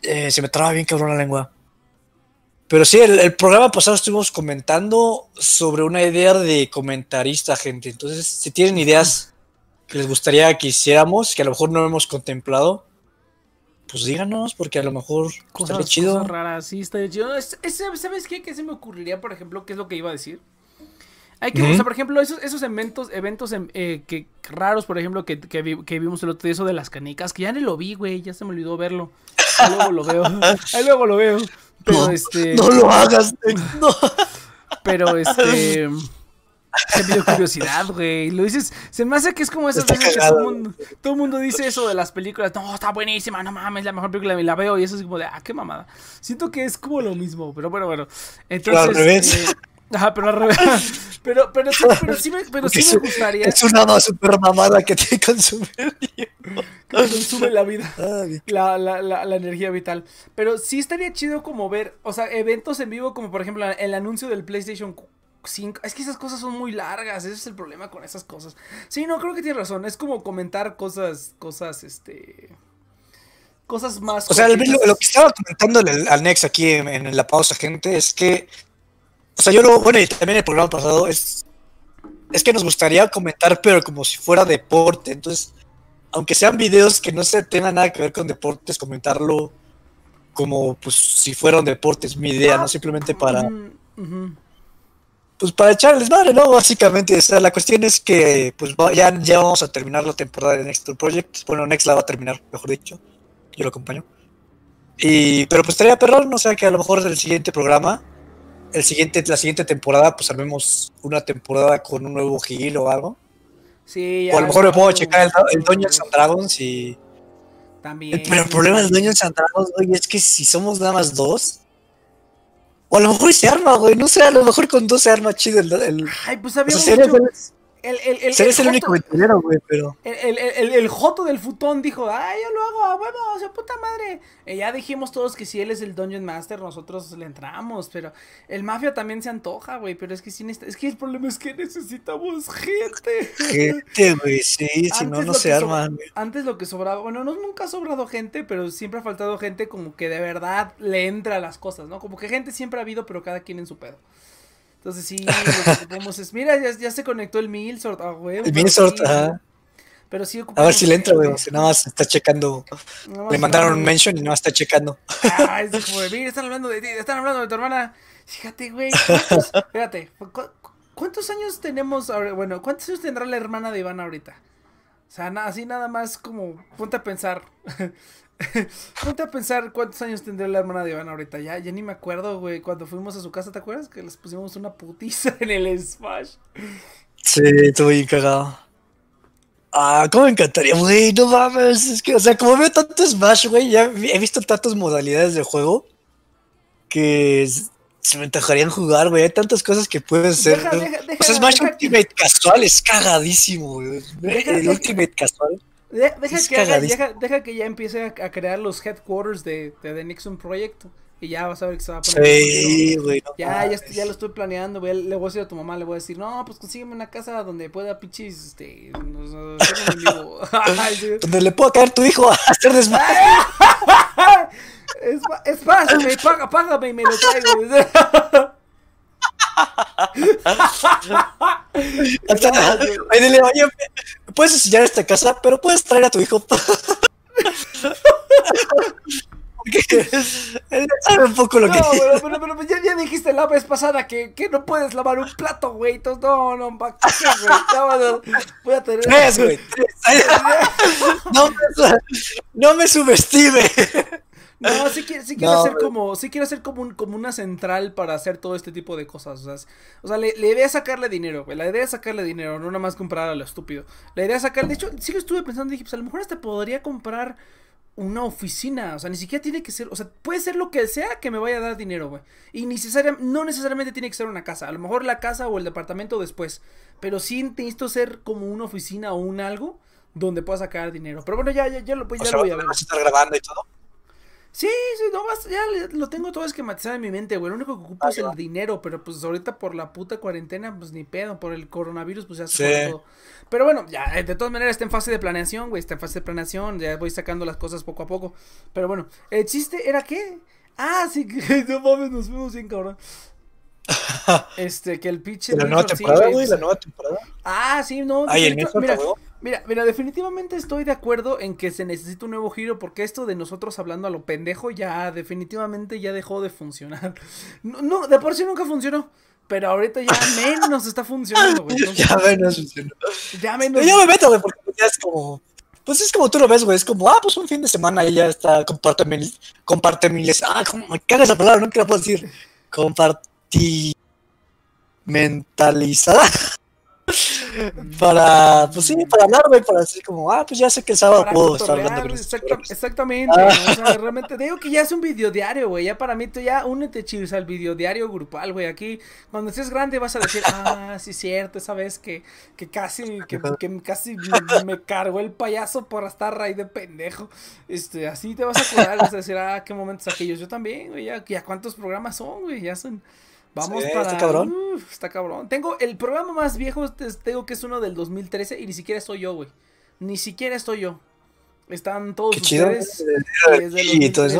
Speaker 2: eh, se me traba bien cabrón la lengua. Pero sí, el, programa pasado estuvimos comentando sobre una idea de comentarista, gente. Entonces, si tienen ideas que les gustaría que hiciéramos, que a lo mejor no hemos contemplado, pues díganos, porque a lo mejor cosas, chido.
Speaker 1: Cosas raras, sí, está chido. ¿Sabes qué? ¿Qué se me ocurriría, por ejemplo? ¿Qué es lo que iba a decir? Hay que, o sea, por ejemplo, esos, esos eventos, eventos em, eh, que raros, por ejemplo, que, que, vimos el otro día, eso de las canicas, que ya ni lo vi, güey, ya se me olvidó verlo. Ahí luego lo veo. Ahí luego lo veo. Pero
Speaker 2: no,
Speaker 1: este.
Speaker 2: No lo hagas, no.
Speaker 1: Pero este. Se me dio curiosidad, güey. Lo dices, se me hace que es como esas
Speaker 2: Está
Speaker 1: veces que
Speaker 2: cagado,
Speaker 1: todo el, mundo, todo mundo dice eso de las películas. No, está buenísima, no mames, la mejor película y la veo. Y eso es como de, ah, qué mamada. Siento que es como lo mismo, pero bueno, bueno. Entonces.
Speaker 2: al revés.
Speaker 1: eh, ajá, pero al revés. Pero, pero sí, pero sí me, pero sí me gustaría
Speaker 2: Es una ma- super mamada que te consume
Speaker 1: que me consume la vida.
Speaker 2: Ay,
Speaker 1: La, la, la, la energía vital. Pero sí estaría chido como ver, o sea, eventos en vivo como por ejemplo el anuncio del PlayStation 5. Es que esas cosas son muy largas, ese es el problema con esas cosas. Sí, no, creo que tienes razón. Es como comentar cosas, cosas, este... Cosas más...
Speaker 2: O sea, lo, que estaba comentando al, al Nex aquí en, en la pausa, gente, es que. O sea, yo lo. Bueno, y también el programa pasado es. Es que nos gustaría comentar, pero como si fuera deporte. Entonces, aunque sean videos que no se tengan nada que ver con deportes, comentarlo como pues si fuera un deporte, es mi idea, no simplemente para.
Speaker 1: Ujú.
Speaker 2: Pues para echarles madre, ¿no? Básicamente, o sea, la cuestión es que pues ya, ya vamos a terminar la temporada de Next Project. Bueno, Next la va a terminar, mejor dicho. Yo lo acompaño. Y, pero pues estaría perrón, o sea, que a lo mejor el siguiente programa, el siguiente, la siguiente temporada, pues armemos una temporada con un nuevo giro o algo.
Speaker 1: Sí,
Speaker 2: o a lo mejor me puedo checar el, el Dungeons and Dragons y...
Speaker 1: También.
Speaker 2: Pero el problema del Dungeons and Dragons, güey, es que si somos nada más dos... O a lo mejor se arma, güey, no sé, a lo mejor con dos se arma chido el... el
Speaker 1: Ay, pues
Speaker 2: o
Speaker 1: habíamos
Speaker 2: sea,
Speaker 1: hecho...
Speaker 2: el,
Speaker 1: El, el,
Speaker 2: serías único aventurero, güey, pero...
Speaker 1: El, el, el, el joto del futón dijo, ay, yo lo hago a huevo, o sea, puta madre. Y ya dijimos todos que si él es el Dungeon Master, nosotros le entramos, pero el Mafia también se antoja, güey, pero es que sí es que el problema es que necesitamos gente.
Speaker 2: Gente, güey, sí, si no, no se güey.
Speaker 1: Antes lo que sobraba, bueno, no, nunca ha sobrado gente, pero siempre ha faltado gente como que de verdad le entra a las cosas, ¿no? Como que gente siempre ha habido, pero cada quien en su pedo. Entonces sí, lo que ocupamos es, mira, ya, ya se conectó el Milsort, ah, güey.
Speaker 2: El Milsort, ajá.
Speaker 1: Pero sí
Speaker 2: A ver si le entra, güey. Si nada más está checando.
Speaker 1: Nada más
Speaker 2: Le mandaron un mention y no está checando.
Speaker 1: Ah, es como de, mira, están hablando de ti, están hablando de tu hermana. Fíjate, güey. ¿cuántos- Fíjate, ¿cu- cu- ¿cuántos años tenemos ahora? Bueno, ¿cuántos años tendrá la hermana de Iván ahorita? O sea, na- así nada más como, ponte a pensar. ponte a pensar cuántos años tendrá la hermana de Iván ahorita. Ya, ya ni me acuerdo, güey. Cuando fuimos a su casa, ¿te acuerdas? Que les pusimos una putiza en el Smash.
Speaker 2: Sí, estuvo bien cagado. Ah, cómo me encantaría, güey. No mames. Es que, o sea, como veo tanto Smash, güey, ya he visto tantas modalidades de juego que se me antojarían jugar, güey. Hay tantas cosas que puedes hacer.
Speaker 1: Deja, deja, deja,
Speaker 2: o sea, Smash Ultimate casual es cagadísimo, güey. El Ultimate casual.
Speaker 1: De- deja,
Speaker 2: Es
Speaker 1: que haga- deja, deja que ya empiece a, a crear los headquarters de, de The Nixon Project. Y ya vas a ver que se va a poner. muy chido.
Speaker 2: Sí, güey. no
Speaker 1: Ya, ya,
Speaker 2: mames.
Speaker 1: estoy- ya lo estoy planeando, voy a- le voy a decir a tu mamá, le voy a decir, no, pues consígueme una casa donde pueda pinches, este, nos- hacer un en vivo". Ay, sí.
Speaker 2: Donde le pueda caer tu hijo a hacer desmadre.
Speaker 1: Es, es más, me paga, págame y me lo traigo.
Speaker 2: Hasta- Oye, dile, oye, ¿me puedes enseñar esta casa? Pero puedes traer a tu hijo. Porque él sabe un poco lo
Speaker 1: No,
Speaker 2: que
Speaker 1: pero, pero, pero, pero ya, ya dijiste la vez pasada que, que no puedes lavar un plato, güey. Entonces, no, no, ¿para qué, güey? Bueno, voy a tener.
Speaker 2: Tres, güey. tres. No me, no me subestime.
Speaker 1: No, sí quiero, sí quiero
Speaker 2: No,
Speaker 1: hacer como, sí quiero hacer como un, como una central para hacer todo este tipo de cosas. O sea, o sea, le- la idea es sacarle dinero, güey. La idea es sacarle dinero, no nada más comprar a lo estúpido. La idea es sacar, de hecho, sí lo estuve pensando, dije, pues a lo mejor hasta podría comprar una oficina. O sea, ni siquiera tiene que ser, o sea, puede ser lo que sea que me vaya a dar dinero, güey. Y necesaria, no necesariamente tiene que ser una casa. A lo mejor la casa o el departamento después. Pero sí necesito ser como una oficina o un algo donde pueda sacar dinero. Pero bueno, ya, ya, ya lo, pues,
Speaker 2: O
Speaker 1: ya
Speaker 2: sea,
Speaker 1: lo voy a ver.
Speaker 2: vas a estar grabando y todo.
Speaker 1: Sí, sí, no vas, ya lo tengo todo esquematizado en mi mente, güey. Lo único que ocupo
Speaker 2: Ah,
Speaker 1: es el dinero, pero pues ahorita por la puta cuarentena, pues ni pedo, por el coronavirus, pues ya se
Speaker 2: Sí.
Speaker 1: todo. Pero bueno, ya, eh, de todas maneras está en fase de planeación, güey, está en fase de planeación, ya voy sacando las cosas poco a poco. Pero bueno, el chiste era que, ah, sí, que no mames, nos fuimos bien cabrón. Este, que el pinche.
Speaker 2: La nueva temporada, güey, la nueva temporada.
Speaker 1: Ah, sí, no.
Speaker 2: Ay, el
Speaker 1: mira. Mira, mira, definitivamente estoy de acuerdo en que se necesita un nuevo giro porque esto de nosotros hablando a lo pendejo ya definitivamente ya dejó de funcionar. No, no, de por sí nunca funcionó, pero ahorita ya menos está funcionando, güey. Entonces,
Speaker 2: Ya menos funcionó.
Speaker 1: ya menos.
Speaker 2: Yo me meto, güey, porque ya es como. Pues es como tú lo ves, güey. Es como, ah, pues un fin de semana y ya está compartimentalizada. Ah, como me caga esa palabra, no quiero decir. Compartimentalizada. para, pues sí, para hablar, güey, para decir como, ah, pues ya sé que el sábado puedo estar hablando
Speaker 1: Exactamente, ah. realmente te digo que ya es un video diario, güey, ya para mí tú ya únete chis al video diario grupal, güey, aquí cuando estés grande vas a decir, ah, sí cierto, esa vez que, que casi, que, que casi me, cargó el payaso por estar ahí de pendejo, este, así te vas a acordar, vas a decir, ah, qué momentos aquellos, yo también, güey, ya, ya cuántos programas son, güey, ya son... Vamos para. Está cabrón. está cabrón. Tengo el programa más viejo, tengo que es uno del 2013 y ni siquiera estoy yo, güey. Ni siquiera estoy yo. Están todos ustedes. Sí, todo eso.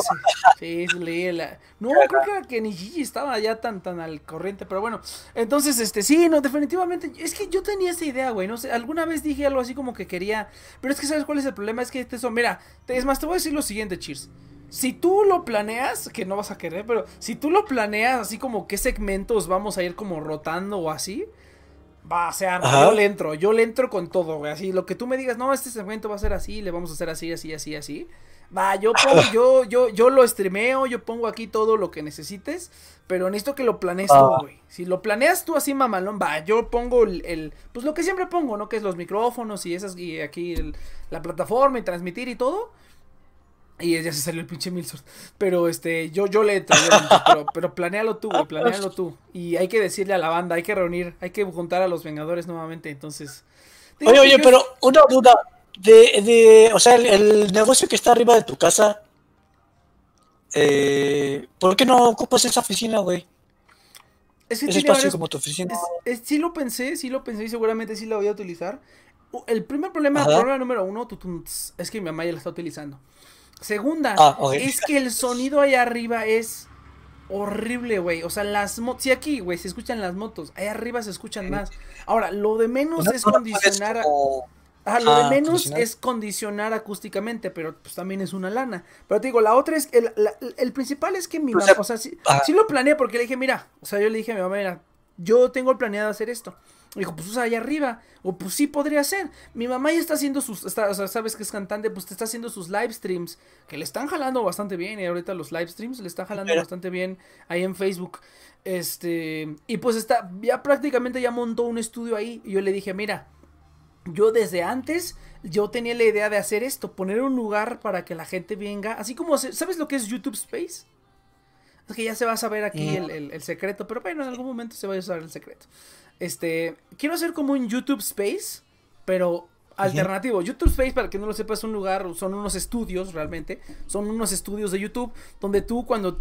Speaker 1: Sí, leí la... No, creo que, ni Gigi estaba ya tan, tan al corriente, pero bueno. Entonces, este, sí, no, definitivamente. Es que yo tenía esa idea, güey. No sé, alguna vez dije algo así como que quería. Pero es que, ¿sabes cuál es el problema? Es que este eso, mira, es más, te voy a decir lo siguiente, Cheers si tú lo planeas, que no vas a querer, pero si tú lo planeas así como qué segmentos vamos a ir como rotando o así, va, o sea, yo le entro, yo le entro con todo, güey, así, lo que tú me digas, no, este segmento va a ser así, le vamos a hacer así, así, así, así. Va, yo pongo, yo, yo, yo lo streameo, yo pongo aquí todo lo que necesites, pero necesito que lo planees tú, ah. güey. Si lo planeas tú así, mamalón, va, yo pongo el, pues lo que siempre pongo, ¿no? Que es los micrófonos y esas, y aquí la plataforma y transmitir y todo. Y ya se salió el pinche Milsort. Pero este, yo, yo le pero, pero planealo tú, güey, planealo tú. Y hay que decirle a la banda, hay que reunir, hay que juntar a los Vengadores nuevamente. Entonces.
Speaker 2: Oye, oye, pero una duda. De, de, o sea, el, negocio que está arriba de tu casa. Eh, ¿Por qué no ocupas esa oficina, güey?
Speaker 1: Es Ese espacio como tu oficina. sí lo pensé, sí lo pensé y seguramente sí la voy a utilizar. El primer problema, el problema número uno, es que mi mamá ya la está utilizando. Segunda, ah, es que el sonido allá arriba es horrible, güey. O sea, las motos. Si aquí, güey, se escuchan las motos. Allá arriba se escuchan más. Ahora, lo de menos es condicionar. Ah, lo de ah, menos es condicionar acústicamente, pero pues también es una lana. Pero te digo, la otra es. El, el principal es que mi mamá. O sea, sí, lo planeé porque le dije, mira. O sea, yo le dije a mi mamá, mira, yo tengo planeado hacer esto. Dijo, pues usa allá arriba. O pues sí podría ser. Mi mamá ya está haciendo sus. o sea, sabes que es cantante, pues te está haciendo sus live streams. Que le están jalando bastante bien. Y ahorita los live streams le están jalando bastante bien ahí en Facebook. Este. Y pues está. Ya prácticamente ya montó un estudio ahí. Y yo le dije, mira. Yo desde antes, yo tenía la idea de hacer esto, poner un lugar para que la gente venga, así como, ¿sabes lo que es YouTube Space? Es que ya se va a saber aquí mm. el, el, secreto, pero bueno, en algún momento se va a saber el secreto. Este, quiero hacer como un YouTube Space, pero alternativo. YouTube Space, para que no lo sepa, es un lugar, son unos estudios realmente, son unos estudios de YouTube donde tú cuando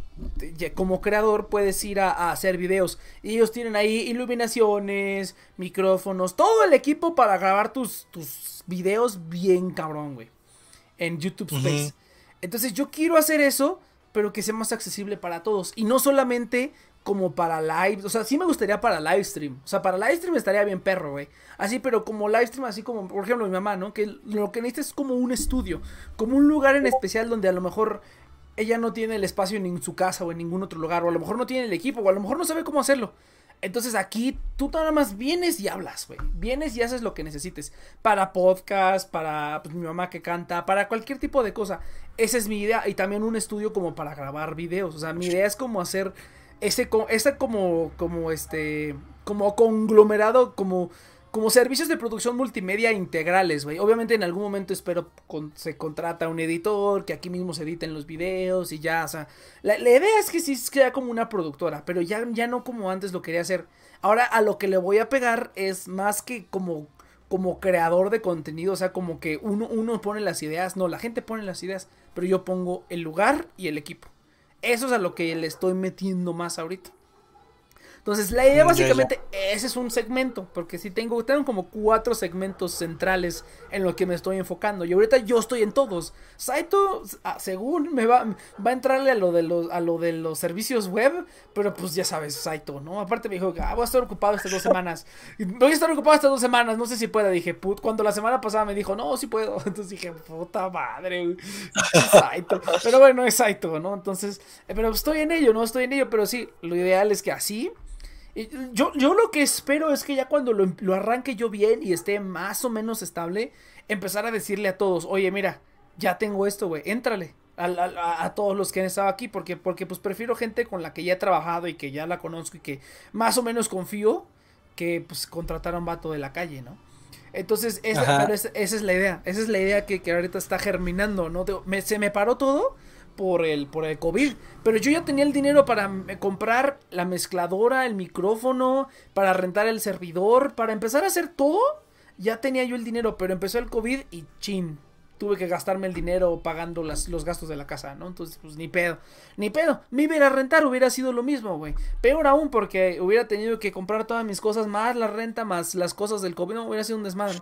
Speaker 1: como creador puedes ir a, hacer videos. Y ellos tienen ahí iluminaciones, micrófonos, todo el equipo para grabar tus, tus videos bien cabrón, güey. En YouTube Space. Entonces yo quiero hacer eso, pero que sea más accesible para todos. Y no solamente como para live. O sea, sí me gustaría para live stream. O sea, para live stream estaría bien perro, güey. Así, pero como live stream, así como, por ejemplo, mi mamá, ¿no? Que lo que necesita es como un estudio. Como un lugar en especial donde a lo mejor ella no tiene el espacio en su casa o en ningún otro lugar. O a lo mejor no tiene el equipo. O a lo mejor no sabe cómo hacerlo. Entonces aquí tú nada más vienes y hablas, güey. Vienes y haces lo que necesites. Para podcast, para pues, mi mamá que canta, para cualquier tipo de cosa. Esa es mi idea. Y también un estudio como para grabar videos. O sea, mi idea es como hacer ese como, como este, como conglomerado, como, como servicios de producción multimedia integrales, güey. Obviamente en algún momento espero se contrata un editor, que aquí mismo se editen los videos y ya, o sea, la, idea es que sí sea como una productora, pero ya, ya no como antes lo quería hacer. Ahora a lo que le voy a pegar es más que como como creador de contenido, o sea, como que uno, uno pone las ideas, no, la gente pone las ideas, pero yo pongo el lugar y el equipo. Eso es a lo que le estoy metiendo más ahorita. Entonces, la idea mm, básicamente, ese es un segmento, porque si tengo, tengo como cuatro segmentos centrales en lo que me estoy enfocando. Y ahorita yo estoy en todos. Saito, ah, según me va, va a entrarle a lo, de los, a lo de los servicios web, pero pues ya sabes, Saito, ¿no? Aparte me dijo, ah, voy a estar ocupado estas dos semanas. Voy a estar ocupado estas dos semanas, no sé si pueda. Dije, put, cuando la semana pasada me dijo, no, sí puedo. Entonces dije, puta madre, Saito. Pero bueno, es Saito, ¿no? Entonces, eh, pero estoy en ello, ¿no? Estoy en ello, pero sí, lo ideal es que así Yo, yo lo que espero es que ya cuando lo, lo, arranque yo bien y esté más o menos estable, empezar a decirle a todos, oye, mira, ya tengo esto, güey, éntrale. A, a, todos los que han estado aquí, porque, porque pues prefiero gente con la que ya he trabajado y que ya la conozco y que más o menos confío que pues contratar a un vato de la calle, ¿no? Entonces, esa, esa, es la idea, esa es la idea que, que ahorita está germinando, ¿no? se me paró todo por el, por el COVID. Pero yo ya tenía el dinero para comprar la mezcladora, el micrófono, para rentar el servidor, para empezar a hacer todo. Ya tenía yo el dinero, pero empezó el COVID y chin. Tuve que gastarme el dinero pagando las, los gastos de la casa, ¿no? Entonces, pues ni pedo. Ni pedo. Me iba a rentar, hubiera sido lo mismo, güey. Peor aún porque hubiera tenido que comprar todas mis cosas, más la renta, más las cosas del COVID. No, hubiera sido un desmadre.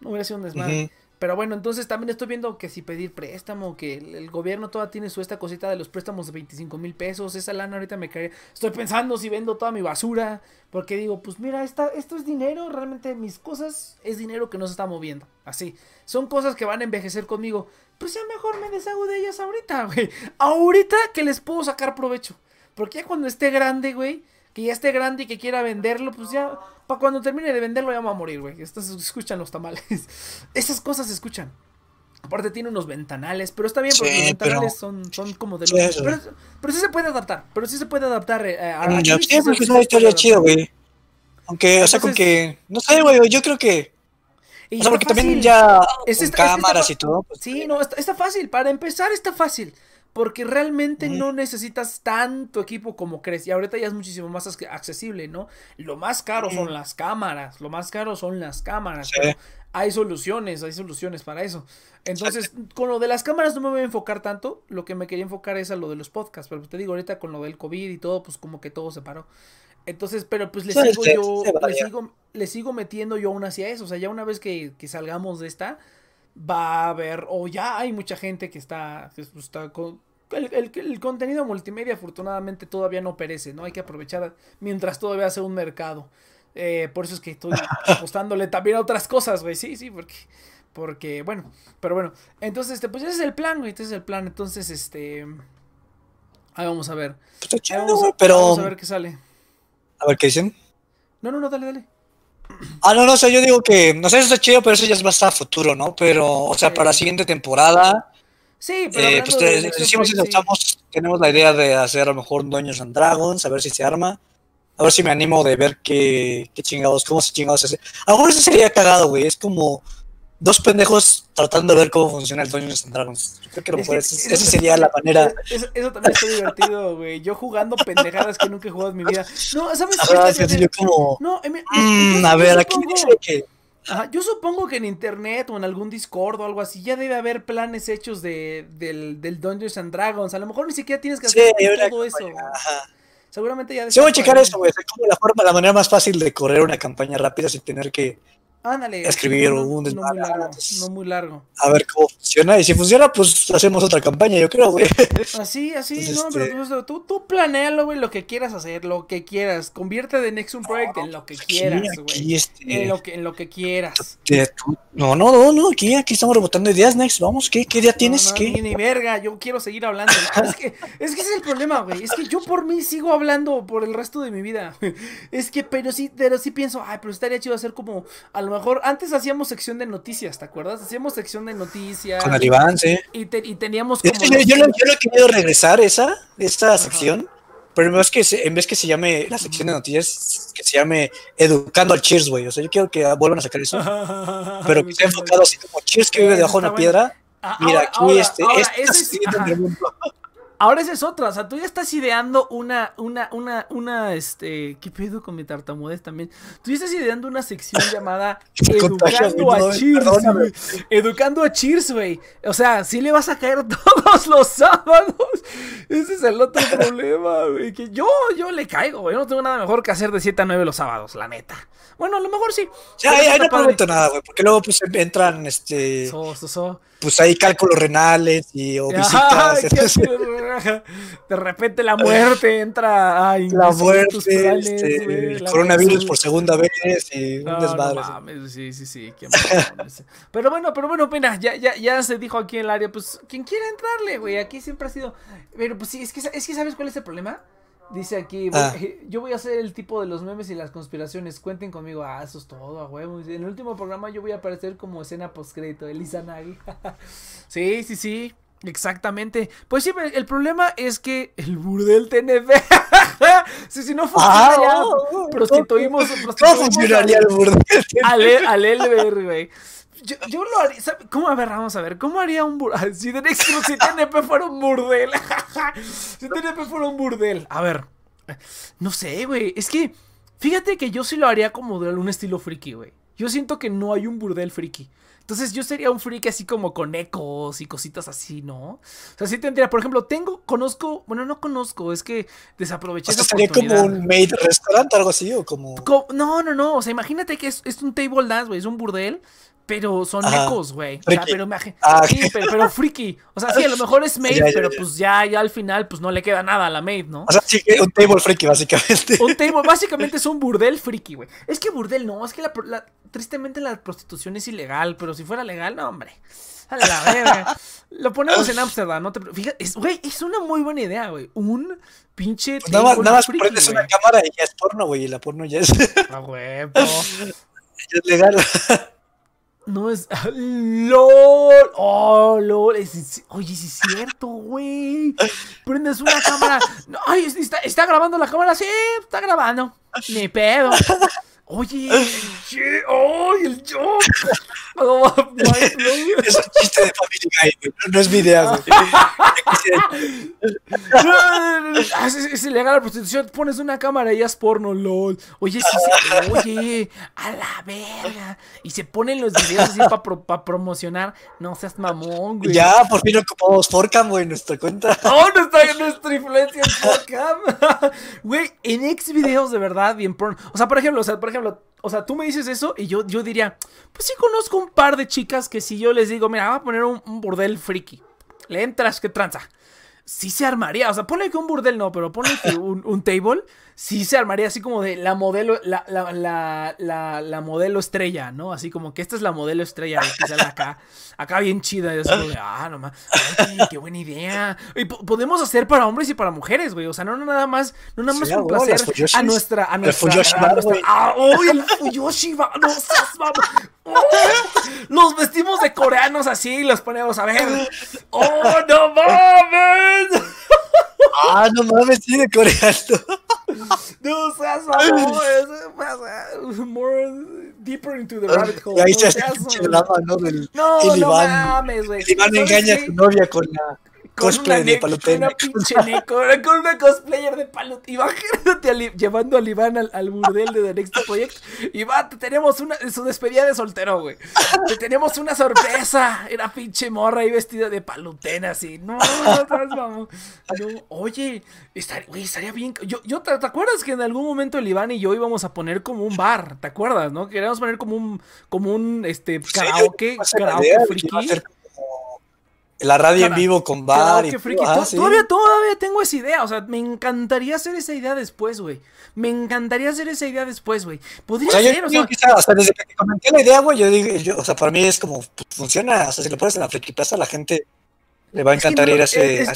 Speaker 1: No hubiera sido un desmadre. Pero bueno, entonces también estoy viendo que si pedir préstamo, que el, gobierno todavía tiene su esta cosita de los préstamos de 25 mil pesos, esa lana ahorita me cae. Estoy pensando si vendo toda mi basura, porque digo, pues mira, esta, esto es dinero, realmente mis cosas es dinero que no se está moviendo. Así, son cosas que van a envejecer conmigo. Pues ya mejor me deshago de ellas ahorita, güey. Ahorita que les puedo sacar provecho. Porque ya cuando esté grande, güey, que ya esté grande y que quiera venderlo, pues ya, para cuando termine de venderlo ya va a morir, güey. Estas se escuchan los tamales. Esas cosas se escuchan. Aparte tiene unos ventanales, pero está bien porque los ventanales son, son como de los... pero, pero, sí se puede adaptar, pero sí se puede adaptar eh, a...
Speaker 2: Mm, ya, sí, porque es una historia chida, güey. Aunque, o sea, con que... No sé, güey, yo creo que... o sea, porque también ya con cámaras y todo.
Speaker 1: Pues, sí, no, está, está, fácil. Para empezar está fácil porque realmente no necesitas tanto equipo como crees. Y ahorita ya es muchísimo más accesible, ¿no? Lo más caro son las cámaras, lo más caro son las cámaras. hay soluciones, hay soluciones para eso. Entonces, con lo de las cámaras no me voy a enfocar tanto. Lo que me quería enfocar es a lo de los podcasts. Pero te digo, ahorita con lo del COVID y todo, pues como que todo se paró. Entonces, pero pues le sigo yo, le sigo, le sigo metiendo yo aún hacia eso. O sea, ya una vez que, que salgamos de esta, va a haber, o ya hay mucha gente que está, que está con, el, el, contenido multimedia afortunadamente todavía no perece, ¿no? Hay que aprovechar mientras todavía sea un mercado. Eh, por eso es que estoy apostándole también a otras cosas, güey. Sí, sí, porque, porque, bueno, pero bueno. Entonces, este, pues ese es el plan, güey. Este es el plan. Entonces, este... Ahí vamos a ver.
Speaker 2: Pues chido, pero...
Speaker 1: Vamos a ver qué sale.
Speaker 2: A ver qué dicen.
Speaker 1: No, no, no, dale, dale.
Speaker 2: Ah, no, no, o sea, yo digo que, no sé, eso está chido, pero eso ya es más a futuro, ¿no? Pero, o sea, para la siguiente temporada,
Speaker 1: Sí, pero.
Speaker 2: Eh, pues decimos estamos, tenemos la idea de hacer a lo mejor Dungeons and Dragons, a ver si se arma. A ver si me animo de ver qué, qué chingados, cómo se chingados hace. A lo mejor eso sería cagado, güey. Es como dos pendejos tratando de ver cómo funciona el Dungeons and Dragons. Yo creo que, lo es que esa sería la manera.
Speaker 1: Eso, eso también está divertido, güey. Yo jugando pendejadas que nunca he jugado en mi vida. No, ¿sabes
Speaker 2: qué? yo como. No, mm, a ver, aquí dice que
Speaker 1: yo supongo que en internet o en algún Discord o algo así ya debe haber planes hechos de, del, del Dungeons and Dragons. A lo mejor ni siquiera tienes que hacer todo eso. Seguramente ya.
Speaker 2: Sí, voy a checar eso, güey. Es como la forma, la manera más fácil de correr una campaña rápida sin tener que
Speaker 1: Ándale.
Speaker 2: Escribir
Speaker 1: no,
Speaker 2: un
Speaker 1: no muy largo, no muy largo.
Speaker 2: A ver cómo funciona. Y si funciona, pues hacemos otra campaña, yo creo, güey.
Speaker 1: Así, así, no, pero este tú, tú planealo, güey, lo que quieras hacer, lo que quieras. Convierte de Nexus Project en lo que quieras, güey. Este... En, lo que, en lo que quieras.
Speaker 2: No, no, no, no, aquí, aquí estamos rebotando ideas, Next. Vamos, ¿qué, qué idea tienes? ¿Qué?
Speaker 1: Ni, ni, verga, yo quiero seguir hablando. es, que, es que ese es el problema, güey. Es que yo por mí sigo hablando por el resto de mi vida. es que, pero sí, pero sí pienso, ay, pero estaría chido hacer como, a lo mejor, antes hacíamos sección de noticias, ¿te acuerdas? Hacíamos sección de noticias.
Speaker 2: Con Alibán, sí.
Speaker 1: Y, y teníamos
Speaker 2: como. Yo, yo, yo, he querido regresar esa, esta sección. Pero en vez, que se, en vez que se llame la sección de noticias, que se llame Educando al Cheers, güey. O sea, yo quiero que vuelvan a sacar eso. pero que esté enfocado así como Cheers que vive debajo de una piedra. Ah, Mira, aquí este, este
Speaker 1: Ahora esa es otra, o sea, tú ya estás ideando una, una, una, una, este, ¿qué pedo con mi tartamudez también? Tú ya estás ideando una sección llamada Educando a Cheers, güey. Educando a Cheers, güey. O sea, sí le vas a caer todos los sábados. Ese es el otro problema, güey. Que yo, yo le caigo, güey. Yo no tengo nada mejor que hacer de 7 a 9 los sábados, la neta. Bueno, a lo mejor sí.
Speaker 2: Ya, ahí, no pregunto nada, güey, porque luego pues entran, este... Pues hay cálculos renales y o visitas.
Speaker 1: De repente la muerte entra. Ay,
Speaker 2: la muerte, este, coronavirus por segunda vez y un desmadre.
Speaker 1: sí, sí, sí. pero bueno, pero bueno, pena, ya, ya, ya se dijo aquí en el área, pues quien quiera entrarle, güey, aquí siempre ha sido. Pero pues sí, es que, es que ¿sabes cuál es el problema? Dice aquí,
Speaker 2: Ah.
Speaker 1: yo voy a ser el tipo de los memes y las conspiraciones. Cuenten conmigo. Ah, eso es todo, a huevo. En el último programa yo voy a aparecer como escena postcrédito, Elisa Nagi. sí, sí, sí. Exactamente. Pues sí, el problema es que el burdel TNB. si, si no funciona,
Speaker 2: Ah, oh,
Speaker 1: prostituimos,
Speaker 2: ¿Cómo
Speaker 1: prostituimos
Speaker 2: funcionaría el burdel?
Speaker 1: al, al, al LBR, güey. Yo, yo lo haría. ¿sabe? ¿Cómo? A ver, vamos a ver. ¿Cómo haría un burdel? Si, si TNP fuera un burdel. si TNP fuera un burdel. A ver. No sé, güey. Es que. Fíjate que yo sí lo haría como de un estilo friki, güey. Yo siento que no hay un burdel friki. Entonces yo sería un friki así como con ecos y cositas así, ¿no? O sea, sí tendría, por ejemplo, tengo, conozco, bueno, no conozco, es que desaproveché
Speaker 2: O sea, sería como un maid restaurant, algo así, o como.
Speaker 1: Co- No, no, no. O sea, imagínate que es, es un table dance, güey. Es un burdel. Pero son
Speaker 2: Ajá.
Speaker 1: ecos, güey. O sea,
Speaker 2: Friki.
Speaker 1: pero imagi-
Speaker 2: Ah,
Speaker 1: Sí, pero, pero friki. O sea, sí, a lo mejor es maid,
Speaker 2: Ya, ya,
Speaker 1: pero
Speaker 2: ya.
Speaker 1: pues ya, ya al final, pues no le queda nada a la maid, ¿no?
Speaker 2: O sea, sí, un table freaky, básicamente.
Speaker 1: Un table, básicamente es un burdel friki, güey. Es que burdel no, es que la, la- tristemente la prostitución es ilegal, pero si fuera legal, no, hombre. A la verga. Lo ponemos en Ámsterdam, no te Fíjate, es, güey, es una muy buena idea, güey. Un pinche
Speaker 2: Pues nada más, nada más
Speaker 1: friki,
Speaker 2: prendes una cámara y ya es porno, güey. Y la porno ya es, ya
Speaker 1: A huevo.
Speaker 2: es legal.
Speaker 1: No es. ¡LOL! ¡Oh, LOL! Oye, sí es cierto, güey. Prendes una cámara. Ay, ¿está, ¿está grabando la cámara? Sí, está grabando. Ni pedo. Oye, sí, ¡ay, el joke! Oh.
Speaker 2: Es un chiste de Family Guy. No, es video, güey.
Speaker 1: Ah, es, es ilegal la prostitución. Pones una cámara y es porno, lol. Oye, sí, sí, oye, a la verga. Y se ponen los videos así para promocionar. No seas mamón, güey.
Speaker 2: Ya, por fin ocupamos Forcam, güey, en nuestra cuenta.
Speaker 1: Oh, nuestra, nuestra influencia en Podcast. Güey, en X videos de verdad bien porno. O sea, por ejemplo, o sea, por ejemplo, o sea, tú me dices eso y yo, yo diría, pues sí conozco un par de chicas que si yo les digo, mira, voy a poner un, un burdel friki. Le entras, ¿qué tranza? Sí se armaría, o sea, ponle que un burdel no, pero ponle que un, un table, sí se armaría así como de la modelo, la, la, la, la, la modelo estrella, ¿no? Así como que esta es la modelo estrella acá, acá bien chida, y así como de, ah, no más, oye, qué buena idea. Y po- podemos hacer para hombres y para mujeres, güey, o sea, no, no nada más, no nada más
Speaker 2: Sí, a
Speaker 1: placer
Speaker 2: Fuyoshis.
Speaker 1: a nuestra, a
Speaker 2: El
Speaker 1: nuestra,
Speaker 2: Fuyoshi
Speaker 1: a
Speaker 2: bar,
Speaker 1: nuestra-
Speaker 2: güey.
Speaker 1: ah, oh, el Fuyoshi bar, no seas. Oh, los vestimos de coreanos así y los ponemos a ver. ¡Oh, no mames!
Speaker 2: Ah, no mames, sí, de coreano.
Speaker 1: No seas. More deeper into the rabbit hole.
Speaker 2: Y ahí
Speaker 1: no
Speaker 2: se hace ¿no?
Speaker 1: No, no
Speaker 2: Iván.
Speaker 1: mames, güey.
Speaker 2: Iván
Speaker 1: ¿Sabes
Speaker 2: engaña a su novia con la
Speaker 1: Con
Speaker 2: cosplay
Speaker 1: una
Speaker 2: de Palutena.
Speaker 1: una pinche con una cosplayer de Palutena. Imagínate al I- llevando al Iván al, al burdel de The Next Project. Iván, te tenemos una, su despedida de soltero, güey. Te tenemos una sorpresa. Era pinche morra ahí vestida de Palutena, así. No, no. No, oye, estaría, güey, estaría bien. Yo, yo ¿te, te acuerdas que en algún momento el Iván y yo íbamos a poner como un bar? ¿Te acuerdas, no? Queríamos poner como un, como un, este, karaoke, karaoke
Speaker 2: idea,
Speaker 1: friki.
Speaker 2: iba a ser como La radio en
Speaker 1: Cara-
Speaker 2: vivo con bar
Speaker 1: Karaoke
Speaker 2: y
Speaker 1: friki.
Speaker 2: Ah, sí.
Speaker 1: Todavía, todavía tengo esa idea. O sea, me encantaría hacer esa idea después, güey. Me encantaría hacer esa idea después, güey. Podría
Speaker 2: O sea, yo
Speaker 1: ser, o
Speaker 2: digo
Speaker 1: sea.
Speaker 2: está- o sea, desde que comenté la idea, güey, yo dije, yo, o sea, para mí es como, pues, funciona, o sea, si lo pones en la Friki Plaza, la gente le va a
Speaker 1: es que
Speaker 2: encantar ir a ese,
Speaker 1: es,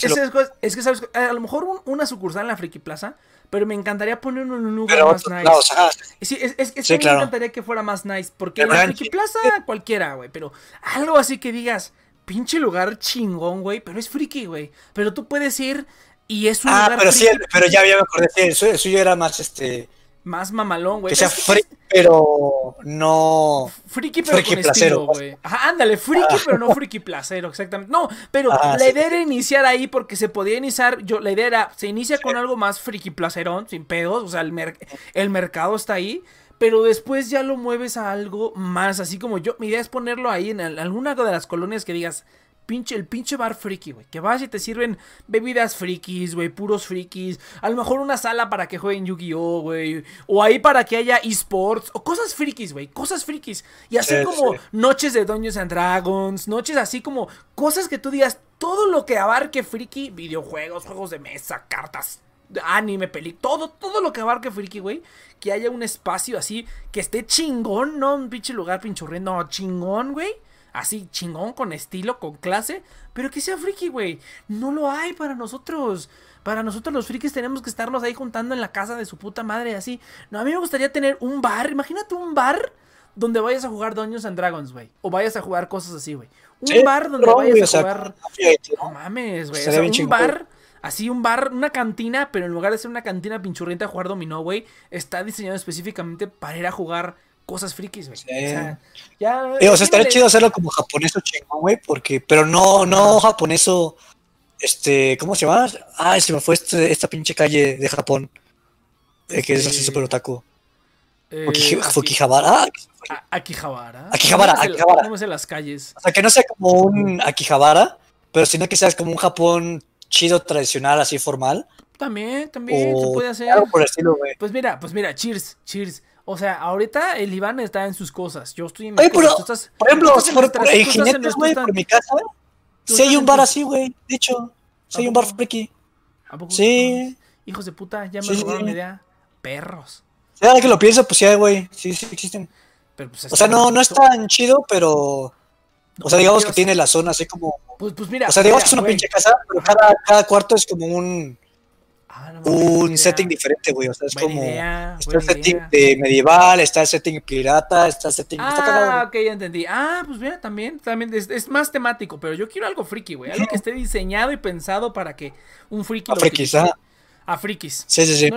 Speaker 1: que, ¿sabes? A lo mejor un- una sucursal en la Friki Plaza, pero me encantaría ponerlo en un lugar
Speaker 2: pero
Speaker 1: más nice.
Speaker 2: ajá,
Speaker 1: Sí, es, es, es
Speaker 2: Sí,
Speaker 1: que
Speaker 2: claro.
Speaker 1: me encantaría que fuera más nice. Porque en la. Friki Plaza cualquiera, güey. Pero algo así que digas, pinche lugar chingón, güey. Pero es friki, güey. Pero tú puedes ir y es un
Speaker 2: Ah,
Speaker 1: lugar
Speaker 2: pero sí,
Speaker 1: friki
Speaker 2: pero ya, ya me acordé, sí, el suyo, el suyo era más, este,
Speaker 1: más mamalón, güey.
Speaker 2: que sea free, pero no...
Speaker 1: Friki pero
Speaker 2: Friki
Speaker 1: con
Speaker 2: placero.
Speaker 1: estilo, güey. Ajá, ándale, friki pero no friki placero, exactamente. No, pero
Speaker 2: Ah,
Speaker 1: la
Speaker 2: sí.
Speaker 1: idea era iniciar ahí porque se podía iniciar, yo la idea era, se inicia con algo más friki placerón, sin pedos, o sea, el, mer- el mercado está ahí, pero después ya lo mueves a algo más, así como yo, mi idea es ponerlo ahí en al- alguna de las colonias que digas, pinche, el pinche bar friki, güey, que vas y te sirven bebidas frikis, güey, puros frikis, a lo mejor una sala para que jueguen Yu-Gi-Oh, güey, o ahí para que haya esports, o cosas frikis, güey, cosas frikis, y hacer
Speaker 2: Sí,
Speaker 1: como
Speaker 2: sí.
Speaker 1: noches de Dungeons and Dragons, noches así como cosas que tú digas, todo lo que abarque friki, videojuegos, juegos de mesa, cartas, anime, peli, todo, todo lo que abarque friki, güey, que haya un espacio así, que esté chingón, no un pinche lugar pinchurriendo, no, chingón, güey. así chingón, con estilo, con clase, pero que sea friki, güey. No lo hay para nosotros. Para nosotros los frikis tenemos que estarnos ahí juntando en la casa de su puta madre, así. No, a mí me gustaría tener un bar, imagínate un bar donde vayas a jugar Dungeons and Dragons, güey. O vayas a jugar cosas así, güey. Un bar donde vayas a jugar... No mames, güey. O sea, un bar... Así un bar, una cantina, pero en lugar de ser una cantina pinchurrienta a jugar dominó, güey, está diseñado específicamente para ir a jugar cosas frikis, güey. O sea,
Speaker 2: ya, eh, o sea estaría chido hacerlo como japonés o chingón, güey, porque, pero no, no japonés o, este, ¿cómo se llama? Ah, se me fue este, esta pinche calle de Japón, eh, que es así súper otaku. Eh.
Speaker 1: Akihabara.
Speaker 2: Akihabara, Akihabara.
Speaker 1: No sé las calles.
Speaker 2: O sea, que no sea como un Akihabara, pero sino que seas como un Japón chido, tradicional, así formal.
Speaker 1: También, también se puede hacer.
Speaker 2: por estilo, güey.
Speaker 1: Pues mira, pues mira, cheers, cheers. O sea, ahorita el Iván está en sus cosas. Yo estoy en cosas.
Speaker 2: estás, por ejemplo, por, por, en Jinetes, güey, por mi casa, sí hay un bar así, güey. De hecho, sí hay un bar friki. ¿A poco? Sí.
Speaker 1: Hijos de puta, ya me robaron la idea. Perros.
Speaker 2: Sí, ahora que lo pienso, pues sí hay, güey. Sí, sí existen. Pero, pues, o sea, no, no es tan chido, pero o sea, digamos que tiene la zona así como.
Speaker 1: Pues, pues mira.
Speaker 2: O sea, digamos que es una pinche casa, pero cada, cada cuarto es como un. Ah, un setting diferente, güey. O sea, es como. está el setting de medieval, está el setting pirata, está el setting.
Speaker 1: Ah, ok, ya entendí. Ah, pues mira, también. también es, es, más temático, pero yo quiero algo friki, güey. Algo que esté diseñado y pensado para que un friki.
Speaker 2: A frikis, ah.
Speaker 1: A frikis.
Speaker 2: Sí, sí, sí.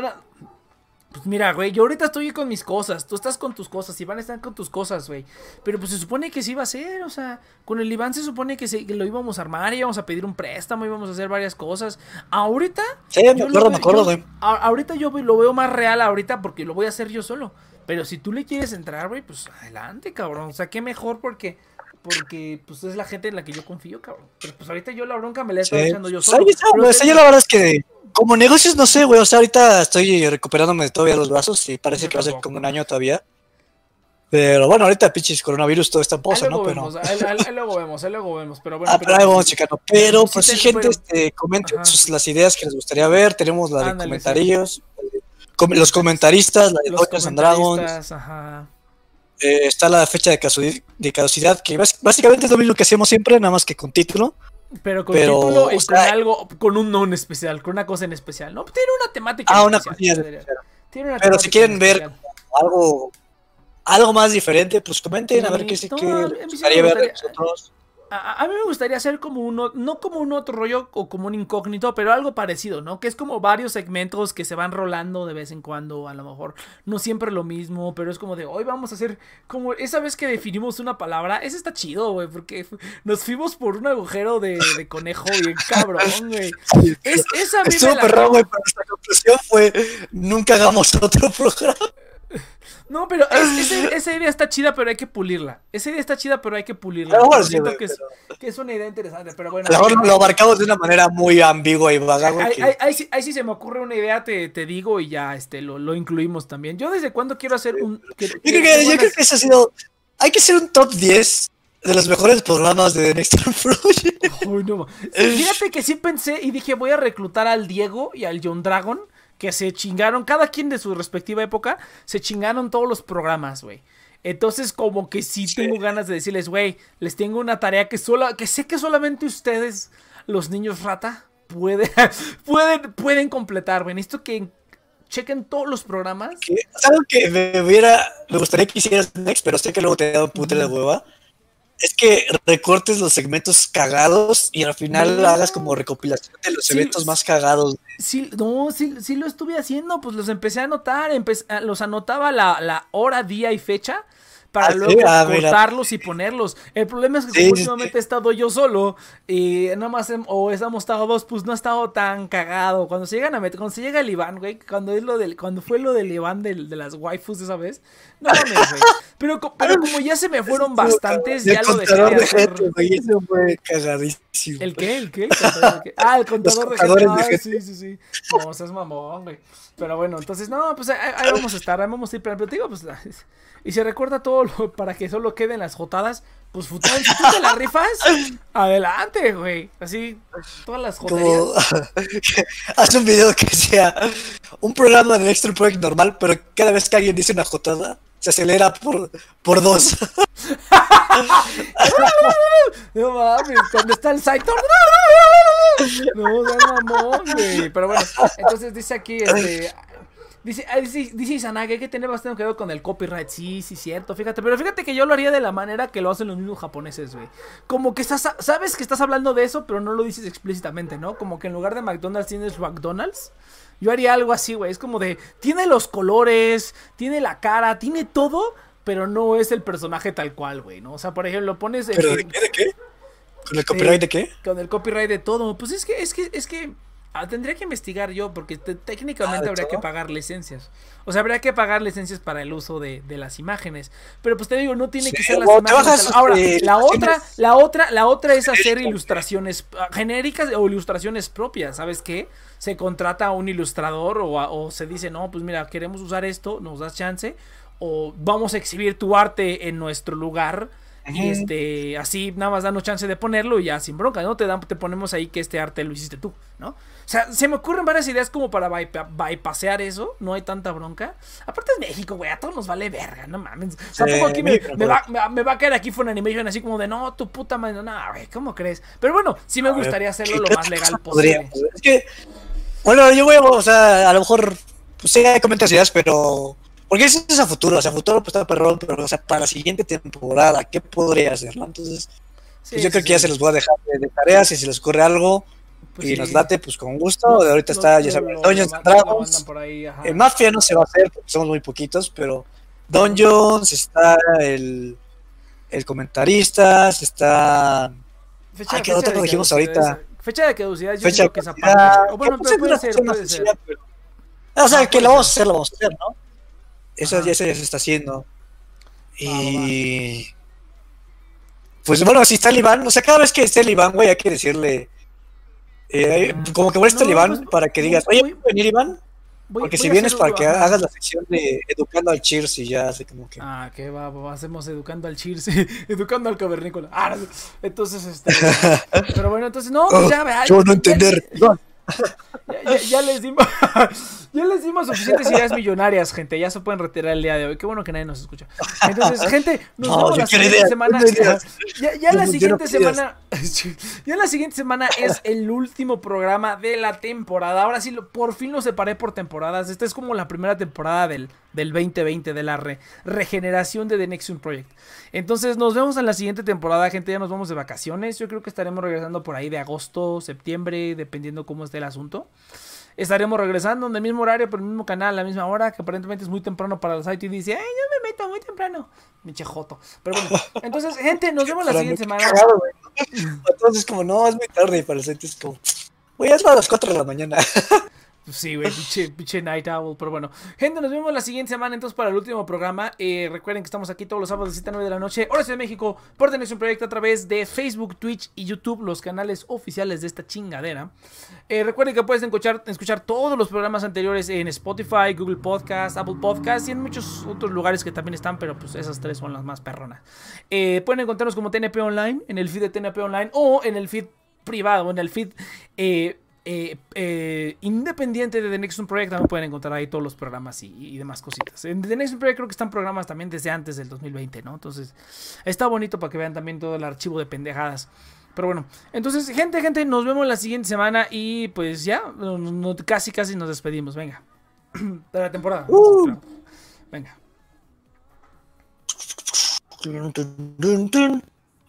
Speaker 1: Pues mira, güey, yo ahorita estoy con mis cosas, tú estás con tus cosas, Iván está con tus cosas, güey. Pero pues se supone que sí iba a ser, o sea, con el Iván se supone que, se, lo íbamos a armar, íbamos a pedir un préstamo, íbamos a hacer varias cosas. Ahorita...
Speaker 2: Sí, me acuerdo, me acuerdo, güey.
Speaker 1: Ahorita yo lo veo más real ahorita porque lo voy a hacer yo solo. Pero si tú le quieres entrar, güey, pues adelante, cabrón. O sea, qué mejor porque porque pues es la gente en la que yo confío, cabrón. Pero pues ahorita yo la bronca me la he estado echando yo solo.
Speaker 2: Sí, la verdad es que como negocios, no sé, güey. O sea, ahorita estoy recuperándome de todavía los brazos y parece que va a ser como un año todavía. Pero bueno, ahorita pinches coronavirus todo está en pozo, ¿no?
Speaker 1: Pero... Ahí, luego vemos, ahí luego vemos. Pero bueno, ah,
Speaker 2: pero ahí vamos checando. Pero, pues sí, gente, este, comenten las ideas que les gustaría ver. Tenemos la de comentarios. los comentaristas, la de Dungeons and Dragons. Ajá. Eh, está la fecha de, de caducidad, que básicamente es lo mismo que hacemos siempre, nada más que con título.
Speaker 1: Pero con título y con algo, con un non especial, con una cosa en especial. No, tiene una temática.
Speaker 2: Ah, una Pero si quieren ver algo, algo más diferente, pues comenten a ver qué, qué les gustaría ver nosotros.
Speaker 1: A, mí me gustaría hacer como uno, no como un otro rollo o como un incógnito, pero algo parecido, ¿no? Que es como varios segmentos que se van rolando de vez en cuando, a lo mejor no siempre lo mismo, pero es como de hoy vamos a hacer como esa vez que definimos una palabra, ese está chido, güey, porque nos fuimos por un agujero de, conejo bien cabrón, güey. Es, esa
Speaker 2: Estuvo perro, güey, pero nuestra conclusión fue nunca hagamos otro programa.
Speaker 1: No, pero esa idea está chida, pero hay que pulirla. Esa idea está chida, pero hay que pulirla. Siento que, es, una idea interesante, pero bueno.
Speaker 2: lo abarcamos de una manera muy ambigua y vaga.
Speaker 1: Ahí, sí, se me ocurre una idea, te, digo, y ya este lo, lo, incluimos también. Yo desde cuándo quiero hacer un...
Speaker 2: yo, creo que, eso ha sido... Hay que hacer un top 10 de los mejores programas de Next Project.
Speaker 1: Fíjate que sí pensé y dije, voy a reclutar al Diego y al John Dragon que se chingaron, cada quien de su respectiva época, se chingaron todos los programas, güey. Entonces, como que sí, tengo ganas de decirles, güey, les tengo una tarea que solo, que sé que solamente ustedes, los niños rata, pueden, pueden, pueden completar, güey. Necesito que chequen todos los programas.
Speaker 2: algo que me hubiera, me gustaría que hicieras next, pero sé que luego te he dado puta de hueva es que recortes los segmentos cagados y al final hagas como recopilación de los eventos más cagados.
Speaker 1: Sí, no, sí, sí lo estuve haciendo, pues los empecé a anotar, los anotaba la, la hora, día y fecha para ah, luego ah, cortarlos y ponerlos. El problema es que últimamente he estado yo solo y nada más o hemos estado dos, pues no ha estado tan cagado. Cuando se llegan a meter, cuando se llega el Iván, güey, cuando es lo del, cuando fue lo del Iván de, de las waifus esa vez, no mames, güey. Pero, pero como ya se me fueron bastantes, ya lo dejé de hacer.
Speaker 2: eso fue cagadísimo.
Speaker 1: ¿El qué? ¿El qué? Ah, el contador de gente. Ah, sí, sí, sí. No, es mamón, güey. Pero bueno, entonces, no, pues ahí, vamos a estar, ahí vamos a ir, pero te digo, pues y se recuerda todo para que solo queden las jotadas, pues futón, si tú te la rifas, adelante, güey. Así, todas las joterías.
Speaker 2: Haz un video que sea un programa de Extra Project normal, pero cada vez que alguien dice una jotada, se acelera por, por dos.
Speaker 1: no mames, cuando está el Saito. No, no mamón, güey. Pero bueno, entonces dice aquí, este. Dice, ah, dice, dice Izanagi, hay que tener bastante cuidado con el copyright. Sí, sí, cierto, fíjate. Pero fíjate que yo lo haría de la manera que lo hacen los mismos japoneses, güey. Como que estás, sabes que estás hablando de eso, pero no lo dices explícitamente, ¿no? Como que en lugar de McDonald's tienes McDonald's. Yo haría algo así, güey. Es como de, tiene los colores, tiene la cara, tiene todo, pero no es el personaje tal cual, güey, ¿no? O sea, por ejemplo, pones...
Speaker 2: ¿Pero de qué? ¿De qué? ¿Con el copyright de qué?
Speaker 1: Con el copyright de todo. Pues es que, es que, es que Ah, tendría que investigar yo, porque técnicamente ah, habría que pagar licencias. O sea, habría que pagar licencias para el uso de, las imágenes. Pero pues te digo, no tiene que ser las imágenes. Ahora, este, la otra, la otra, la otra es hacer ilustraciones ah, genéricas o ilustraciones propias. ¿Sabes qué? Se contrata a un ilustrador o, o se dice, no, pues mira, queremos usar esto, nos das chance. O vamos a exhibir tu arte en nuestro lugar y este, así nada más danos chance de ponerlo y ya sin bronca, ¿no? Te, dan, te ponemos ahí que este arte lo hiciste tú, ¿no? O sea, se me ocurren varias ideas como para bypasear eso, no hay tanta bronca. Aparte es México, güey, a todos nos vale verga, no mames. Tampoco aquí me, va, me, va, a caer aquí Fun Animation así como de, no, tu puta madre, no, güey, ¿cómo crees? Pero bueno, sí me gustaría hacerlo lo más legal posible.
Speaker 2: Es que, bueno, yo voy a, o sea, a lo mejor, pues sí hay comentarios, pero porque eso es a futuro, o sea, a futuro pues está perrón, pero o sea, para la siguiente temporada, ¿qué podría hacer? Entonces, pues, yo creo que ya se los voy a dejar de, tareas y si les ocurre algo pues y nos late, pues con gusto. de ahorita está, ya saben, Dungeons Dragons. En Mafia no se va a hacer porque somos muy poquitos, pero Dungeons, está el, el comentarista, está. Fecha, ¿qué otro dijimos ahorita?
Speaker 1: Fecha de caducidad, yo fecha creo que esa parte. O bueno, pero puede ser, puede ser.
Speaker 2: o sea, que lo vamos a hacer, lo vamos a hacer, ¿no? Eso ya, se está haciendo. Y. Pues bueno, si está el Iván, o sea, cada vez que esté el Iván, güey, hay que decirle. Eh, como que molesta el Iván pues, para que digas, oye, ¿puedo venir, Iván? Porque si vienes para que hagas la sección de educando al Cheers y ya hace como que.
Speaker 1: Ah, que va, va, hacemos educando al Cheers, educando al cavernícola. Ah, entonces, este. pero bueno, entonces, no, pues ya, vea.
Speaker 2: Yo no entender.
Speaker 1: Ya, les dimos, ya les dimos suficientes ideas millonarias, gente. Ya se pueden retirar el día de hoy. Qué bueno que nadie nos escucha. Entonces, gente, nos vemos la siguiente semana. Ya, la siguiente semana. Ya la siguiente semana es el último programa de la temporada. Ahora sí, por fin lo separé por temporadas. Esta es como la primera temporada del, del 2020, de la regeneración de The Nexium Project. Entonces, nos vemos en la siguiente temporada, gente. Ya nos vamos de vacaciones. Yo creo que estaremos regresando por ahí de agosto, septiembre, dependiendo cómo esté el asunto. Estaremos regresando en el mismo horario, por el mismo canal, a la misma hora, que aparentemente es muy temprano para el site y dice, ay, yo me meto muy temprano. Miche joto. Pero bueno, entonces, gente, nos vemos la siguiente semana.
Speaker 2: entonces, como no, es muy tarde para el site, es como, voy a las 4 de la mañana.
Speaker 1: Sí, güey, pinche, Night Owl. Pero bueno, gente, nos vemos la siguiente semana entonces para el último programa. Eh, recuerden que estamos aquí todos los sábados de 7 a 9 de la noche, hora de México, por tener un proyecto a través de Facebook, Twitch y YouTube, los canales oficiales de esta chingadera. Eh, recuerden que puedes escuchar, escuchar todos los programas anteriores en Spotify, Google Podcast, Apple Podcast y en muchos otros lugares que también están, pero pues esas tres son las más perronas. Eh, pueden encontrarnos como TNP Online, en el feed de TNP Online o en el feed privado, en el feed eh, eh, independiente de The Next Project también pueden encontrar ahí todos los programas y, demás cositas. En The Next Project creo que están programas también desde antes del 2020, ¿no? Entonces está bonito para que vean también todo el archivo de pendejadas. Pero bueno, entonces, gente, gente, nos vemos la siguiente semana y pues ya, casi, casi nos despedimos. Venga, de la temporada. Uh. Venga.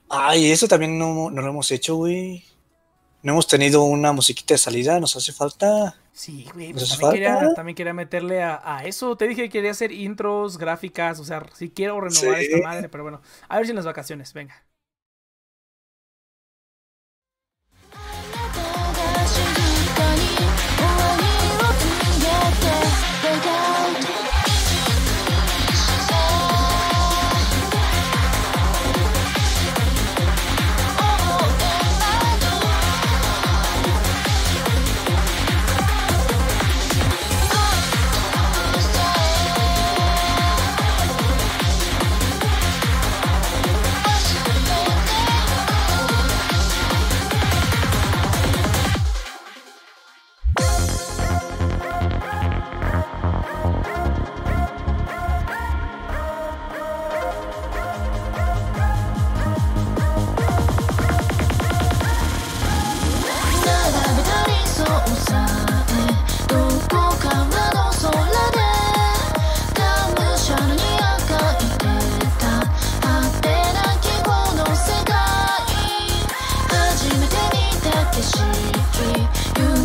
Speaker 2: Ay, eso también no, no lo hemos hecho, güey no hemos tenido una musiquita de salida, nos hace falta.
Speaker 1: Sí, güey, pues también, quería, meterle a, eso. Te dije que quería hacer intros, gráficas, o sea, si quiero renovar esta madre, pero bueno, a ver si en las vacaciones, venga.